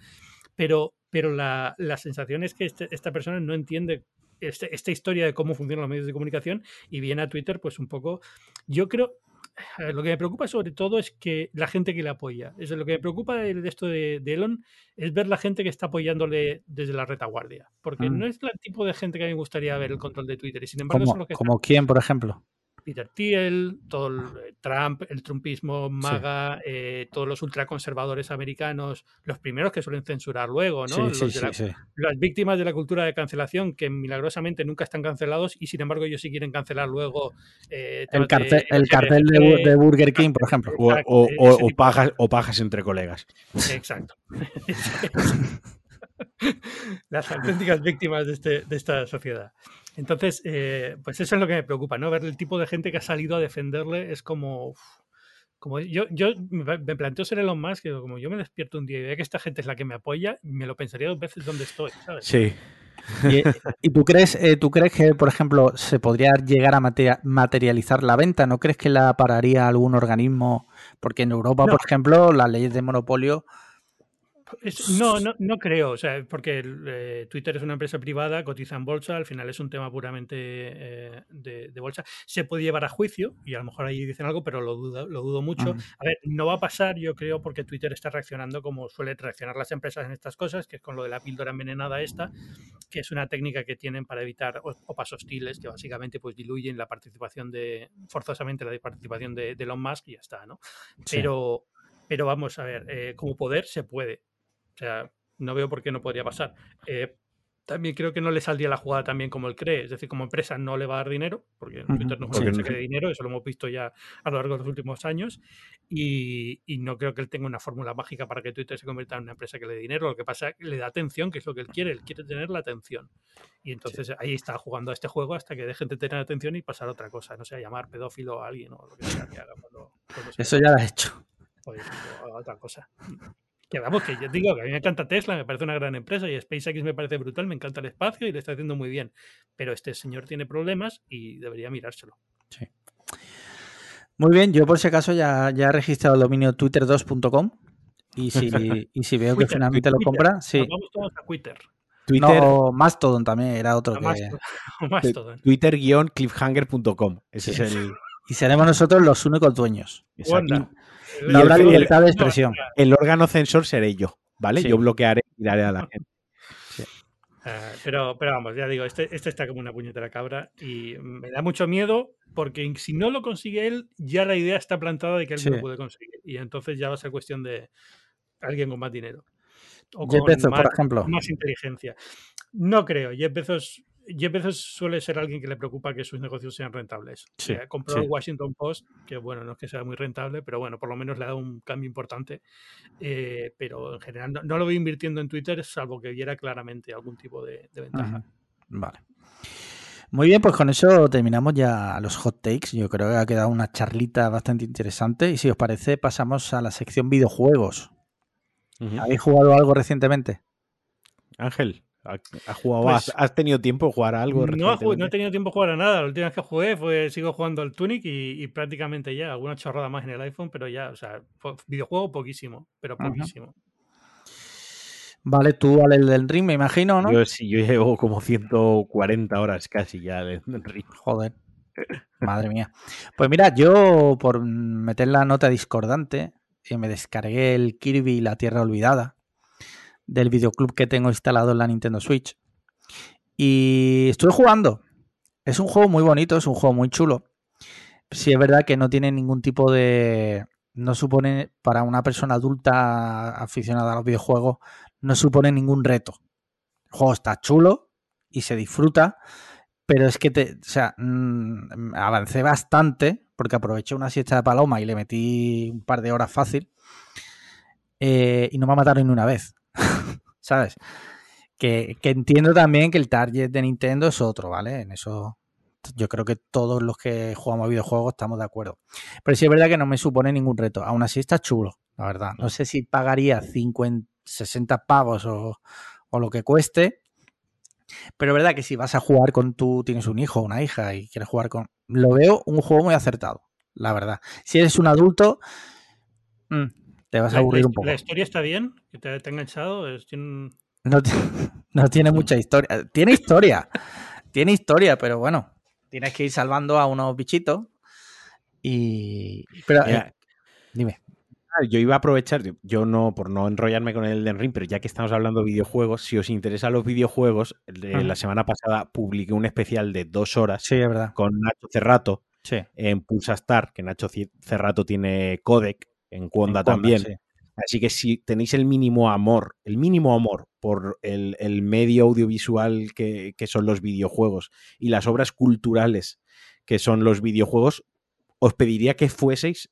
Pero, pero la, la sensación es que este- esta persona no entiende este- esta historia de cómo funcionan los medios de comunicación y viene a Twitter pues un poco, yo creo, lo que me preocupa sobre todo es que la gente que le apoya. Es lo que me preocupa de, de esto de, de Elon es ver la gente que está apoyándole desde la retaguardia. Porque Mm. no es el tipo de gente que a mí me gustaría ver el control de Twitter. Y sin embargo, son Como, los que como quién, por ejemplo. Peter Thiel, todo el eh, Trump, el trumpismo MAGA, eh, todos los ultraconservadores americanos, los primeros que suelen censurar luego, ¿no? Sí, Los sí, de sí, la- las víctimas de la cultura de cancelación que milagrosamente nunca están cancelados y sin embargo ellos sí quieren cancelar luego eh, El de cartel, el cartel de, Burger King, por ejemplo. O, Exacto, o- ese o- o tipo de pajas, o pajas entre colegas. Exacto. Las auténticas víctimas de, este, de esta sociedad. Entonces, eh, pues eso es lo que me preocupa, ¿no? Ver el tipo de gente que ha salido a defenderle es como. uf, como yo, yo me planteo ser Elon Musk, que como yo me despierto un día y veo que esta gente es la que me apoya, me lo pensaría dos veces dónde estoy, ¿sabes? Sí. ¿Y, y tú crees, eh, tú crees que, por ejemplo, se podría llegar a materia- materializar la venta? ¿No crees que la pararía algún organismo? Porque en Europa, No. por ejemplo, las leyes de monopolio no, no, no creo, o sea, porque eh, Twitter es una empresa privada, cotiza en bolsa, al final es un tema puramente eh, de, bolsa. Se puede llevar a juicio y a lo mejor ahí dicen algo, pero lo dudo, lo dudo mucho. A ver, no va a pasar, yo creo, porque Twitter está reaccionando como suele reaccionar las empresas en estas cosas, que es con lo de la píldora envenenada esta, que es una técnica que tienen para evitar opas hostiles, que básicamente pues diluyen la participación de, forzosamente la participación de, de Elon Musk y ya está, ¿no? Pero... Pero vamos a ver, eh, como poder se puede. O sea, no veo por qué no podría pasar. Eh, también creo que no le saldría la jugada también como él cree. Es decir, como empresa no le va a dar dinero, porque Twitter no es una empresa que dinero, eso lo hemos visto ya a lo largo de los últimos años. Y, no creo que él tenga una fórmula mágica para que Twitter se convierta en una empresa que le dé dinero. Lo que pasa es que le da atención, que es lo que él quiere. Él quiere tener la atención. Y entonces ahí está jugando a este juego hasta que dejen de tener atención y pasar a otra cosa. No sé, a llamar pedófilo a alguien o lo que sea que haga Eso ya lo ha hecho. Otra cosa. Que vamos, que yo digo que a mí me encanta Tesla, me parece una gran empresa y SpaceX me parece brutal, me encanta el espacio y le está haciendo muy bien. Pero este señor tiene problemas y debería mirárselo. Sí. Muy bien, yo por si acaso ya, ya he registrado el dominio twitter2.com y si, y si veo que finalmente lo compra, sí. vamos todos a Twitter. Twitter, no, Mastodon también era otro que... Twitter-cliffhanger.com. Ese es el... Y seremos nosotros los únicos dueños. Exacto. No habrá libertad de expresión. El órgano censor seré yo, ¿vale? Yo bloquearé y daré a la gente. Ah, pero, pero vamos, ya digo, este, este está como una puñetera cabra y me da mucho miedo porque si no lo consigue él, ya la idea está plantada de que él no lo puede conseguir. Y entonces ya va a ser cuestión de alguien con más dinero. O con más, por ejemplo. más inteligencia. No creo. Jeff Bezos Jeff Bezos suele ser alguien que le preocupa que sus negocios sean rentables. Sí, eh, compró el Washington Post, que bueno, no es que sea muy rentable, pero bueno, por lo menos le ha dado un cambio importante. Eh, pero en general no, lo veo invirtiendo en Twitter, salvo que viera claramente algún tipo de, ventaja. Vale. Muy bien, pues con eso terminamos ya los hot takes. Yo creo que ha quedado una charlita bastante interesante. Y si os parece, pasamos a la sección videojuegos. ¿Habéis jugado algo recientemente? Ángel. Jugado, pues has, tenido tiempo de jugar a algo? No, no he tenido tiempo de jugar a nada. La última vez que jugué fue, sigo jugando al Tunic y, prácticamente ya, alguna chorrada más en el iPhone, pero ya, o sea, videojuego poquísimo, pero poquísimo. Vale, tú al del ring, me imagino, ¿no? Yo sí, yo llevo como 140 horas casi ya al ring. Joder. Madre mía. Pues mira, yo por meter la nota discordante, eh, me descargué el Kirby La Tierra Olvidada del videoclub que tengo instalado en la Nintendo Switch. Y estuve jugando. Es un juego muy bonito, es un juego muy chulo. Sí es verdad que no tiene ningún tipo de... No supone, para una persona adulta aficionada a los videojuegos, no supone ningún reto. El juego está chulo y se disfruta, pero es que te, o sea, mm, avancé bastante porque aproveché una siesta de paloma y le metí un par de horas fácil eh, y no me mataron ni una vez. ¿Sabes? Que, entiendo también que el target de Nintendo es otro, ¿vale? En eso yo creo que todos los que jugamos a videojuegos estamos de acuerdo. Pero sí es verdad que no me supone ningún reto. Aún así está chulo, la verdad. No sé si pagaría 50, 60 pavos o, lo que cueste. Pero es verdad que si vas a jugar con tú, tienes un hijo una hija y quieres jugar con... Lo veo un juego muy acertado, la verdad. Si eres un adulto, mm, te vas a aburrir un poco. ¿La historia está bien? ¿Que te, ha enganchado? No, tiene mucha historia. Tiene historia. tiene historia, pero bueno, tienes que ir salvando a unos bichitos. Y. Pero, eh, dime. Yo iba a aprovechar, yo no, por no enrollarme con el Den Ring, pero ya que estamos hablando de videojuegos, si os interesan los videojuegos, la semana pasada publiqué un especial de dos horas sí, es verdad. con Nacho Cerrato en Pulsa Star, que Nacho Cerrato tiene codec, en Cuonda también. Así que si tenéis el mínimo amor, el mínimo amor por el, medio audiovisual que, que, son los videojuegos y las obras culturales que son los videojuegos, os pediría que fueseis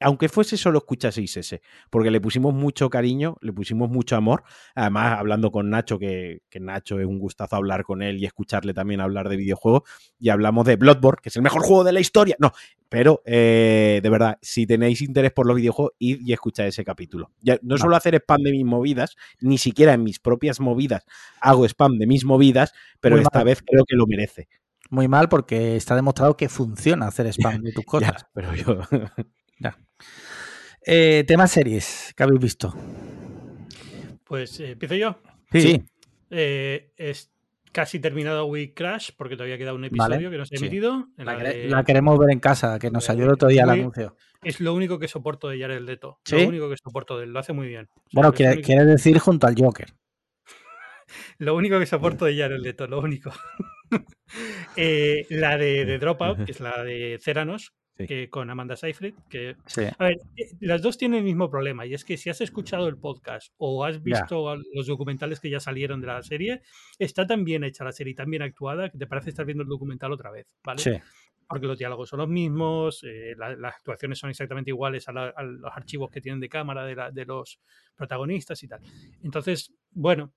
aunque fuese solo escuchaseis ese, porque le pusimos mucho cariño, le pusimos mucho amor. Además, hablando con Nacho, que, Nacho es un gustazo hablar con él y escucharle también hablar de videojuegos, y hablamos de Bloodborne, que es el mejor juego de la historia. No, pero eh, de verdad, si tenéis interés por los videojuegos, id y escuchad ese capítulo. Ya, no solo hacer spam de mis movidas, ni siquiera en mis propias movidas hago spam de mis movidas, pero esta vez creo que lo merece. Muy mal porque está demostrado que funciona hacer spam de tus cosas. pero yo... Ya. Eh, tema series que habéis visto. Pues eh, empiezo yo. Sí. Eh, es casi terminado We Crash, porque todavía queda un episodio Vale, que no se ha emitido. La, la quere- de- la queremos ver en casa, que nos salió el otro día el anuncio. Es lo único que soporto de Jared Leto. ¿Sí? Lo único que soporto de él. Lo hace muy bien. O sea, Bueno, quiere, único- quiere decir junto al Joker. Lo único que soporto de Jared Leto, lo único. Eh, la de, de Dropout, que es la de Ceranos, Sí. que con Amanda Seyfried, que Sí. A ver, eh, las dos tienen el mismo problema y es que si has escuchado el podcast o has visto los documentales que ya salieron de la serie, está tan bien hecha la serie tan bien actuada que te parece estar viendo el documental otra vez, ¿vale? Sí. Porque los diálogos son los mismos, eh, la- las actuaciones son exactamente iguales a, la- a los archivos que tienen de cámara de, la- de los protagonistas y tal. Entonces, bueno,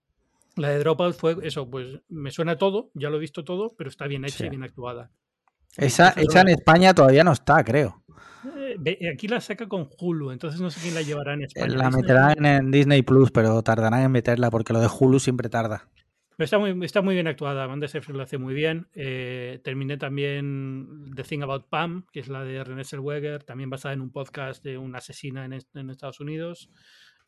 la de Dropout fue eso, pues me suena todo, ya lo he visto todo, pero está bien hecha Sí. y bien actuada. Esa, Esa es esa en España todavía no está, creo. Eh, aquí la saca con Hulu, entonces no sé quién la llevará en España. La meterán en Disney Plus, pero tardarán en meterla porque lo de Hulu siempre tarda. Pero está muy, está muy bien actuada. Amanda Seyfried lo hace muy bien. Eh, terminé también The Thing About Pam, que es la de René Zellweger, también basada en un podcast de una asesina en, en Estados Unidos.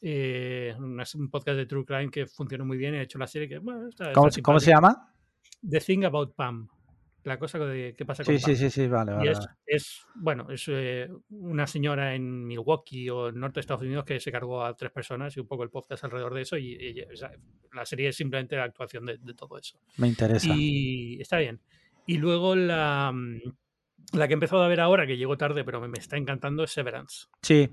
Eh, un as- un podcast de True Crime que funcionó muy bien y ha hecho la serie que bueno, está, ¿Cómo, está cómo se llama? The Thing About Pam. La cosa de qué pasa con Sí, Pam. sí, sí, sí, vale, Y vale. es, vale. es, bueno, es eh, una señora en Milwaukee o en el norte de Estados Unidos que se cargó a tres personas y un poco el podcast alrededor de eso. Y, y- o sea, la serie es simplemente la actuación de, de todo eso. Me interesa. Y está bien. Y luego la, mm, la que he empezado a ver ahora, que llegó tarde, pero me, me está encantando, es Severance. Sí.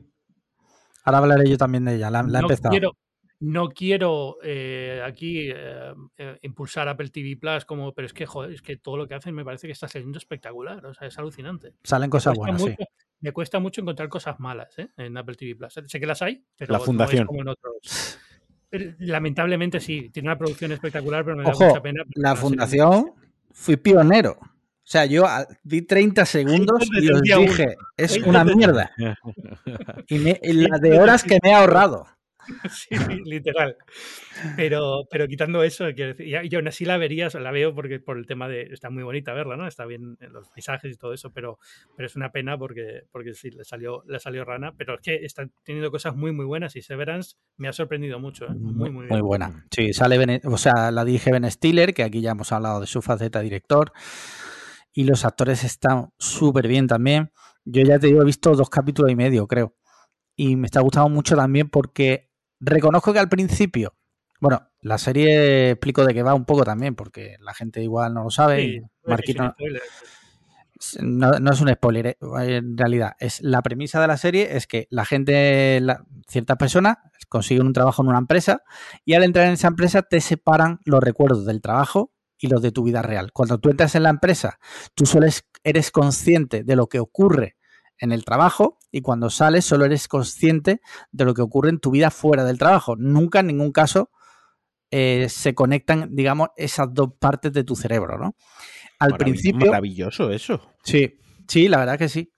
Ahora hablaré yo también de ella. La, la he empezado. quiero, no quiero eh, aquí eh, eh, impulsar Apple TV Plus, como, pero es que, joder, es que todo lo que hacen me parece que está saliendo espectacular. O sea, es alucinante. Salen cosas buenas, sí. Me cuesta mucho encontrar cosas malas ¿eh? en Apple TV Plus. Sé que las hay, pero La no es fundación. como en otros. Lamentablemente sí, tiene una producción espectacular, pero me da mucha pena. La fundación fui pionero. O sea, yo vi 30 segundos y os uno. dije, es una mierda. Y, me- y la de horas que me he ahorrado. Sí, literal. Pero, pero quitando eso, quiero decir, y yo aún así la vería, la veo porque por el tema de. Está muy bonita verla, ¿no? Está bien en los paisajes y todo eso, pero, pero es una pena porque, porque sí, le salió, le salió rana. Pero es que está teniendo cosas muy, muy buenas y Severance me ha sorprendido mucho. ¿eh? Muy, muy bien. buena. Sí, sale Ben- o sea, la dirige Ben Stiller, que aquí ya hemos hablado de su faceta director. Y los actores están súper bien también. Yo ya te digo, he visto dos capítulos y medio, creo. Y me está gustando mucho también porque reconozco que al principio, bueno, la serie explico de qué va un poco también, porque la gente igual no lo sabe. Sí, y no es Marquito- sin spoiler. no, no es un spoiler, eh, en realidad. Es la premisa de la serie es que la gente, la- ciertas personas consiguen un trabajo en una empresa y al entrar en esa empresa te separan los recuerdos del trabajo y los de tu vida real. Cuando tú entras en la empresa, tú solo es- eres consciente de lo que ocurre en el trabajo y cuando sales solo eres consciente de lo que ocurre en tu vida fuera del trabajo. Nunca en ningún caso eh, se conectan, digamos, esas dos partes de tu cerebro, ¿no? Al Marav- principio... Maravilloso eso. Sí, sí, la verdad que sí.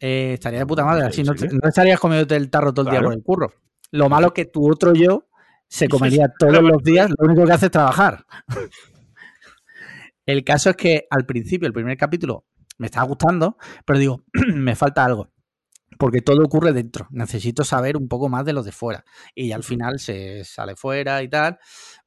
Eh, estaría de puta madre. Así no, no estarías comiéndote el tarro todo el día por el curro. Lo malo es que tu otro yo se comería todos los días, lo único que hace es trabajar. El caso es que al principio, el primer capítulo, me estaba gustando, pero digo, me falta algo. Porque todo ocurre dentro. Necesito saber un poco más de lo de fuera. Y al final se sale fuera y tal.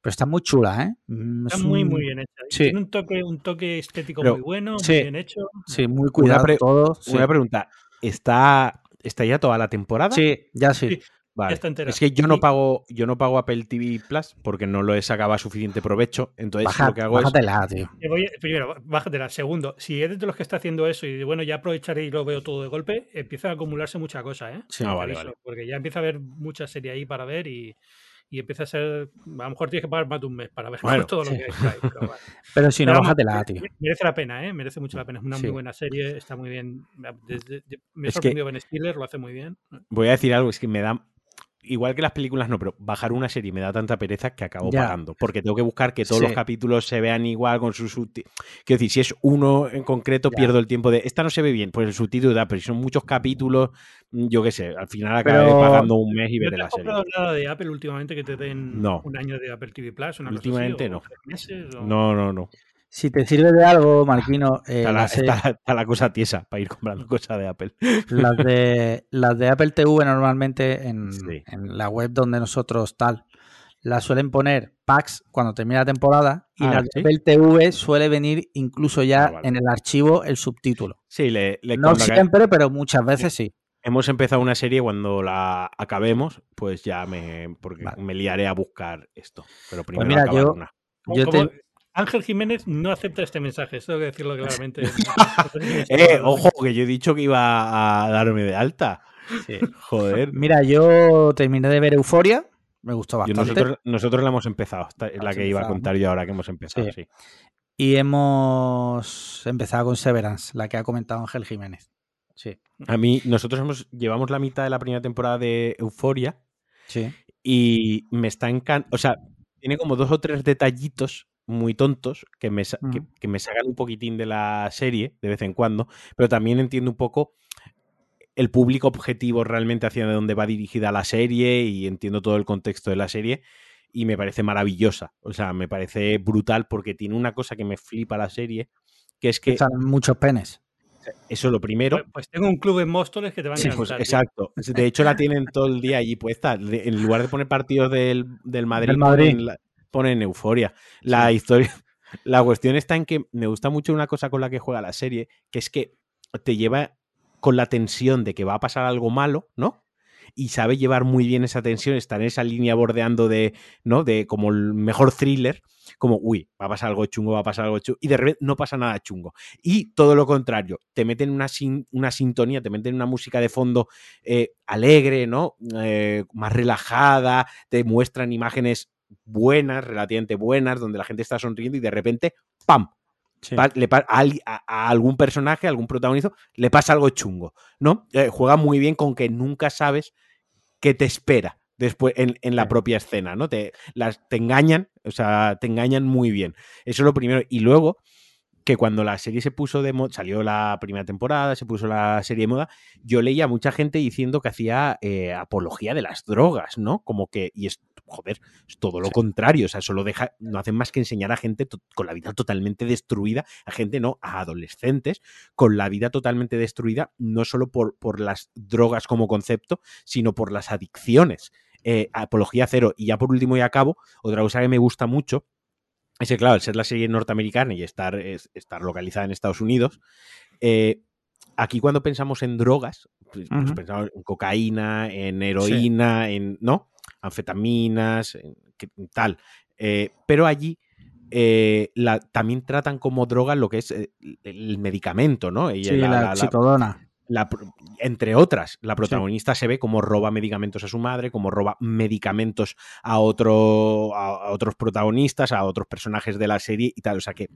Pero está muy chula, ¿eh? Mm, Está es muy, un- muy bien hecha. Sí. Tiene un toque, un toque estético Pero- muy bueno, sí. muy bien hecho. Sí, muy cuidado pre- todo. Sí. Una pregunta. ¿Está, ¿Está ya toda la temporada? Sí, ya sí. Está entera. Es que yo no pago, yo no pago Apple TV Plus porque no lo he sacado a suficiente provecho. Entonces Baja- lo que hago es. bájatela, tío. Te voy a- primero, bájatela. Segundo, si eres de los que está haciendo eso y bueno, ya aprovecharé y lo veo todo de golpe, empieza a acumularse mucha cosa, ¿eh? Sí. Ah, vale, aviso, vale. Porque ya empieza a haber mucha serie ahí para ver y, y empieza a ser. A lo mejor tienes que pagar más de un mes para ver Bueno, todo lo que hay. Pero, si no, Pero vamos, bájatela, tío. Merece la pena, ¿eh? Merece mucho la pena. Es una Sí. muy buena serie, está muy bien. Desde- de- me ha Es que- sorprendido Ben Stiller, lo hace muy bien. Voy a decir algo, es que me da. Igual que las películas no, pero bajar una serie me da tanta pereza que acabo Ya. pagando. Porque tengo que buscar que todos Sí. los capítulos se vean igual con sus subtítulos. Quiero decir, si es uno en concreto, Ya. pierdo el tiempo de. Esta no se ve bien, pues el subtítulo da, pero si son muchos capítulos, mm, yo qué sé, al final acabaré Pero- pagando un mes y ¿No veré te la has serie. comprado nada de Apple últimamente que te den No. un año de Apple TV Plus? Una cosa así, Últimamente o no. tres meses, o- No, no, no. Si te sirve de algo, Marquino, eh, Está, la, las, series- está- está la cosa tiesa para ir comprando cosas de Apple. las de, las de Apple TV normalmente en, Sí. en la web donde nosotros tal la suelen poner packs cuando termina la temporada y Ah, la ¿sí? del TV suele venir incluso ya Ah, vale. en el archivo el subtítulo. Sí, le, le- No siempre, pero muchas veces sí. hemos empezado una serie cuando la acabemos, pues ya me porque Vale. Pues me liaré a buscar esto. Pero primero mira, yo- te- Ángel Jiménez no acepta este mensaje, eso tengo que decirlo claramente. Eh, ojo, que yo he dicho que iba a darme de alta. sí. Joder. Mira, yo terminé de ver Euforia, me gustó Yo- bastante. nosotros, nosotros la hemos empezado. Esta es la que iba a contar yo ahora que hemos empezado, Sí. sí. Y hemos empezado con Severance, la que ha comentado Ángel Jiménez. Sí, A mí, nosotros hemos, llevamos la mitad de la primera temporada de Euforia sí. y me está encantando. O sea, tiene como dos o tres detallitos muy tontos que me, sa- que, me sacan un poquitín de la serie de vez en cuando, pero también entiendo un poco el público objetivo realmente hacia dónde va dirigida la serie y entiendo todo el contexto de la serie y me parece maravillosa. O sea, me parece brutal porque tiene una cosa que me flipa la serie, que es que Salen muchos penes. eso lo primero. Pues, pues tengo un club en Móstoles que te van a Sí, pues encantar. tío. exacto. De hecho, la tienen todo el día allí puesta. En lugar de poner partidos del, del Madrid, Del Madrid. Ponen, la- ponen euforia. La historia. La cuestión está en que me gusta mucho una cosa con la que juega la serie, que es que te lleva con la tensión de que va a pasar algo malo, ¿no? Y sabe llevar muy bien esa tensión, está en esa línea bordeando de, ¿no? De como el mejor thriller, como, uy, va a pasar algo chungo, va a pasar algo chungo, y de repente no pasa nada chungo. Y todo lo contrario, te meten una, sin- una sintonía, te meten una música de fondo eh, alegre, ¿no? Eh, más relajada, te muestran imágenes buenas, relativamente buenas, donde la gente está sonriendo y de repente, ¡pam! Sí. Le a, a- a algún personaje, a algún protagonista, le pasa algo chungo, ¿no? Eh, juega muy bien con que nunca sabes qué te espera después en, en la Sí. propia escena, ¿no? Te, las, te engañan, o sea, te engañan muy bien. Eso es lo primero. Y luego, que cuando la serie se puso de moda, salió la primera temporada, se puso la serie de moda, yo leía a mucha gente diciendo que hacía eh, apología de las drogas, ¿no? Como que, y es, joder, es todo lo Sí. contrario, o sea, solo deja, no hacen más que enseñar a gente con la vida totalmente destruida, a gente no, a adolescentes con la vida totalmente destruida, no solo por, por las drogas como concepto, sino por las adicciones. Eh, apología cero. Y ya por último y a cabo, otra cosa que me gusta mucho es que, claro, al ser la serie norteamericana y estar, es- estar localizada en Estados Unidos, eh, aquí cuando pensamos en drogas, pues, pues pensamos en cocaína, en heroína, en, ¿no? Anfetaminas, en, tal. Eh, pero allí eh, la, también tratan como droga lo que es el medicamento, ¿no? Y Sí, la- la, la-. La entre otras, la protagonista se ve como roba medicamentos a su madre, como roba medicamentos a, otro, a, a otros protagonistas, a otros personajes de la serie y tal. O sea que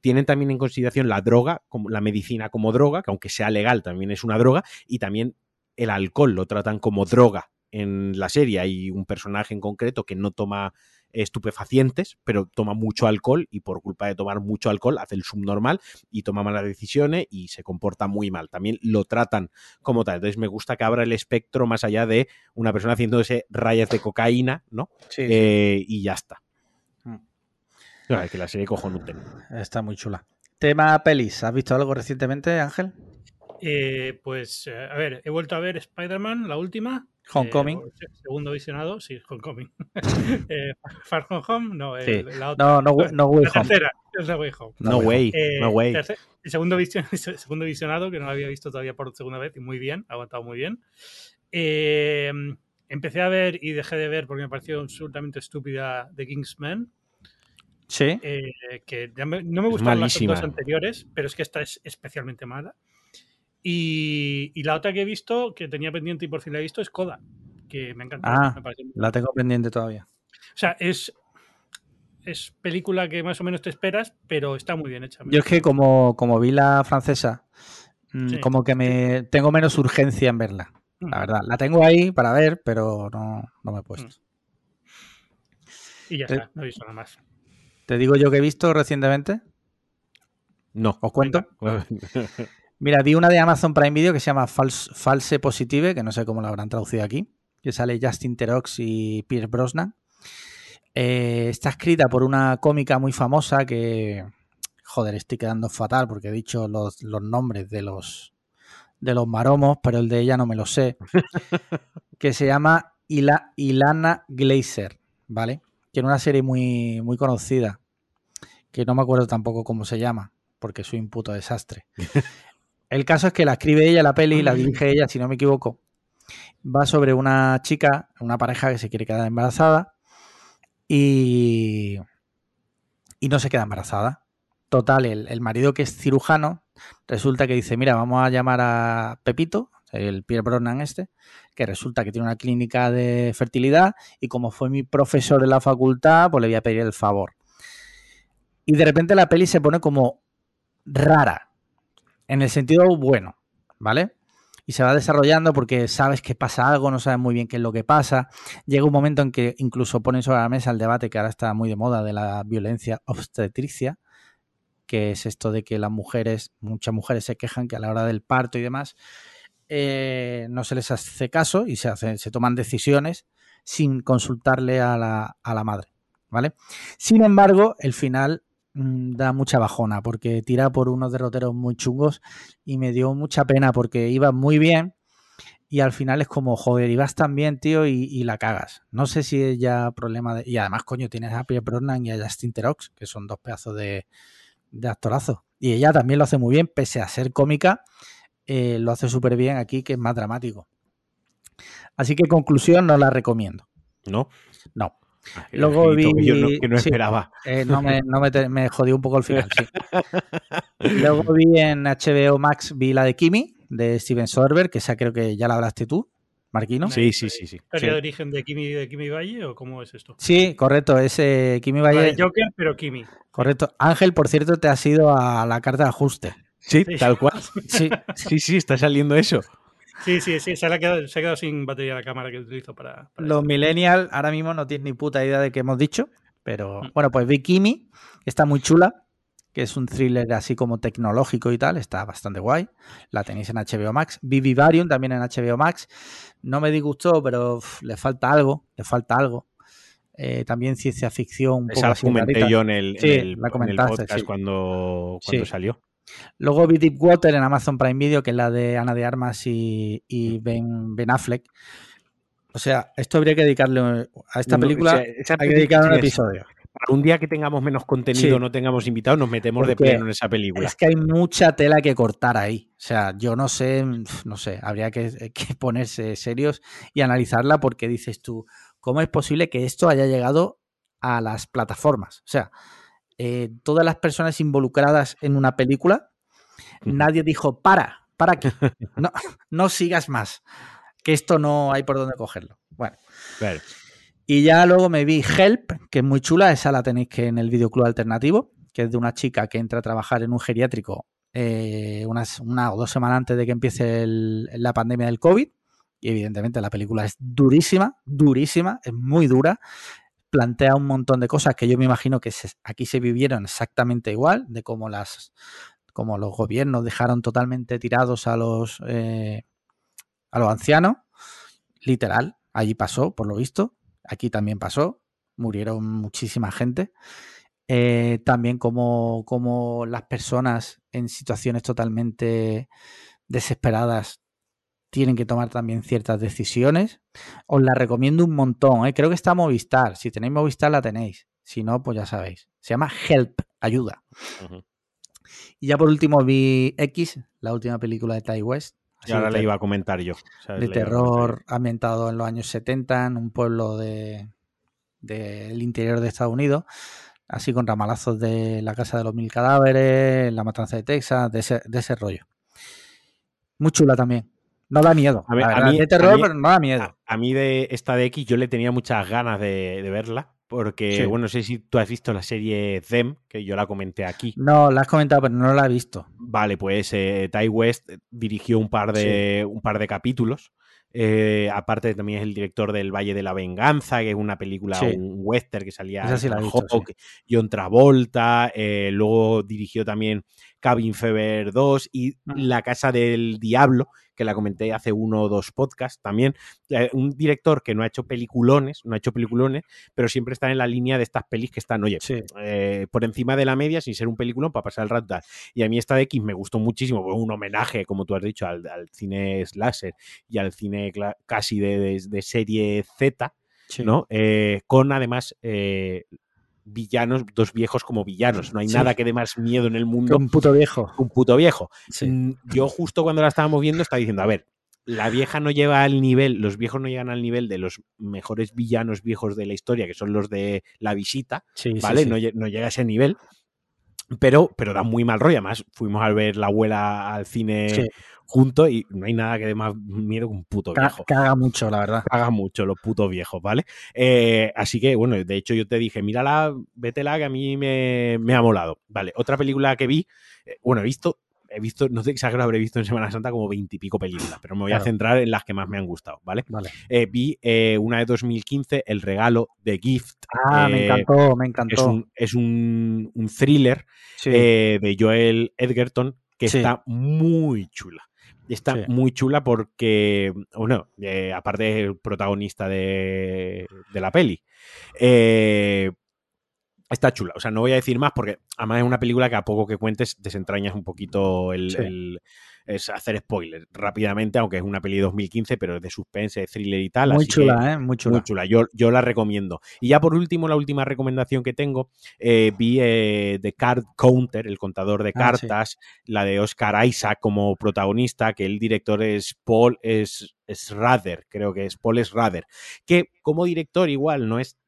tienen también en consideración la droga, como la medicina como droga, que aunque sea legal también es una droga, y también el alcohol lo tratan como droga en la serie. Hay un personaje en concreto que no toma estupefacientes, pero toma mucho alcohol y por culpa de tomar mucho alcohol hace el subnormal y toma malas decisiones y se comporta muy mal. También lo tratan como tal. Entonces me gusta que abra el espectro más allá de una persona haciéndose rayas de cocaína, ¿no? Sí, Eh, y ya está. Mm. No, es que la serie cojonute. Está muy chula. Tema pelis. ¿Has visto algo recientemente, Ángel? Eh, pues, eh, a ver, he vuelto a ver Spider-Man, la última. Homecoming. Eh, segundo visionado, sí, Homecoming. eh, Far From Home, no, el- Sí. la otra. No, no, no Way la Home. tercera, es la Way Home. No, way, Eh, no way. tercer- el segundo, vision- segundo visionado, que no lo había visto todavía por segunda vez, y muy bien, ha aguantado muy bien. Eh, empecé a ver y dejé de ver porque me pareció absolutamente estúpida The Kingsman, Sí. eh, que me- no me gustaron las dos anteriores, pero es que esta es especialmente mala. Y, y la otra que he visto, que tenía pendiente y por fin la he visto, es Coda, que me encanta. Ah, me parece muy- La tengo pendiente todavía. O sea, es, es película que más o menos te esperas, pero está muy bien hecha. Yo es que como, como vi la francesa, mm, Sí. como que me tengo menos urgencia en verla. Mm. La verdad. La tengo ahí para ver, pero no, no me he puesto. Y ya está, no he visto nada más. Te digo yo que he visto recientemente. No. ¿Os cuento? Mira, vi una de Amazon Prime Video que se llama Fals- False Positive, que no sé cómo la habrán traducido aquí, que sale Justin Terox y Pierce Brosnan. Eh, está escrita por una cómica muy famosa que, joder, estoy quedando fatal porque he dicho los, los nombres de los, de los maromos, pero el de ella no me lo sé, que se llama Ila- Ilana Glazer, ¿vale? que era una serie muy, muy conocida, que no me acuerdo tampoco cómo se llama, porque soy un puto desastre. El caso es que la escribe ella, la peli, la dirige ella, si no me equivoco. Va sobre una chica, una pareja que se quiere quedar embarazada y, y no se queda embarazada. Total, el, el marido que es cirujano resulta que dice, mira, vamos a llamar a Pepito, el Pierre Brosnan este, que resulta que tiene una clínica de fertilidad y como fue mi profesor en la facultad, pues le voy a pedir el favor. Y de repente la peli se pone como rara, en el sentido bueno, ¿vale? Y se va desarrollando porque sabes que pasa algo, no sabes muy bien qué es lo que pasa. Llega un momento en que incluso ponen sobre la mesa el debate que ahora está muy de moda de la violencia obstetricia, que es esto de que las mujeres, muchas mujeres se quejan que a la hora del parto y demás, eh, no se les hace caso y se, hacen, se toman decisiones sin consultarle a la, madre, ¿vale? Sin embargo, el final da mucha bajona porque tira por unos derroteros muy chungos y me dio mucha pena porque iba muy bien y al final es como, joder, ibas tan bien, tío, y, y la cagas. No sé si es ya problema de... Y además, coño, tienes a Pierre Brosnan y a Justin Terox, que son dos pedazos de, de actorazo. Y ella también lo hace muy bien, pese a ser cómica, eh, lo hace súper bien aquí, que es más dramático. Así que conclusión, no la recomiendo. ¿No? No. Ah, Luego vi- que yo no, que no sí. esperaba. Eh, no me, no me, te- me jodió un poco el final, sí. Luego vi en HBO Max, vi la de Kimi, de Steven Soderbergh, que esa creo que ya la hablaste tú, Marquino. Sí, sí, sí, sí. ¿Historia Sí. de origen de Kimi, de Kimi Valle o cómo es esto? Sí, correcto, ese Kimi La Valle, de Joker, pero Kimi. correcto. Ángel, por cierto, te has ido a la carta de ajuste. Sí, Sí. tal cual. Sí, Sí, sí, está saliendo eso. Sí, sí, sí, se, ha quedado, se ha quedado sin batería la cámara que utilizo para. para Los millennials ahora mismo no tienen ni puta idea de qué hemos dicho, pero Mm. bueno, pues que está muy chula, que es un thriller así como tecnológico y tal, está bastante guay. La tenéis en HBO Max. Vi Vivarium también en HBO Max. No me disgustó, pero uf, le falta algo, le falta algo. Eh, también ciencia ficción un poco Esa la así comenté yo en el, en Sí, el- la en el comentaste, podcast sí. cuando, cuando Sí. salió. Luego vi Deepwater en Amazon Prime Video, que es la de Ana de Armas y, y ben, Ben Affleck. O sea, esto habría que dedicarle a esta No, película. o sea, esa hay que dedicar un episodio. Para un día que tengamos menos contenido, Sí. no tengamos invitados, nos metemos de pleno en esa película. Es que hay mucha tela que cortar ahí. O sea, yo no sé, no sé, habría que, que ponerse serios y analizarla porque dices tú, ¿cómo es posible que esto haya llegado a las plataformas? O sea, eh, todas las personas involucradas en una película, nadie dijo, para, para aquí, no, no sigas más, que esto no hay por dónde cogerlo. Bueno. Claro. Y ya luego me vi Help, que es muy chula, esa la tenéis que en el videoclub alternativo, que es de una chica que entra a trabajar en un geriátrico eh, unas, una o dos semanas antes de que empiece el- la pandemia del COVID. Y evidentemente la película es durísima, durísima, es muy dura. Plantea un montón de cosas que yo me imagino que aquí se vivieron exactamente igual, de cómo las como los gobiernos dejaron totalmente tirados a los eh, a los ancianos. Literal, allí pasó, por lo visto. Aquí también pasó. Murieron muchísima gente. Eh, también como, como las personas en situaciones totalmente desesperadas tienen que tomar también ciertas decisiones. Os la recomiendo un montón. ¿eh? Creo que está Movistar. Si tenéis Movistar la tenéis. Si no, pues ya sabéis. Se llama Help, ayuda. Y ya por último vi X, la última película de Ty West. Y ahora le de iba a comentar yo. O sea, de terror ambientado en los años 70 en un pueblo de del interior de Estados Unidos, así con ramalazos de la casa de los mil cadáveres, la matanza de Texas, de ese, de ese rollo. Muy chula también. No da miedo. A ver, mí- de a terror, mí- pero no da miedo. A, a mí de esta de X yo le tenía muchas ganas de, de verla. Porque, Sí. bueno, no sé si tú has visto la serie Them, que yo la comenté aquí. No, la has comentado, pero no la he visto. Vale, pues eh, Ty West dirigió un par de, un par de capítulos. Eh, aparte también es el director del Valle de la Venganza, que es una película, Sí. un western que salía sí Ethan visto, John Travolta, eh, luego dirigió también Cabin Fever 2 y Mm. La Casa del Diablo, que la comenté hace uno o dos podcasts también. Eh, un director que no ha hecho peliculones, no ha hecho peliculones, pero siempre está en la línea de estas pelis que están, oye, Sí. eh, por encima de la media sin ser un peliculón para pasar el rato. tal. Y a mí esta de X me gustó muchísimo, fue un homenaje, como tú has dicho, al, al cine slasher y al cine casi de, de- de serie Z. Sí. ¿no? Eh, con además eh, villanos, dos viejos como villanos. No hay Sí. nada que dé más miedo en el mundo Un puto viejo. que un puto viejo. Sí. Mm, Yo justo cuando la estábamos viendo estaba diciendo, a ver, la vieja no lleva al nivel, los viejos no llegan al nivel de los mejores villanos viejos de la historia, que son los de la visita, Sí, ¿vale? no llega a ese nivel. Pero, pero da muy mal rollo. Además, fuimos a ver la abuela al cine Sí. juntos y no hay nada que dé más miedo que un puto Ca- viejo. Caga mucho, la verdad. Paga mucho los putos viejos, ¿vale? Eh, así que, bueno, de hecho yo te dije, mírala, vétela, que a mí me, me ha molado. Vale, otra película que vi, eh, bueno, he visto, he visto, no te exagero, habré visto en Semana Santa como veintipico películas, pero me voy a centrar en las que más me han gustado, ¿vale? Vale. Eh, vi eh, una de 2015, El regalo de Gift. Ah, me eh, encantó, me Es encantó. un, es un, un thriller Sí. de Joel Edgerton que Sí. está muy chula. Está Sí. muy chula porque, bueno, aparte es el protagonista de, de la peli. Eh, está chula. O sea, no voy a decir más porque además es una película que a poco que cuentes desentrañas un poquito el... Sí. el- es hacer spoiler rápidamente, aunque es una peli de 2015, pero es de suspense, de thriller y tal. muy así que- chula, ¿eh? Muy chula. muy chula. Yo, yo la recomiendo. Y ya por último, la última recomendación que tengo, eh, vi eh, The Card Counter, el contador de Ah, sí. cartas, la de Oscar Isaac como protagonista, que el director es Paul es, Schrader, creo que es Paul Schrader, que como director igual no es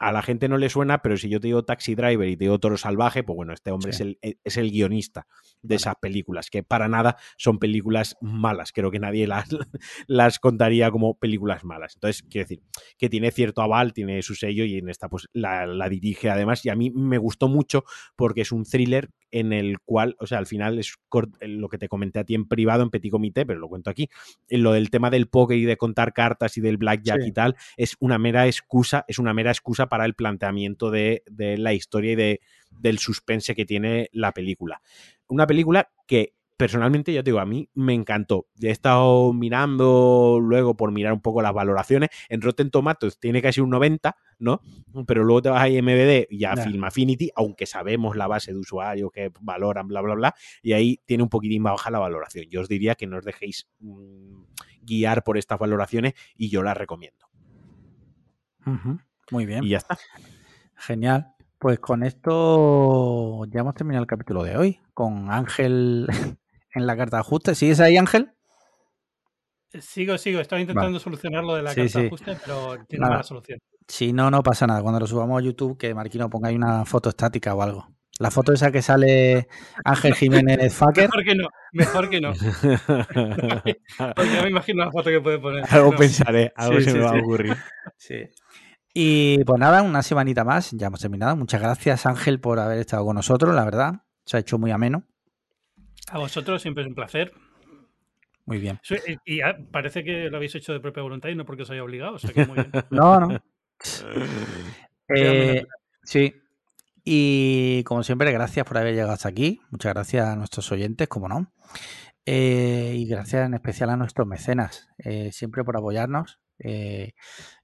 a la gente no le suena, pero si yo te digo Taxi Driver y te digo Toro Salvaje, pues bueno, este hombre Sí. es, el, es el guionista de esas películas, que para nada son películas malas. Creo que nadie las, las contaría como películas malas. Entonces, quiero decir, que tiene cierto aval, tiene su sello y en esta pues la, la dirige además. Y a mí me gustó mucho porque es un thriller en el cual, o sea, al final es cor- lo que te comenté a ti en privado, en Petit Comité, pero lo cuento aquí. En lo del tema del póker y de contar cartas y del blackjack Sí. y tal, es una mera excusa, es una mera excusa para el planteamiento de, de la historia y de, del suspense que tiene la película. Una película que personalmente, ya te digo, a mí me encantó. He estado mirando luego por mirar un poco las valoraciones. En Rotten Tomatoes tiene casi un 90, ¿no? Pero luego te vas a IMBD y a Ya. Film Affinity, aunque sabemos la base de usuarios que valoran, bla, bla, bla, y ahí tiene un poquitín baja la valoración. Yo os diría que no os dejéis mm, guiar por estas valoraciones y yo las recomiendo. Muy bien. Y ya está. Genial. Pues con esto ya hemos terminado el capítulo de hoy. Con Ángel en la carta de ajuste. ¿Sigues ahí, Ángel? Sigo, sigo. Estaba intentando solucionar lo de la Sí, carta sí. ajuste, pero tiene mala solución. Si no, no pasa nada. Cuando lo subamos a YouTube, que Marquino ponga ahí una foto estática o algo. La foto esa que sale Ángel Jiménez Faker. Mejor que no, mejor que no. Porque no me imagino la foto que puede poner. algo No. pensaré, algo Sí, se sí, me va sí. a ocurrir. Sí. Y pues nada, una semanita más. Ya hemos terminado. Muchas gracias, Ángel, por haber estado con nosotros. La verdad, se ha hecho muy ameno. A vosotros siempre es un placer. Muy bien. Soy- Y parece que lo habéis hecho de propia voluntad y no porque os haya obligado. O sea que muy bien. No, no. Eh, sí. Y como siempre, gracias por haber llegado hasta aquí. Muchas gracias a nuestros oyentes, como no. Eh, y gracias en especial a nuestros mecenas, eh, siempre por apoyarnos. Eh,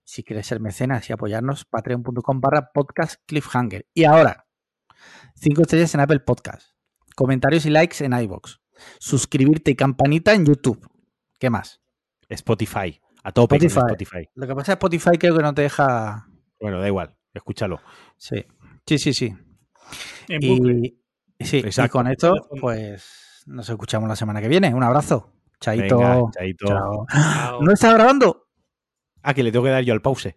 si quieres ser mecenas y apoyarnos, patreon.com barra podcast cliffhanger. Y ahora, cinco estrellas en Apple Podcast, comentarios y likes en iBox, suscribirte y campanita en YouTube. ¿Qué más? Spotify, a tope con Spotify. Spotify. Lo que pasa es que Spotify creo que no te deja. Bueno, da igual, escúchalo. Sí, sí, sí. sí. En. Y, sí, y Exacto. con esto, pues nos escuchamos la semana que viene. Un abrazo. Chaito. Venga, chaito. Chao. Chao. ¿No está grabando? Ah, que le tengo que dar yo al pause.